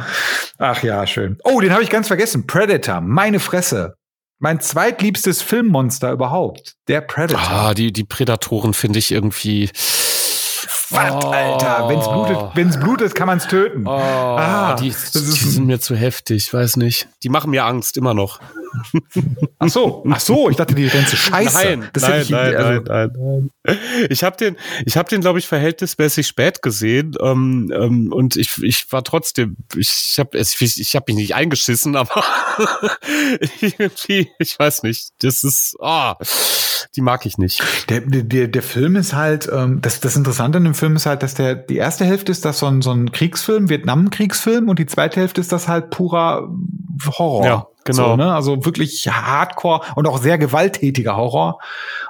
Ach ja, schön. Oh, den habe ich ganz vergessen. Predator, meine Fresse. Mein zweitliebstes Filmmonster überhaupt. Der Predator. Ah, die, die Prädatoren finde ich irgendwie. Was, Alter? Wenn's blutet, wenn's blutet, kann man's töten. Oh, Ah, die, die sind mir zu heftig, weiß nicht. Die machen mir Angst, immer noch. Ach so, ach so, ich dachte die ganze Scheiße. Nein, das nein, ich, nein, also, nein, nein, nein. Ich habe den, ich habe den, glaube ich, verhältnismäßig spät gesehen ähm, ähm, und ich, ich war trotzdem, ich habe, ich, ich habe mich nicht eingeschissen, aber irgendwie, ich weiß nicht, das ist, ah, oh, die mag ich nicht. Der, der, der Film ist halt, ähm, das, das Interessante an dem Film ist halt, dass der die erste Hälfte ist das so ein, so ein Kriegsfilm, Vietnam-Kriegsfilm und die zweite Hälfte ist das halt purer Horror. Ja, genau. So, ne? Also wirklich Hardcore und auch sehr gewalttätiger Horror.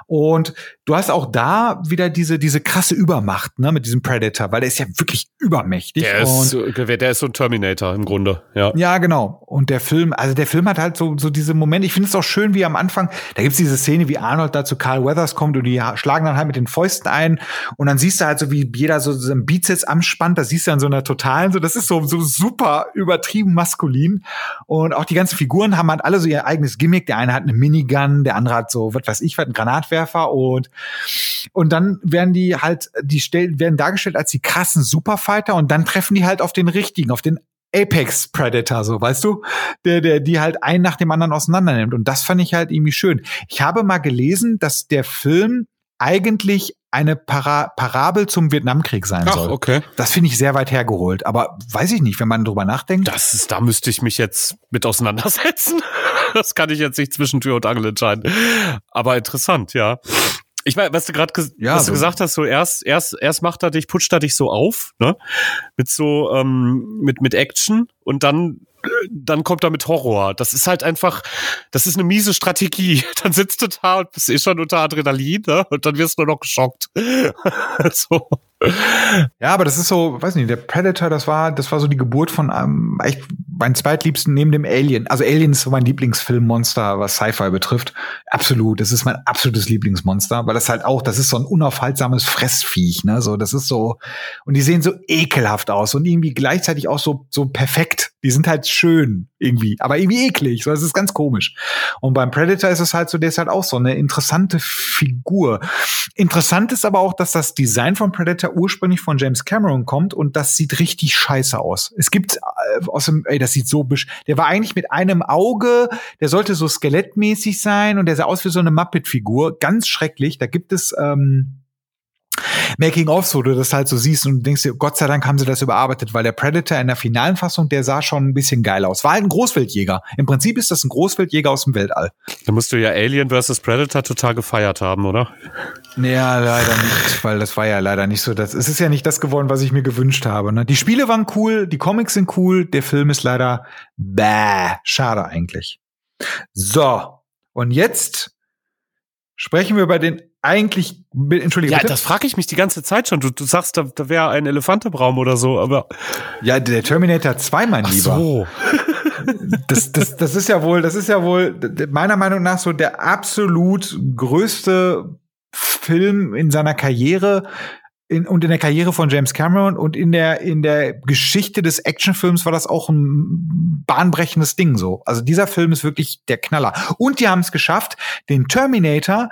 Und du hast auch da wieder diese, diese krasse Übermacht, ne, mit diesem Predator, weil der ist ja wirklich übermächtig. Der ist, so, der ist so ein Terminator im Grunde, ja. Ja, genau. Und der Film, also der Film hat halt so, so diese Momente. Ich finde es auch schön, wie am Anfang, da gibt's diese Szene, wie Arnold da zu Carl Weathers kommt und die schlagen dann halt mit den Fäusten ein. Und dann siehst du halt so, wie jeder so, so einen Bizeps anspannt. Das siehst du an so einer totalen, so, das ist so, so super übertrieben maskulin. Und auch die ganzen Figuren haben halt alle so ihr eigenes Gimmick. Der eine hat eine Minigun, der andere hat so, was weiß ich, was, ein Granatwerfer und und dann werden die halt, die stellen, werden dargestellt als die krassen Superfighter und dann treffen die halt auf den richtigen, auf den Apex Predator, so, weißt du? Der, der, die halt einen nach dem anderen auseinander nimmt. Und das fand ich halt irgendwie schön. Ich habe mal gelesen, dass der Film eigentlich eine Para Parabel zum Vietnamkrieg sein Ach, soll. okay. Das finde ich sehr weit hergeholt. Aber weiß ich nicht, wenn man drüber nachdenkt. Das ist, da müsste ich mich jetzt mit auseinandersetzen. Das kann ich jetzt nicht zwischen Tür und Angel entscheiden. Aber interessant, ja. Ich meine, was du gerade Ja, was du so- gesagt hast, so erst erst erst macht er dich, putscht er dich so auf, ne? Mit so ähm, mit mit Action und dann dann kommt er mit Horror. Das ist halt einfach, das ist eine miese Strategie. Dann sitzt du da und bist eh schon unter Adrenalin, ne? Und dann wirst du nur noch geschockt. so. Ja, aber das ist so, weiß nicht, der Predator, das war, das war so die Geburt von einem, echt mein zweitliebsten neben dem Alien. Also Alien ist so mein Lieblingsfilmmonster, was Sci-Fi betrifft. Absolut, das ist mein absolutes Lieblingsmonster, weil das halt auch, das ist so ein unaufhaltsames Fressviech, ne? So, das ist so, und die sehen so ekelhaft aus und irgendwie gleichzeitig auch so, so perfekt. Die sind halt schön irgendwie, aber irgendwie eklig. So, das ist ganz komisch. Und beim Predator ist es halt so, der ist halt auch so eine interessante Figur. Interessant ist aber auch, dass das Design von Predator ursprünglich von James Cameron kommt und das sieht richtig scheiße aus. Es gibt äh, aus dem, ey, das sieht so bisch. Der war eigentlich mit einem Auge, der sollte so skelettmäßig sein und der sah aus wie so eine Muppet-Figur. Ganz schrecklich. Da gibt es ähm, Making-ofs, wo du das halt so siehst und denkst dir, Gott sei Dank haben sie das überarbeitet, weil der Predator in der finalen Fassung, der sah schon ein bisschen geil aus. War halt ein Großwildjäger. Im Prinzip ist das ein Großwildjäger aus dem Weltall. Da musst du ja Alien vs. Predator total gefeiert haben, oder? Ja, leider nicht, weil das war ja leider nicht so. Das, es ist ja nicht das geworden, was ich mir gewünscht habe. Ne? Die Spiele waren cool, die Comics sind cool, der Film ist leider bäh. Schade eigentlich. So, und jetzt sprechen wir über den eigentlich, entschuldige Ja, bitte. das frage ich mich die ganze Zeit schon. Du, du sagst, da, da wäre ein Elefant im Raum oder so, aber. ja, der Terminator 2, mein Lieber. so. das, das, das ist ja wohl, das ist ja wohl meiner Meinung nach so der absolut größte Film in seiner Karriere in, und in der Karriere von James Cameron und in der in der Geschichte des Actionfilms war das auch ein bahnbrechendes Ding so. Also dieser Film ist wirklich der Knaller. Und die haben es geschafft, den Terminator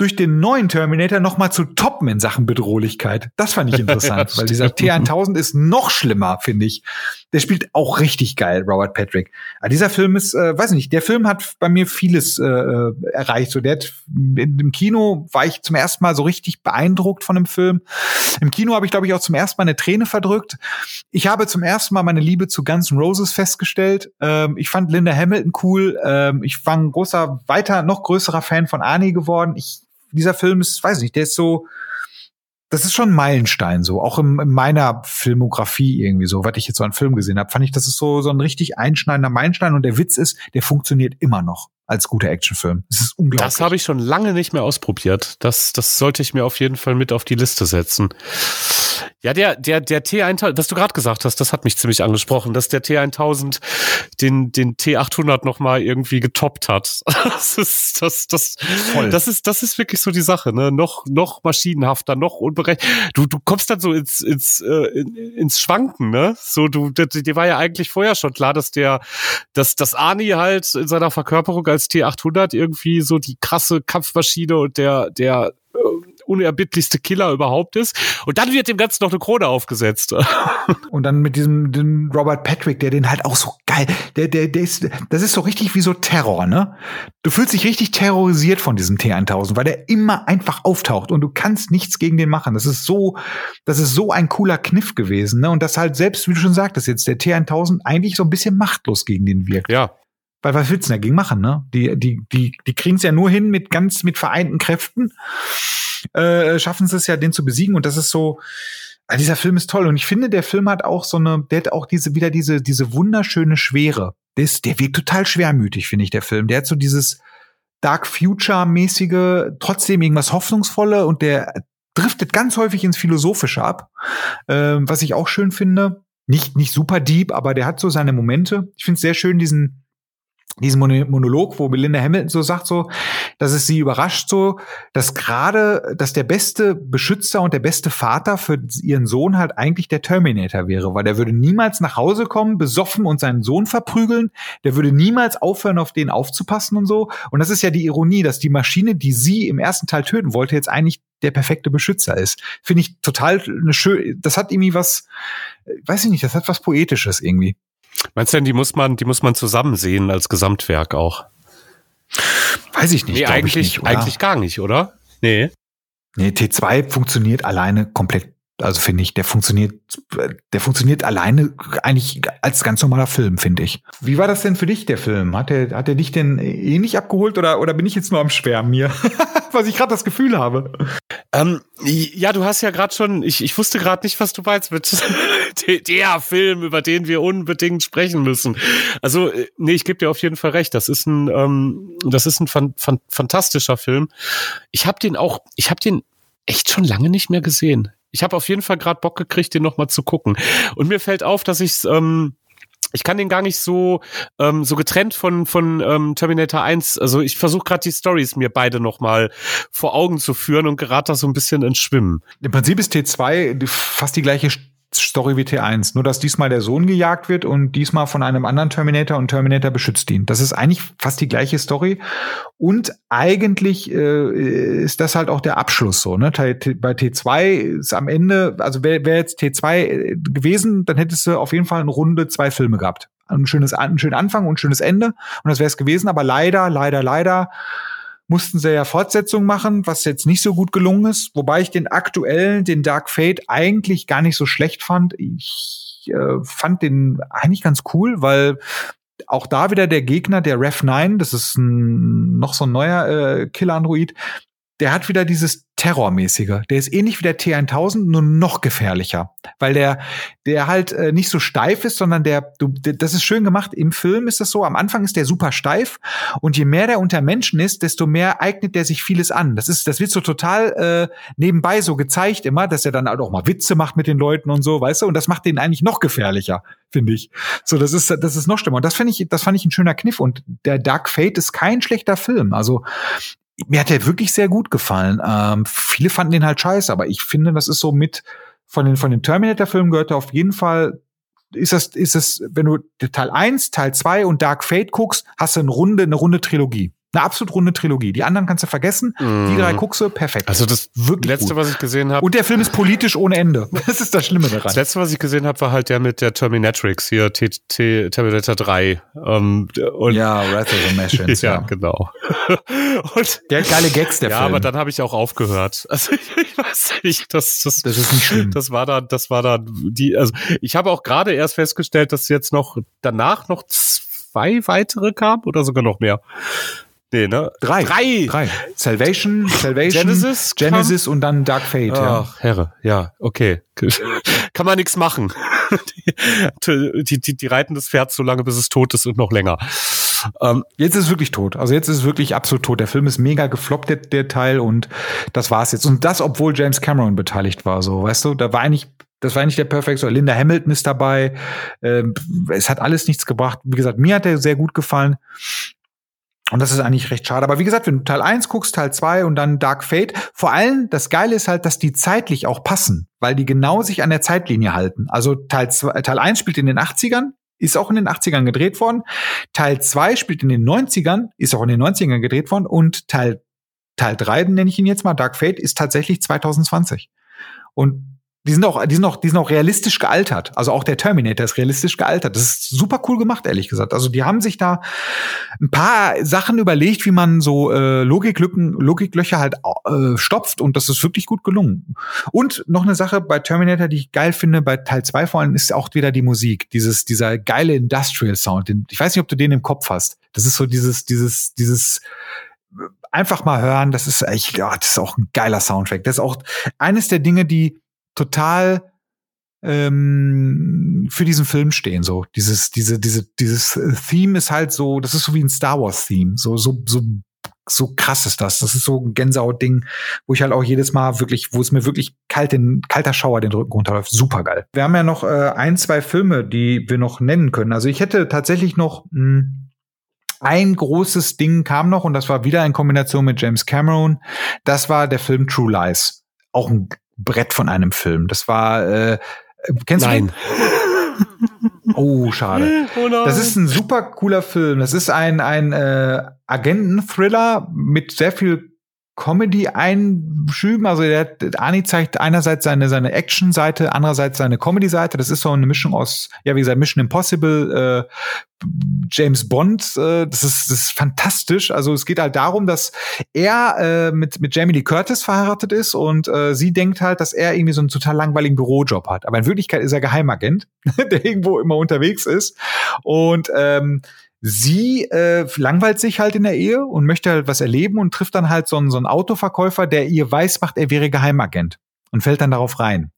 durch den neuen Terminator noch mal zu toppen in Sachen Bedrohlichkeit. Das fand ich interessant, weil dieser T1000 ist noch schlimmer, finde ich. Der spielt auch richtig geil, Robert Patrick. Aber dieser Film ist, äh, weiß nicht, der Film hat bei mir vieles äh, äh, erreicht. So, der hat, im Kino war ich zum ersten Mal so richtig beeindruckt von dem Film. Im Kino habe ich, glaube ich, auch zum ersten Mal eine Träne verdrückt. Ich habe zum ersten Mal meine Liebe zu Guns N' Roses festgestellt. Ähm, ich fand Linda Hamilton cool. Ähm, ich war ein großer, weiter, noch größerer Fan von Arnie geworden. Ich, dieser Film ist, weiß nicht, der ist so, das ist schon ein Meilenstein so, auch im, in meiner Filmografie irgendwie so, was ich jetzt so an Film gesehen habe, fand ich, das ist so so ein richtig einschneidender Meilenstein und der Witz ist, der funktioniert immer noch als guter Actionfilm. Es ist unglaublich. Das habe ich schon lange nicht mehr ausprobiert. Das, das sollte ich mir auf jeden Fall mit auf die Liste setzen. Ja, der, der, der T1000, was du gerade gesagt hast, das hat mich ziemlich angesprochen, dass der T1000 den, den T800 noch mal irgendwie getoppt hat. Das ist, das, das, Voll. das ist, das ist wirklich so die Sache, ne? Noch, noch maschinenhafter, noch unberechnet. Du, du kommst dann so ins, ins, äh, in, ins Schwanken, ne? So, du, dir, war ja eigentlich vorher schon klar, dass der, dass, dass Arnie halt in seiner Verkörperung als T800 irgendwie so die krasse Kampfmaschine und der, der, äh, unerbittlichste Killer überhaupt ist. Und dann wird dem Ganzen noch eine Krone aufgesetzt. Und dann mit diesem dem Robert Patrick, der den halt auch so geil, der, der, der ist, das ist so richtig wie so Terror, ne? Du fühlst dich richtig terrorisiert von diesem T1000, weil der immer einfach auftaucht und du kannst nichts gegen den machen. Das ist so, das ist so ein cooler Kniff gewesen, ne? Und das halt selbst, wie du schon sagtest jetzt, der T1000 eigentlich so ein bisschen machtlos gegen den wirkt. Ja. Weil was willst du dagegen machen, ne? Die, die, die, die kriegen es ja nur hin mit ganz, mit vereinten Kräften, äh, schaffen sie es ja, den zu besiegen und das ist so, Ah, dieser Film ist toll und ich finde, der Film hat auch so eine, der hat auch diese wieder diese diese wunderschöne Schwere. Der, ist, der wirkt total schwermütig, finde ich der Film. Der hat so dieses Dark Future mäßige, trotzdem irgendwas hoffnungsvolle und der driftet ganz häufig ins Philosophische ab, ähm, was ich auch schön finde. Nicht nicht super deep, aber der hat so seine Momente. Ich finde es sehr schön diesen diesen Monolog, wo Belinda Hamilton so sagt, so, dass es sie überrascht, so, dass gerade, dass der beste Beschützer und der beste Vater für ihren Sohn halt eigentlich der Terminator wäre, weil der würde niemals nach Hause kommen, besoffen und seinen Sohn verprügeln, der würde niemals aufhören, auf den aufzupassen und so. Und das ist ja die Ironie, dass die Maschine, die sie im ersten Teil töten wollte, jetzt eigentlich der perfekte Beschützer ist. Finde ich total eine schön, das hat irgendwie was, weiß ich nicht, das hat was Poetisches irgendwie. Meinst du denn, die muss man, die muss man zusammen sehen als Gesamtwerk auch? Weiß ich nicht. Nee, eigentlich, nicht, eigentlich gar nicht, oder? Nee. Nee, T2 funktioniert alleine komplett. Also finde ich, der funktioniert, der funktioniert alleine eigentlich als ganz normaler Film, finde ich. Wie war das denn für dich, der Film? Hat der, hat der dich denn ähnlich abgeholt oder, oder bin ich jetzt nur am Schwärmen hier? was ich gerade das Gefühl habe. Ähm, ja, du hast ja gerade schon, ich, ich wusste gerade nicht, was du meinst mit der Film, über den wir unbedingt sprechen müssen. Also, äh, nee, ich gebe dir auf jeden Fall recht. Das ist ein, ähm, das ist ein fan fan fantastischer Film. Ich habe den auch, ich habe den echt schon lange nicht mehr gesehen. Ich habe auf jeden Fall gerade Bock gekriegt, den noch mal zu gucken. Und mir fällt auf, dass ich ähm, ich kann den gar nicht so ähm, so getrennt von von ähm, Terminator 1. Also ich versuche gerade die Stories mir beide noch mal vor Augen zu führen und gerate da so ein bisschen ins Schwimmen. Im Prinzip ist T2 fast die gleiche Story wie T1. Nur, dass diesmal der Sohn gejagt wird und diesmal von einem anderen Terminator und Terminator beschützt ihn. Das ist eigentlich fast die gleiche Story. Und eigentlich äh, ist das halt auch der Abschluss so. Ne? Bei T2 ist am Ende, also wäre wär jetzt T2 äh, gewesen, dann hättest du auf jeden Fall eine Runde zwei Filme gehabt. Ein schönes, einen schönen Anfang und ein schönes Ende. Und das wäre es gewesen. Aber leider, leider, leider mussten sie ja Fortsetzung machen, was jetzt nicht so gut gelungen ist. Wobei ich den aktuellen, den Dark Fate, eigentlich gar nicht so schlecht fand. Ich äh, fand den eigentlich ganz cool, weil auch da wieder der Gegner, der Rev 9, das ist ein, noch so ein neuer äh, Killer-Android, der hat wieder dieses Terrormäßige. Der ist ähnlich wie der T1000, nur noch gefährlicher. Weil der, der halt äh, nicht so steif ist, sondern der, du, das ist schön gemacht. Im Film ist das so, am Anfang ist der super steif und je mehr der unter Menschen ist, desto mehr eignet der sich vieles an. Das ist, das wird so total äh, nebenbei so gezeigt immer, dass er dann halt auch mal Witze macht mit den Leuten und so, weißt du? Und das macht den eigentlich noch gefährlicher, finde ich. So, das ist, das ist noch schlimmer. Und das finde ich, das fand ich ein schöner Kniff. Und der Dark Fate ist kein schlechter Film. Also mir hat der wirklich sehr gut gefallen. Ähm, viele fanden den halt scheiße, aber ich finde, das ist so mit von den, von den Terminator-Filmen gehört er auf jeden Fall ist das, ist es, wenn du Teil 1, Teil 2 und Dark Fate guckst, hast du eine runde, eine runde Trilogie. Eine absolut runde Trilogie. Die anderen kannst du vergessen. Mm. Die drei mhm. guckst du, perfekt. Also das wirklich letzte, gut. was ich gesehen habe. Und der Film ist politisch ohne Ende. Das ist das Schlimme daran. Das letzte, was ich gesehen habe, war halt der mit der Terminatrix hier, T T Terminator 3. Ähm, und ja, Wrath of the Machines. ja, ja, genau. und der geile Gags, der ja, Film. Ja, aber dann habe ich auch aufgehört. Also ich, ich weiß nicht, das, das, das ist nicht schlimm. Das war da, das war da die, also ich habe auch gerade erst festgestellt, dass jetzt noch danach noch zwei weitere kamen oder sogar noch mehr. Nee, ne? Drei. Drei. Drei. Salvation, Salvation, Genesis, Genesis und dann Dark Fate. Ach, ja. Herre, ja, okay. Kann man nichts machen. die, die, die, die reiten das Pferd so lange, bis es tot ist und noch länger. Ähm, jetzt ist es wirklich tot. Also jetzt ist es wirklich absolut tot. Der Film ist mega gefloppt, der, der Teil, und das war's jetzt. Und das, obwohl James Cameron beteiligt war, so, weißt du, da war eigentlich das war eigentlich der Perfekt. Linda Hamilton ist dabei. Ähm, es hat alles nichts gebracht. Wie gesagt, mir hat er sehr gut gefallen. Und das ist eigentlich recht schade. Aber wie gesagt, wenn du Teil 1 guckst, Teil 2 und dann Dark Fate, vor allem das Geile ist halt, dass die zeitlich auch passen, weil die genau sich an der Zeitlinie halten. Also Teil, 2, Teil 1 spielt in den 80ern, ist auch in den 80ern gedreht worden. Teil 2 spielt in den 90ern, ist auch in den 90ern gedreht worden. Und Teil Teil 3, nenne ich ihn jetzt mal, Dark Fate, ist tatsächlich 2020. Und die sind auch, die sind auch, die sind auch realistisch gealtert. Also auch der Terminator ist realistisch gealtert. Das ist super cool gemacht, ehrlich gesagt. Also die haben sich da ein paar Sachen überlegt, wie man so äh, Logiklücken, Logiklöcher halt äh, stopft und das ist wirklich gut gelungen. Und noch eine Sache bei Terminator, die ich geil finde, bei Teil 2 vor allem, ist auch wieder die Musik. Dieses, dieser geile Industrial Sound. Den, ich weiß nicht, ob du den im Kopf hast. Das ist so dieses, dieses, dieses einfach mal hören. Das ist echt, ja, das ist auch ein geiler Soundtrack. Das ist auch eines der Dinge, die total ähm, für diesen Film stehen. So dieses, diese, diese, dieses Theme ist halt so, das ist so wie ein Star Wars Theme. So, so, so, so krass ist das. Das ist so ein Gänsehaut-Ding, wo ich halt auch jedes Mal wirklich, wo es mir wirklich kalt den, kalter Schauer den Rücken runterläuft. Super geil. Wir haben ja noch äh, ein, zwei Filme, die wir noch nennen können. Also ich hätte tatsächlich noch mh, hm, ein großes Ding kam noch und das war wieder in Kombination mit James Cameron. Das war der Film True Lies. Auch ein Brett von einem Film. Das war, äh, kennst Nein. du den? Oh, schade. Oh das ist ein super cooler Film. Das ist ein, ein äh, Agenten-Thriller mit sehr viel Comedy einschüben. Also der, Ani zeigt einerseits seine, seine Action-Seite, andererseits seine Comedy-Seite. Das ist so eine Mischung aus, ja, wie gesagt, Mission Impossible, äh, James Bond. Äh, das, ist, das ist fantastisch. Also es geht halt darum, dass er äh, mit, mit Jamie Lee Curtis verheiratet ist und äh, sie denkt halt, dass er irgendwie so einen total langweiligen Bürojob hat. Aber in Wirklichkeit ist er Geheimagent, der irgendwo immer unterwegs ist. Und ähm, sie äh, langweilt sich halt in der Ehe und möchte halt was erleben und trifft dann halt so einen, so einen Autoverkäufer, der ihr weiß macht, er wäre Geheimagent und fällt dann darauf rein.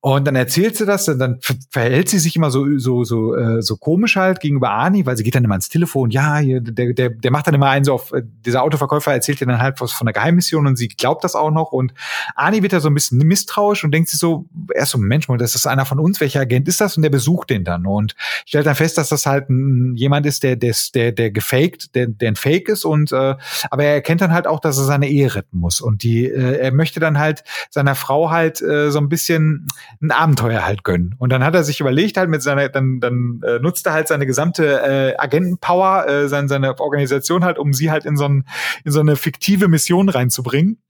Und dann erzählt sie das, dann verhält sie sich immer so so so äh, so komisch halt gegenüber Ani, weil sie geht dann immer ans Telefon. Ja, der der der macht dann immer einen so auf dieser Autoverkäufer erzählt ihr dann halt was von der Geheimmission und sie glaubt das auch noch. Und Ani wird da so ein bisschen misstrauisch und denkt sich so erst so Mensch, das ist einer von uns, welcher Agent ist das? Und der besucht den dann. Und stellt dann fest, dass das halt ein, jemand ist, der der der der gefaked, der der ein Fake ist und äh, aber er erkennt dann halt auch, dass er seine Ehe retten muss. Und die äh, er möchte dann halt seiner Frau halt äh, so ein bisschen ein Abenteuer halt gönnen. Und dann hat er sich überlegt halt mit seiner, dann, dann äh, nutzt er halt seine gesamte äh, Agentenpower, äh, seine, seine Organisation halt, um sie halt in so, ein, in so eine fiktive Mission reinzubringen.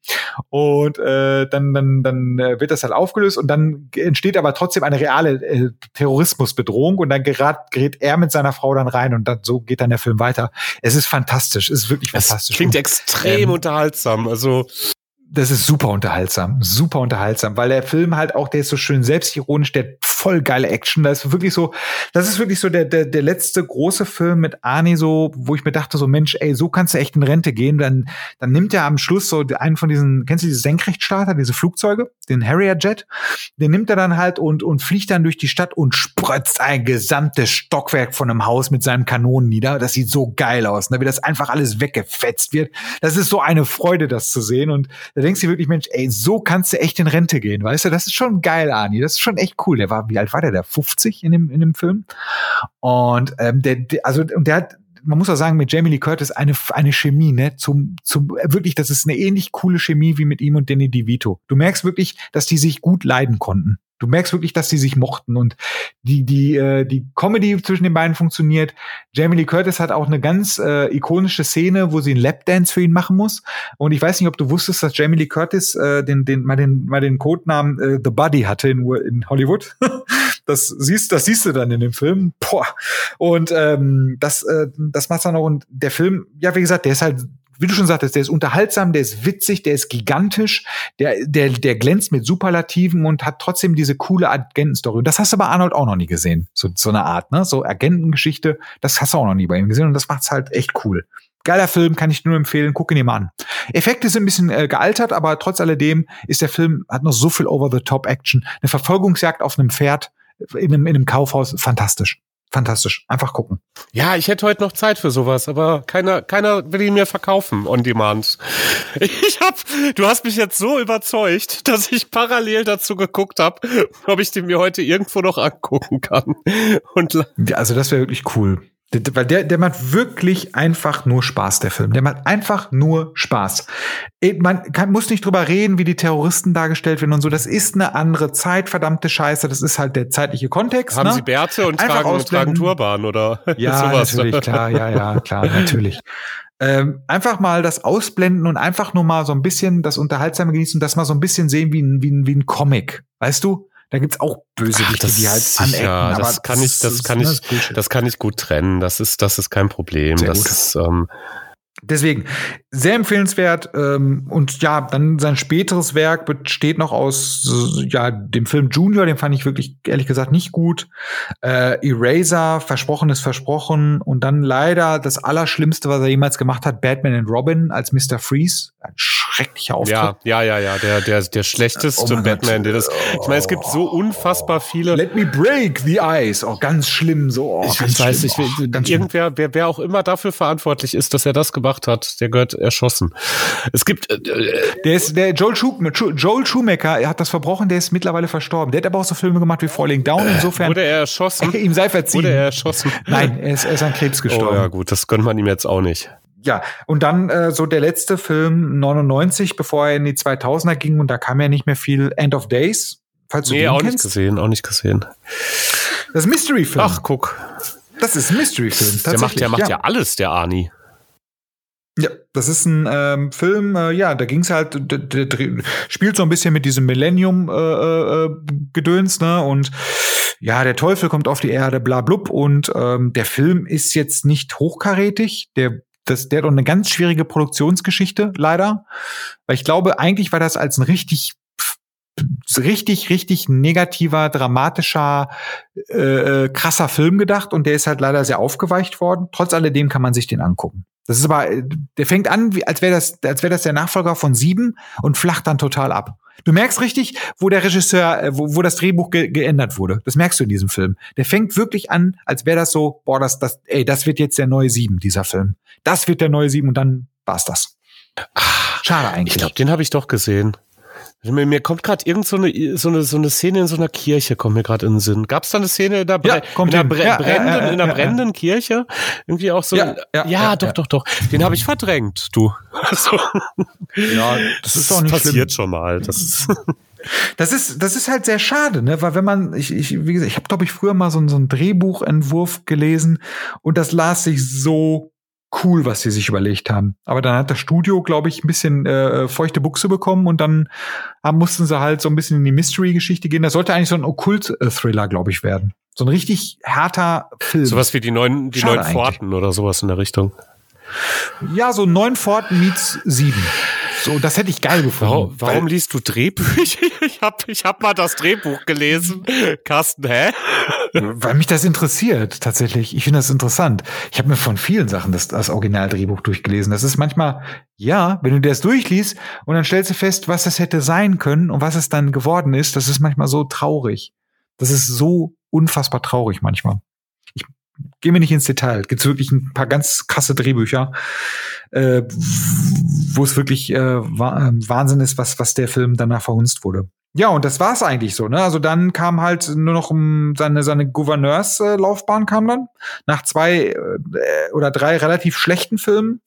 Und äh, dann, dann, dann äh, wird das halt aufgelöst und dann entsteht aber trotzdem eine reale äh, Terrorismusbedrohung und dann gerät, gerät er mit seiner Frau dann rein und dann, so geht dann der Film weiter. Es ist fantastisch, es ist wirklich das fantastisch. Klingt extrem ähm, unterhaltsam. Also das ist super unterhaltsam, super unterhaltsam, weil der Film halt auch, der ist so schön selbstironisch, der voll geile Action, da ist wirklich so, das ist wirklich so der, der, der letzte große Film mit Arnie so, wo ich mir dachte so, Mensch, ey, so kannst du echt in Rente gehen, dann, dann nimmt er am Schluss so einen von diesen, kennst du diese Senkrechtstarter, diese Flugzeuge, den Harrier Jet, den nimmt er dann halt und, und fliegt dann durch die Stadt und spritzt ein gesamtes Stockwerk von einem Haus mit seinen Kanonen nieder, das sieht so geil aus, ne, wie das einfach alles weggefetzt wird, das ist so eine Freude, das zu sehen. Und da denkst du wirklich, Mensch, ey, so kannst du echt in Rente gehen, weißt du? Das ist schon geil, Ani. Das ist schon echt cool. Der war, wie alt war der? Der 50 in dem, in dem Film. Und ähm, der, der, also, und der hat, man muss auch sagen, mit Jamie Lee Curtis eine, eine Chemie, ne, zum, zum, wirklich, das ist eine ähnlich coole Chemie wie mit ihm und Danny DeVito. Du merkst wirklich, dass die sich gut leiden konnten. Du merkst wirklich, dass sie sich mochten und die die äh, die Comedy zwischen den beiden funktioniert. Jamie Lee Curtis hat auch eine ganz äh, ikonische Szene, wo sie einen Lapdance für ihn machen muss. Und ich weiß nicht, ob du wusstest, dass Jamie Lee Curtis äh, den den mal den mal den Codenamen äh, The Buddy hatte in, in Hollywood. das siehst das siehst du dann in dem Film. Boah. Und ähm, das äh, das macht's dann auch und der Film, ja wie gesagt, der ist halt wie du schon sagtest, der ist unterhaltsam, der ist witzig, der ist gigantisch, der, der, der glänzt mit Superlativen und hat trotzdem diese coole Agentenstory. Und das hast du bei Arnold auch noch nie gesehen. So, so eine Art, ne? So Agentengeschichte, das hast du auch noch nie bei ihm gesehen und das macht's halt echt cool. Geiler Film, kann ich nur empfehlen, guck ihn dir mal an. Effekte sind ein bisschen äh, gealtert, aber trotz alledem ist der Film, hat noch so viel Over-the-Top-Action. Eine Verfolgungsjagd auf einem Pferd in einem, in einem Kaufhaus, fantastisch fantastisch. Einfach gucken. Ja, ich hätte heute noch Zeit für sowas, aber keiner, keiner will ihn mir verkaufen on demand. Ich hab, du hast mich jetzt so überzeugt, dass ich parallel dazu geguckt habe, ob ich den mir heute irgendwo noch angucken kann. Und also das wäre wirklich cool. Weil der, der macht wirklich einfach nur Spaß, der Film. Der macht einfach nur Spaß. Man kann, muss nicht drüber reden, wie die Terroristen dargestellt werden und so. Das ist eine andere Zeit, verdammte Scheiße. Das ist halt der zeitliche Kontext. Haben ne? Sie Bärte und tragen, tragen Turban oder ja, sowas? natürlich, klar, ja, ja, klar, natürlich. ähm, einfach mal das ausblenden und einfach nur mal so ein bisschen das Unterhaltsame genießen und das mal so ein bisschen sehen wie ein, wie ein, wie ein Comic. Weißt du? Da gibt's auch Bösewichte, Ach, die halt anecken. Ja, das kann ich, das kann ich, das kann ich gut trennen. Das ist, das ist kein Problem. Sehr das gut. ist, ähm, Deswegen sehr empfehlenswert ähm, und ja, dann sein späteres Werk besteht noch aus ja dem Film Junior, den fand ich wirklich ehrlich gesagt nicht gut. Äh, Eraser, Versprochen ist versprochen und dann leider das Allerschlimmste, was er jemals gemacht hat, Batman and Robin als Mr. Freeze, ein schrecklicher Auftritt. Ja, ja, ja, ja, der der der schlechteste oh Batman, der das. Ich meine, es gibt so unfassbar viele. Let me break the ice, oh ganz schlimm, so. Oh, ich weiß, ich will, irgendwer, wer, wer auch immer dafür verantwortlich ist, dass er das gemacht hat, der gehört erschossen. Es gibt äh, der ist der Joel, Schu Joel Schumacher, er hat das verbrochen, der ist mittlerweile verstorben. Der hat aber auch so Filme gemacht wie Falling Down. Insofern wurde er erschossen. ihm sei verziehen. Wurde er erschossen? Nein, er ist, er ist an Krebs gestorben. Oh ja, gut, das gönnt man ihm jetzt auch nicht. Ja, und dann äh, so der letzte Film 99, bevor er in die 2000er ging und da kam ja nicht mehr viel End of Days. Falls du nee, auch kennst. nicht gesehen, auch nicht gesehen. Das Mystery-Film. Ach, guck. Das ist ein Mystery-Film. Der macht, der macht ja. ja alles, der Arnie. Ja, das ist ein ähm, Film, äh, ja, da ging's halt, der, der, der, spielt so ein bisschen mit diesem Millennium-Gedöns, äh, äh, ne? Und ja, der Teufel kommt auf die Erde, bla blub. Und ähm, der Film ist jetzt nicht hochkarätig. Der, das, der hat auch eine ganz schwierige Produktionsgeschichte, leider. Weil ich glaube, eigentlich war das als ein richtig richtig, richtig negativer, dramatischer, äh, äh, krasser Film gedacht und der ist halt leider sehr aufgeweicht worden. Trotz alledem kann man sich den angucken. Das ist aber, der fängt an, als wäre das, als wäre das der Nachfolger von Sieben und flacht dann total ab. Du merkst richtig, wo der Regisseur, äh, wo, wo das Drehbuch ge geändert wurde. Das merkst du in diesem Film. Der fängt wirklich an, als wäre das so, boah, das, das, ey, das wird jetzt der neue Sieben, dieser Film. Das wird der neue Sieben und dann war's das. Ach, Schade eigentlich. Ich glaube, den habe ich doch gesehen. Mir, mir kommt gerade irgend so eine, so, eine, so eine Szene in so einer Kirche, kommt mir gerade in den Sinn. Gab es da eine Szene in der, ja, in der, Bre ja, brennenden, ja, in der brennenden Kirche? Irgendwie auch so. Ja, ja, doch, doch, doch. Den habe ich verdrängt, du. Also, ja, das ist doch nicht passiert schlimm. schon mal. Das ist Das ist, das ist halt sehr schade, ne? Weil wenn man, ich, ich wie gesagt, ich habe glaube ich früher mal so, so einen Drehbuchentwurf gelesen und das las sich so cool, was sie sich überlegt haben. Aber dann hat das Studio, glaube ich, ein bisschen äh, feuchte Buchse bekommen und dann äh, mussten sie halt so ein bisschen in die Mystery-Geschichte gehen. Das sollte eigentlich so ein Okkult-Thriller, glaube ich, werden. So ein richtig härter Film. Sowas wie die neuen, die neuen Pforten oder sowas in der Richtung. Ja, so neun Pforten meets sieben. So, das hätte ich geil gefunden. Warum, warum liest du Drehbücher? Ich hab, ich hab mal das Drehbuch gelesen. Carsten, hä? Weil mich das interessiert, tatsächlich. Ich finde das interessant. Ich habe mir von vielen Sachen das, das Originaldrehbuch durchgelesen. Das ist manchmal, ja, wenn du das durchliest und dann stellst du fest, was das hätte sein können und was es dann geworden ist, das ist manchmal so traurig. Das ist so unfassbar traurig manchmal gehen wir nicht ins Detail. Gibt wirklich ein paar ganz krasse Drehbücher, äh, wo es wirklich äh, ähm, Wahnsinn ist, was, was der Film danach verhunzt wurde. Ja, und das war's eigentlich so, ne? Also dann kam halt nur noch um seine, seine Gouverneurslaufbahn kam dann. Nach zwei äh, oder drei relativ schlechten Filmen.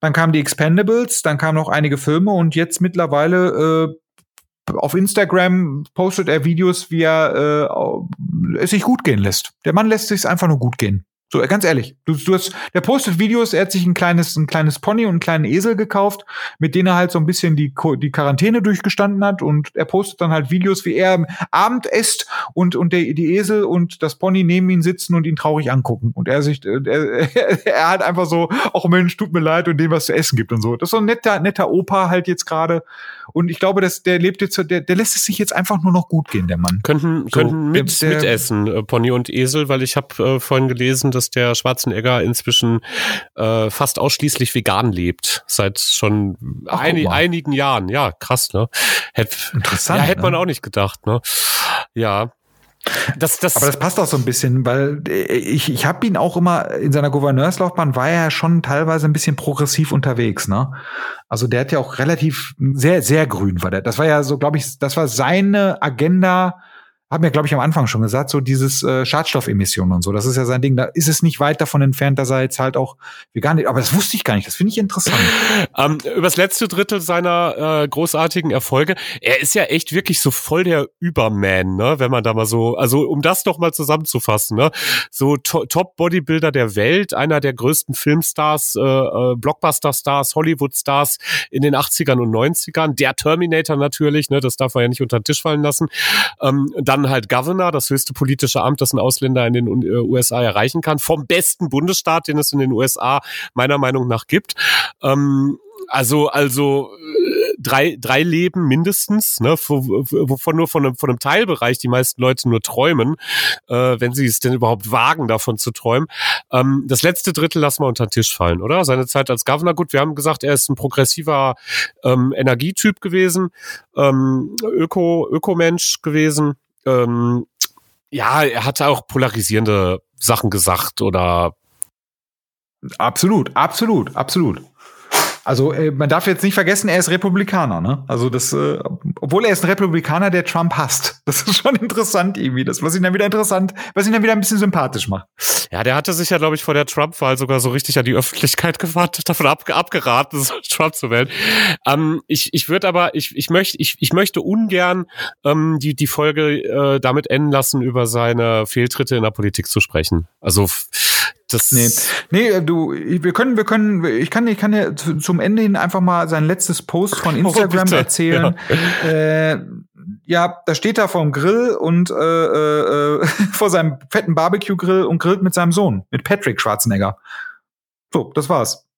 Dann kamen die Expendables, dann kamen noch einige Filme und jetzt mittlerweile äh, auf Instagram postet er Videos, wie er äh, es sich gut gehen lässt. Der Mann lässt sich einfach nur gut gehen. So, ganz ehrlich, du, du hast, der postet Videos, er hat sich ein kleines, ein kleines Pony und einen kleinen Esel gekauft, mit denen er halt so ein bisschen die, die Quarantäne durchgestanden hat und er postet dann halt Videos, wie er Abend isst und, und der, die Esel und das Pony neben ihm sitzen und ihn traurig angucken. Und er sich, er, er hat einfach so, auch Mensch, tut mir leid und dem was zu essen gibt und so. Das ist so ein netter, netter Opa halt jetzt gerade. Und ich glaube, dass der lebt jetzt, der, der lässt es sich jetzt einfach nur noch gut gehen, der Mann. Könnten, so, könnten mit, der, mitessen, äh, Pony und Esel, weil ich habe äh, vorhin gelesen, dass der Schwarzenegger inzwischen äh, fast ausschließlich vegan lebt. Seit schon Ach, ein, einigen Jahren. Ja, krass, ne? Hätt, Interessant. Ja, hätte man ne? auch nicht gedacht, ne? Ja. Das, das Aber das passt auch so ein bisschen, weil ich, ich habe ihn auch immer in seiner Gouverneurslaufbahn war er schon teilweise ein bisschen progressiv unterwegs, ne? Also der hat ja auch relativ sehr sehr grün war der. Das war ja so, glaube ich, das war seine Agenda haben wir, glaube ich, am Anfang schon gesagt, so dieses äh, Schadstoffemissionen und so. Das ist ja sein Ding. Da ist es nicht weit davon entfernt, dass er jetzt halt auch vegan ist. Aber das wusste ich gar nicht. Das finde ich interessant. ähm, übers letzte Drittel seiner äh, großartigen Erfolge. Er ist ja echt wirklich so voll der Überman, ne? Wenn man da mal so, also um das doch mal zusammenzufassen, ne? So to Top Bodybuilder der Welt, einer der größten Filmstars, äh, äh, Blockbuster-Stars, Hollywood-Stars in den 80ern und 90ern. Der Terminator natürlich, ne? Das darf man ja nicht unter den Tisch fallen lassen. Ähm, dann halt Governor, das höchste politische Amt, das ein Ausländer in den USA erreichen kann, vom besten Bundesstaat, den es in den USA meiner Meinung nach gibt. Ähm, also, also äh, drei, drei Leben mindestens, ne, wovon nur von einem, von einem Teilbereich die meisten Leute nur träumen, äh, wenn sie es denn überhaupt wagen, davon zu träumen. Ähm, das letzte Drittel lassen wir unter den Tisch fallen, oder? Seine Zeit als Governor, gut, wir haben gesagt, er ist ein progressiver ähm, Energietyp gewesen, ähm, Öko, Ökomensch gewesen. Ähm, ja, er hat auch polarisierende Sachen gesagt oder Absolut, absolut, absolut. Also äh, man darf jetzt nicht vergessen, er ist Republikaner, ne? Also das, äh, obwohl er ist ein Republikaner, der Trump hasst. Das ist schon interessant irgendwie. Das, was ihn dann wieder interessant, was ihn dann wieder ein bisschen sympathisch macht. Ja, der hatte sich ja, glaube ich, vor der Trump-Wahl sogar so richtig an die Öffentlichkeit gewartet, davon ab, abgeraten, Trump zu wählen. Ähm, ich ich würde aber, ich, ich möchte, ich, ich möchte ungern ähm, die, die Folge äh, damit enden lassen, über seine Fehltritte in der Politik zu sprechen. Also das nee, nee, du, wir können, wir können, ich kann, ich kann ja zum Ende hin einfach mal sein letztes Post von oh, Instagram oh, erzählen. Ja. Äh, ja, da steht er vorm Grill und äh, äh, vor seinem fetten Barbecue-Grill und grillt mit seinem Sohn, mit Patrick Schwarzenegger. So, das war's.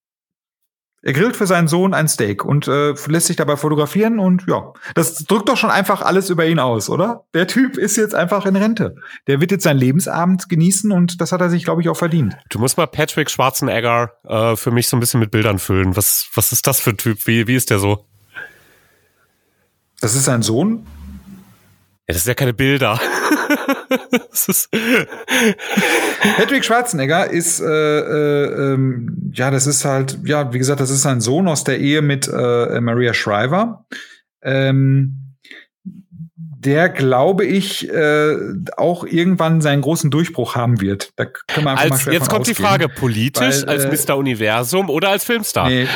Er grillt für seinen Sohn ein Steak und äh, lässt sich dabei fotografieren und ja, das drückt doch schon einfach alles über ihn aus, oder? Der Typ ist jetzt einfach in Rente. Der wird jetzt seinen Lebensabend genießen und das hat er sich, glaube ich, auch verdient. Du musst mal Patrick Schwarzenegger äh, für mich so ein bisschen mit Bildern füllen. Was, was ist das für ein Typ? Wie, wie ist der so? Das ist sein Sohn? Ja, das sind ja keine Bilder. Patrick Schwarzenegger ist, äh, äh, ähm, ja, das ist halt, ja, wie gesagt, das ist sein Sohn aus der Ehe mit äh, Maria Shriver. Ähm, der, glaube ich, äh, auch irgendwann seinen großen Durchbruch haben wird. Da können wir einfach als, mal schwer Jetzt kommt ausgehen. die Frage, politisch, Weil, als äh, Mr. Universum oder als Filmstar? Nee,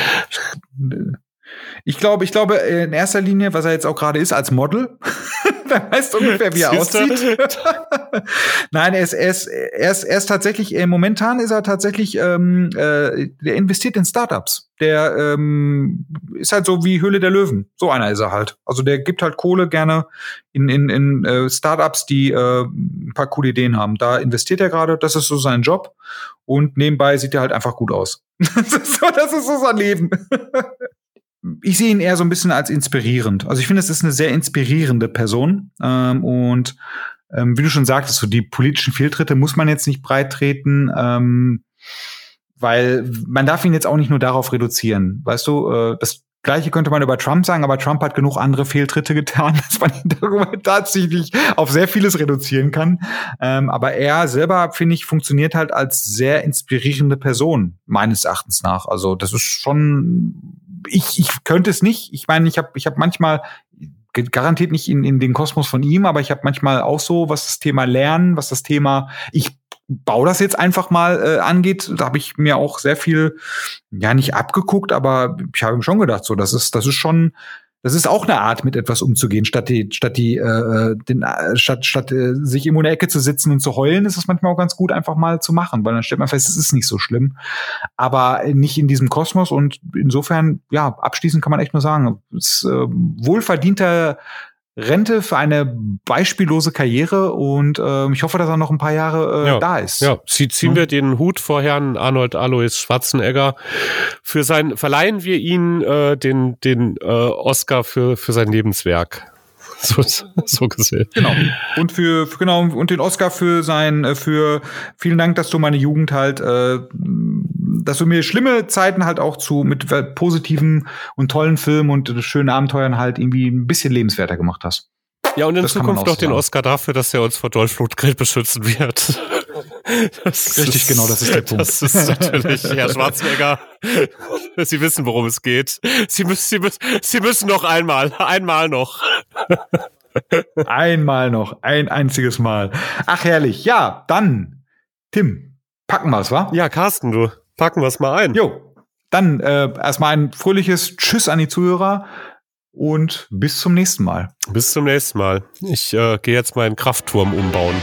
ich glaube, ich glaube in erster Linie, was er jetzt auch gerade ist, als Model. Wer weiß ungefähr, wie er aussieht. Nein, er ist, er ist, er ist, er ist tatsächlich, äh, momentan ist er tatsächlich, ähm, äh, der investiert in Startups. Der ähm, ist halt so wie Höhle der Löwen. So einer ist er halt. Also der gibt halt Kohle gerne in, in, in äh, Startups, die äh, ein paar coole Ideen haben. Da investiert er gerade, das ist so sein Job. Und nebenbei sieht er halt einfach gut aus. das, ist so, das ist so sein Leben ich sehe ihn eher so ein bisschen als inspirierend. Also ich finde, es ist eine sehr inspirierende Person. Ähm, und ähm, wie du schon sagtest, so die politischen Fehltritte muss man jetzt nicht breit treten, ähm, weil man darf ihn jetzt auch nicht nur darauf reduzieren. Weißt du, äh, das Gleiche könnte man über Trump sagen, aber Trump hat genug andere Fehltritte getan, dass man ihn darüber tatsächlich auf sehr vieles reduzieren kann. Ähm, aber er selber, finde ich, funktioniert halt als sehr inspirierende Person, meines Erachtens nach. Also das ist schon ich, ich könnte es nicht. Ich meine, ich habe ich hab manchmal garantiert nicht in, in den Kosmos von ihm, aber ich habe manchmal auch so, was das Thema Lernen, was das Thema, ich baue das jetzt einfach mal äh, angeht, da habe ich mir auch sehr viel, ja nicht abgeguckt, aber ich habe schon gedacht, so das ist das ist schon das ist auch eine Art, mit etwas umzugehen, statt die, statt die, äh, den, äh, statt, statt äh, sich in der Ecke zu sitzen und zu heulen, ist es manchmal auch ganz gut, einfach mal zu machen, weil dann stellt man fest, es ist nicht so schlimm. Aber nicht in diesem Kosmos und insofern, ja, abschließend kann man echt nur sagen, es ist äh, wohlverdienter Rente für eine beispiellose Karriere und äh, ich hoffe, dass er noch ein paar Jahre äh, ja, da ist. Ja, Sie, ziehen wir den Hut vor Herrn Arnold Alois Schwarzenegger. Für sein verleihen wir ihn äh, den den äh, Oscar für für sein Lebenswerk. So, so gesehen. Genau. Und für, für genau und den Oscar für sein äh, für vielen Dank, dass du meine Jugend halt äh, dass du mir schlimme Zeiten halt auch zu mit positiven und tollen Filmen und schönen Abenteuern halt irgendwie ein bisschen lebenswerter gemacht hast. Ja, und in das Zukunft noch den Oscar dafür, dass er uns vor Dolph Lundgren beschützen wird. Das Richtig, ist, genau, das ist der Punkt. Das ist natürlich Herr Schwarzenegger. Sie wissen, worum es geht. Sie müssen, Sie müssen, Sie müssen noch einmal, einmal noch. Einmal noch, ein einziges Mal. Ach herrlich. Ja, dann, Tim, packen wir's, wa? Ja, Carsten, du, packen wir's mal ein. Jo, dann äh, erstmal ein fröhliches Tschüss an die Zuhörer und bis zum nächsten Mal. Bis zum nächsten Mal. Ich äh, gehe jetzt meinen Kraftturm umbauen.